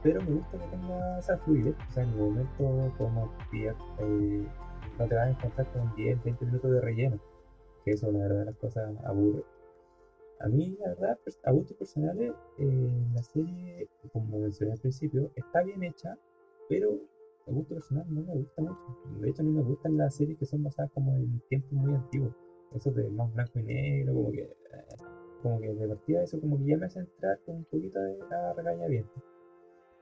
pero me gusta que tenga esa fluidez, o sea, en el momento como pillar, eh, no te vas a encontrar con 10, 20 minutos de relleno, que eso la verdad las cosas aburre. A mí, la verdad, a gustos personales, eh, la serie, como mencioné al principio, está bien hecha, pero a gusto personal no me gusta mucho. De hecho, no me gustan las series que son basadas como en tiempos muy antiguos eso de más blanco y negro, como que, eh, como que de partida eso como que ya me hace entrar con un poquito de a regañamiento.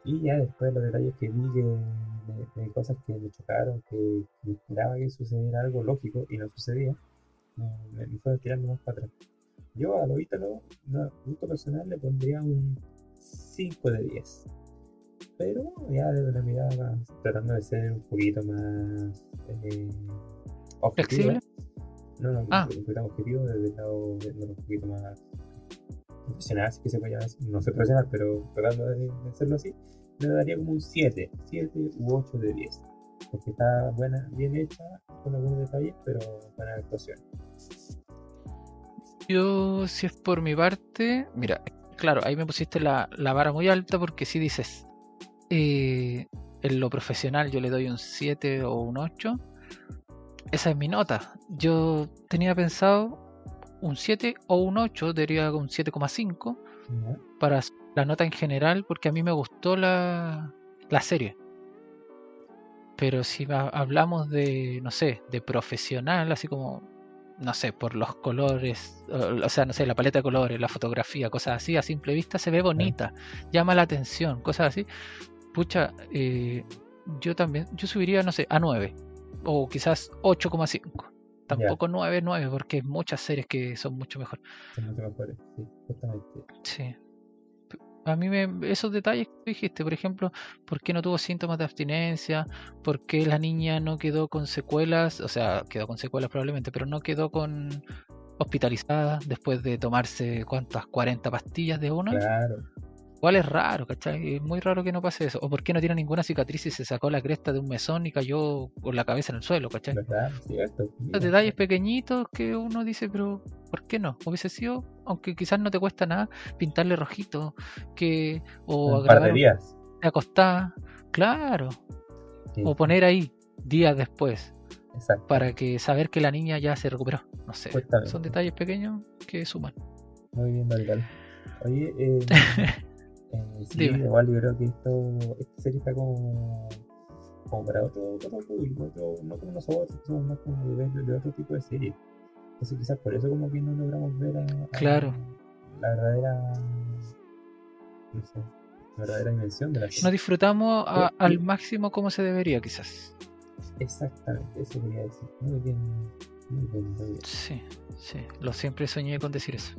Y ya después los detalles que vi que, de, cosas que me chocaron, que, que esperaba que sucediera algo lógico y no sucedía, me, me fue tirando más para atrás. Yo a lo Ítalo, no, gusto personal, le pondría un 5 de 10. Pero ya desde una mirada más, tratando de ser un poquito más eh, objetiva, ¿Flexible? No, no, Ah. un poquito objetivo desde el lado de, de un poquito más profesional, si que se puede llamar, así. no sé profesional, pero tratando de, de hacerlo así, le daría como un 7, 7 u 8 de 10. Porque está buena, bien hecha, con algunos detalles, pero buena actuación. Yo, si es por mi parte, mira, claro, ahí me pusiste la, la vara muy alta porque si dices, eh, en lo profesional yo le doy un 7 o un 8, esa es mi nota. Yo tenía pensado un 7 o un 8, diría un 7,5 ¿ya? para la nota en general porque a mí me gustó la, la serie. Pero si ha- hablamos de, no sé, de profesional, así como, no sé, por los colores, o o sea, no sé, la paleta de colores, la fotografía, cosas así, a simple vista se ve bonita, llama la atención, cosas así. Pucha, eh, yo también, yo subiría, no sé, a 9 o quizás 8,5. Tampoco 9, 9, porque hay muchas series que son mucho mejor. Son mucho mejores, sí, justamente. Sí. P- A mí me, esos detalles que dijiste, por ejemplo, ¿por qué no tuvo síntomas de abstinencia? ¿Por qué la niña no quedó con secuelas? O sea, quedó con secuelas probablemente, pero no quedó con hospitalizada después de tomarse cuántas, 40 pastillas de una. Claro, igual es raro, ¿cachai? Es muy raro que no pase eso. O por qué no tiene ninguna cicatriz y se sacó la cresta de un mesón y cayó con la cabeza en el suelo, ¿cachai? Mira. detalles pequeñitos que uno dice, pero ¿por qué no? Hubiese sido, aunque quizás no te cuesta nada, pintarle rojito, que o Un par de días. acostada, claro, Sí, o poner ahí días después Exacto. para que saber que la niña ya se recuperó. No sé, son detalles pequeños que suman. Muy bien, Marical. Oye, eh, eh, sí, Dime. igual yo creo que esto, esta serie está como, como para otro, otro público, otro, no como nosotros, somos más como de, de otro tipo de serie. Entonces quizás por eso como que no logramos ver a, a Claro. la verdadera, no sé, la verdadera dimensión de la No serie. disfrutamos a- Sí. al máximo como se debería, quizás. Exactamente, eso quería decir. Muy bien, muy bien, muy bien. Sí, sí, lo siempre soñé con decir eso.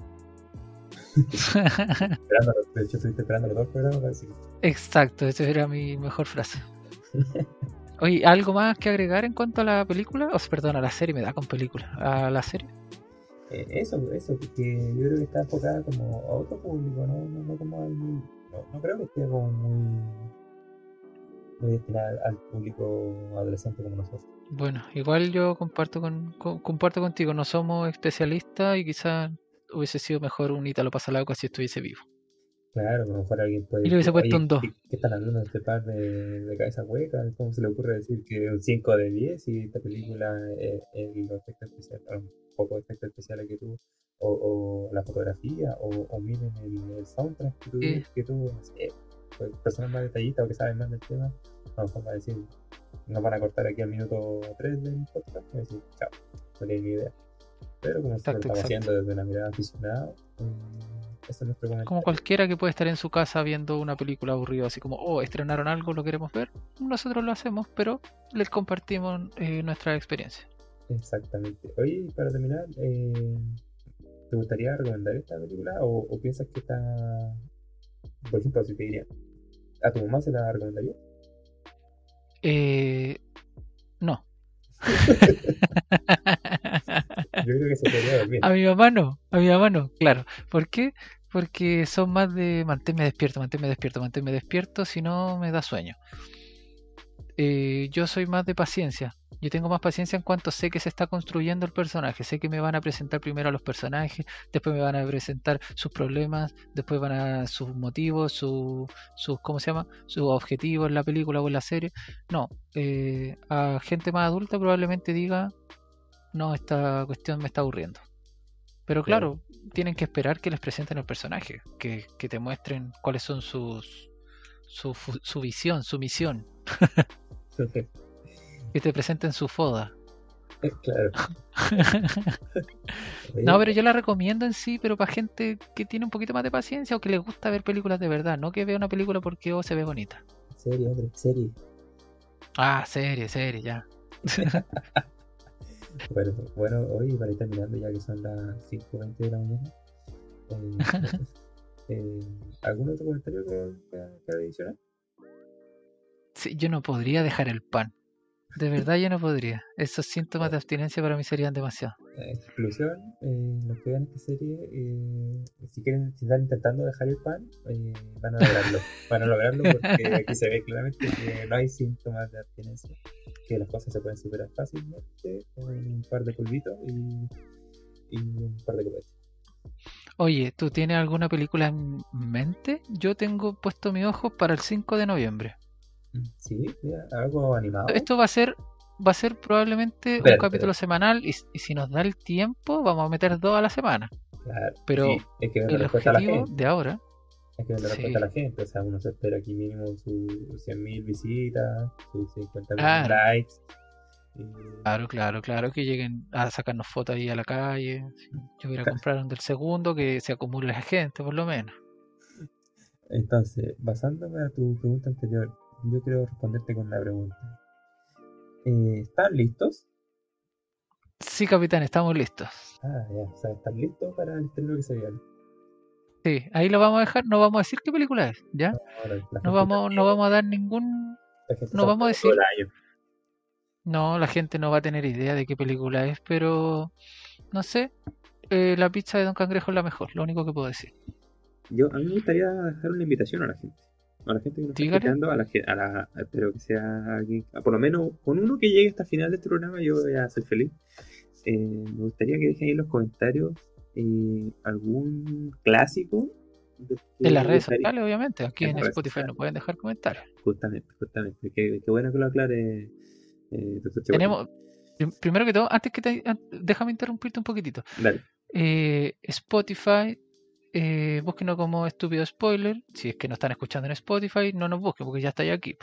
De hecho estuviste esperando los dos programas Exacto, esa era mi mejor frase. Oye, ¿algo más que agregar en cuanto a la película? O sea, perdón, a la serie, me da con película. ¿A la serie? Eh, eso, eso, porque yo creo que está enfocada como a otro público, no, no, no como al, no, no creo que esté como muy, muy destinada al, público adolescente como nosotros. Bueno, igual yo comparto con, co- comparto contigo, no somos especialistas y quizás hubiese sido mejor un Ítalo Pasalauca si estuviese vivo. Claro, a lo mejor alguien puede Y le hubiese decir, puesto "Oye, un dos". ¿qué, qué están hablando de este par de, de cabeza hueca? ¿Cómo se le ocurre decir que un 5 de 10 y esta película es, es los efectos especiales, un poco de efectos especiales que tuvo, o, o la fotografía, o, o miren el, el soundtrack que tuvo, que tuvo, pues, personas más detallistas o que saben más del tema, a lo mejor van a decir, nos van a cortar aquí al minuto 3 del podcast, y decir, chao, no tienen ni idea. Pero como lo estamos exacto. haciendo desde una mirada aficionada, eso es. Como cualquiera que puede estar en su casa viendo una película aburrida, así como, oh, estrenaron algo, lo queremos ver. Nosotros lo hacemos, pero les compartimos eh, nuestra experiencia. Exactamente. Oye, para terminar, eh, ¿te gustaría recomendar esta película o, o piensas que está, por ejemplo, si te diría, a tu mamá se la recomendaría? Eh, no. A mi mamá no, a mi mamá no, claro. ¿Por qué? Porque son más de manténme despierto, manténme despierto, manténme despierto, si no me da sueño. Eh, yo soy más de paciencia. Yo tengo más paciencia en cuanto sé que se está construyendo el personaje. Sé que me van a presentar primero a los personajes, después me van a presentar sus problemas, después van a sus motivos, sus, sus ¿cómo se llama? Sus objetivos en la película o en la serie. No, eh, a gente más adulta probablemente diga, no, esta cuestión me está aburriendo. Pero Claro. claro, tienen que esperar que les presenten el personaje, que, que te muestren cuáles son sus su, visión, su misión, que te presenten su foda. claro. No, pero yo la recomiendo en sí, pero para gente que tiene un poquito más de paciencia o que les gusta ver películas de verdad, no que vea una película porque oh, se ve bonita. Serie, hombre, serie. Ah, serie, serie, ya. Bueno, bueno, hoy para ir terminando ya que son las 5.20 de la mañana. eh, eh, ¿Algún otro comentario que, que, adicionar? Sí, yo no podría dejar el pan. De verdad yo no podría. Esos síntomas de abstinencia para mí serían demasiado. En conclusión, eh, los que vean esta serie, eh, si quieren, si están intentando dejar el pan, eh, van a lograrlo. van a lograrlo porque aquí se ve claramente que no hay síntomas de abstinencia, que las cosas se pueden superar fácilmente con un par de polvitos y, y un par de copetes. Oye, ¿tú tienes alguna película en mente? Yo tengo puesto mis ojos para el 5 de noviembre. Sí, mira, algo animado. Esto va a ser va a ser probablemente un capítulo semanal y, y si nos da el tiempo vamos a meter dos a la semana. Claro, Pero sí, hay que el objetivo de ahora, Hay que la Sí. respuesta a la gente. O sea, uno se espera aquí mínimo sus 100.000 visitas, sus 50.000 Claro. likes. y- claro, claro, claro, que lleguen a sacarnos fotos ahí a la calle. Yo voy a comprar un del segundo, que se acumule la gente por lo menos. Entonces, basándome a tu pregunta anterior, yo quiero responderte con una pregunta. Eh, ¿Están listos? Sí, capitán, estamos listos. Ah, ya, o sea, ¿están listos para el estreno que se viene? Sí, ahí lo vamos a dejar, no vamos a decir qué película es, ¿ya? La No vamos, no vamos a dar ningún la no vamos a decir-. No, la gente no va a tener idea de qué película es, pero no sé. eh, la pizza de Don Cangrejo es la mejor, lo único que puedo decir. yo a mí me gustaría dejar una invitación a la gente. A la gente que nos está escuchando, a la, a la, espero que sea alguien, a por lo menos con uno que llegue hasta el final de este programa, yo ya soy feliz. Eh, me gustaría que dejen ahí en los comentarios eh, algún clásico. que En las redes sociales, obviamente. Aquí En Spotify no pueden dejar comentarios. Justamente, justamente. Qué, qué bueno que lo aclare. Eh, doctor. Tenemos, prim- primero que todo, antes que te, déjame interrumpirte un poquitito. Dale. Spotify, eh, búsquenos como estúpido spoiler. Si es que no están escuchando en Spotify, no nos busquen porque ya está ya aquí.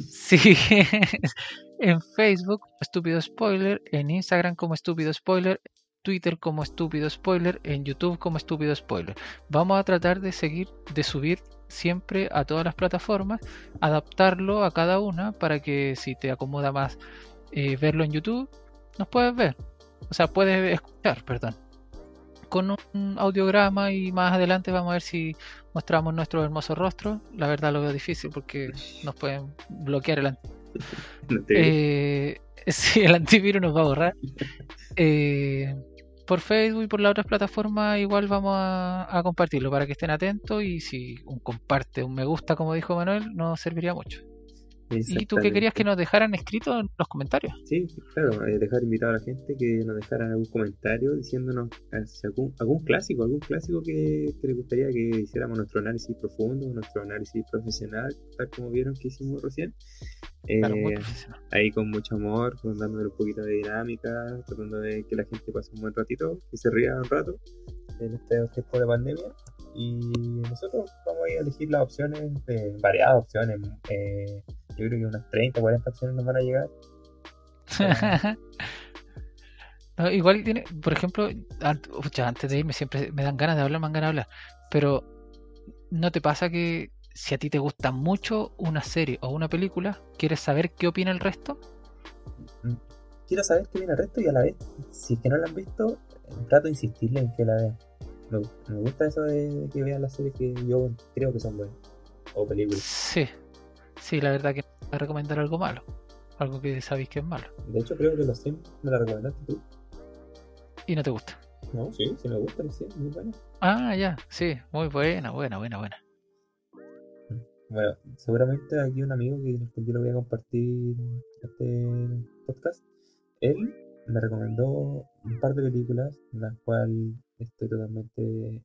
Sí, en Facebook, estúpido spoiler. En Instagram, como estúpido spoiler. Twitter como estúpido spoiler. En YouTube, como estúpido spoiler. Vamos a tratar de seguir, de subir siempre a todas las plataformas, adaptarlo a cada una para que si te acomoda más eh, verlo en YouTube, nos puedes ver. O sea, puedes escuchar, perdón con un audiograma y más adelante vamos a ver si mostramos nuestro hermoso rostro. La verdad lo veo difícil porque nos pueden bloquear el, an- No te- eh, sí, el antivirus nos va a borrar. Eh, por Facebook y por las otras plataformas igual vamos a, a compartirlo para que estén atentos y si un comparte, un me gusta como dijo Manuel, nos serviría mucho. ¿Y tú qué querías que nos dejaran escrito en los comentarios? Sí, claro, eh, dejar invitado a la gente que nos dejaran algún comentario diciéndonos si algún, algún clásico, algún clásico que, que les gustaría que hiciéramos nuestro análisis profundo, nuestro análisis profesional, tal como vieron que hicimos recién. Eh, ahí con mucho amor, con dándole un poquito de dinámica, tratando de que la gente pase un buen ratito, que se ría un rato en este tiempo de pandemia. Y nosotros vamos a elegir las opciones, eh, variadas opciones. eh, yo creo que unas 30, 40 opciones nos van a llegar. No, igual tiene, por ejemplo, ant- pucha, antes de irme siempre me dan ganas de hablar, me dan ganas de hablar, pero ¿no te pasa que si a ti te gusta mucho una serie o una película, quieres saber qué opina el resto? Quiero saber qué viene el resto y a la vez, si es que no la han visto, trato de insistirle en que la vean. Me, me gusta eso de, de que vean las series que yo creo que son buenas. O películas. Sí, sí, la verdad que no voy a recomendar algo malo, algo que sabéis que es malo De hecho, creo que los Sims me la recomendaste tú. y no te gusta. No, sí, sí me gusta los Sims, muy buena. Ah, ya, sí, muy buena, buena, buena, buena. Bueno, seguramente aquí un amigo que yo lo voy a compartir este podcast, él me recomendó un par de películas, en las cuales estoy totalmente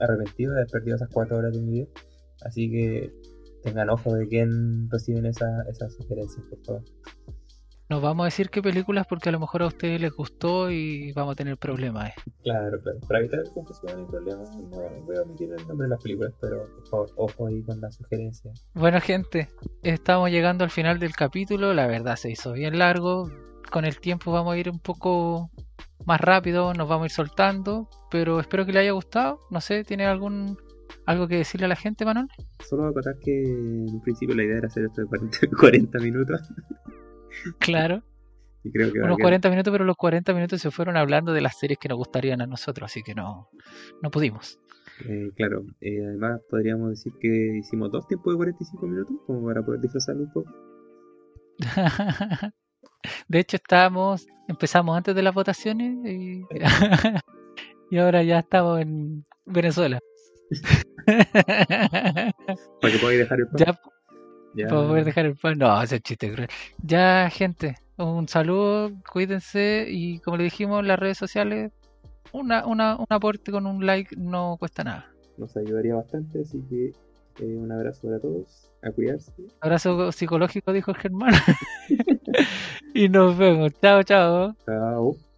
arrepentido de haber perdido esas cuatro horas de mi vida. Así que tengan ojo de quién reciben esa- esas sugerencias, por favor. No vamos a decir qué películas porque a lo mejor a ustedes les gustó y vamos a tener problemas. eh. Claro, claro. Para evitar confusión y problemas, no voy a omitir el nombre de las películas, pero por favor, ojo ahí con las sugerencias. Bueno, gente, estamos llegando al final del capítulo. La verdad se hizo bien largo. Con el tiempo vamos a ir un poco más rápido, nos vamos a ir soltando. Pero espero que le haya gustado. No sé, ¿tiene algún algo que decirle a la gente, Manuel? Solo acotar que en principio la idea era hacer esto de 40, 40 minutos. Claro, Y creo que unos quedar- 40 minutos, pero los 40 minutos se fueron hablando de las series que nos gustarían a nosotros, así que no, no pudimos. Eh, claro, eh, además podríamos decir que hicimos dos tiempos de 45 minutos, como para poder disfrazarlo un poco. De hecho, estábamos, empezamos antes de las votaciones y, y ahora ya estamos en Venezuela. Para que podáis dejar el pan. ya Ya. para poder dejar el pan. No, ese es chiste cruel. Ya, gente, un saludo, cuídense y como le dijimos en las redes sociales, una, una, un aporte con un like no cuesta nada. Nos ayudaría bastante, así que eh, un abrazo para todos, a cuidarse. Abrazo psicológico, dijo Germán. y nos vemos. Chao, chao. Chao.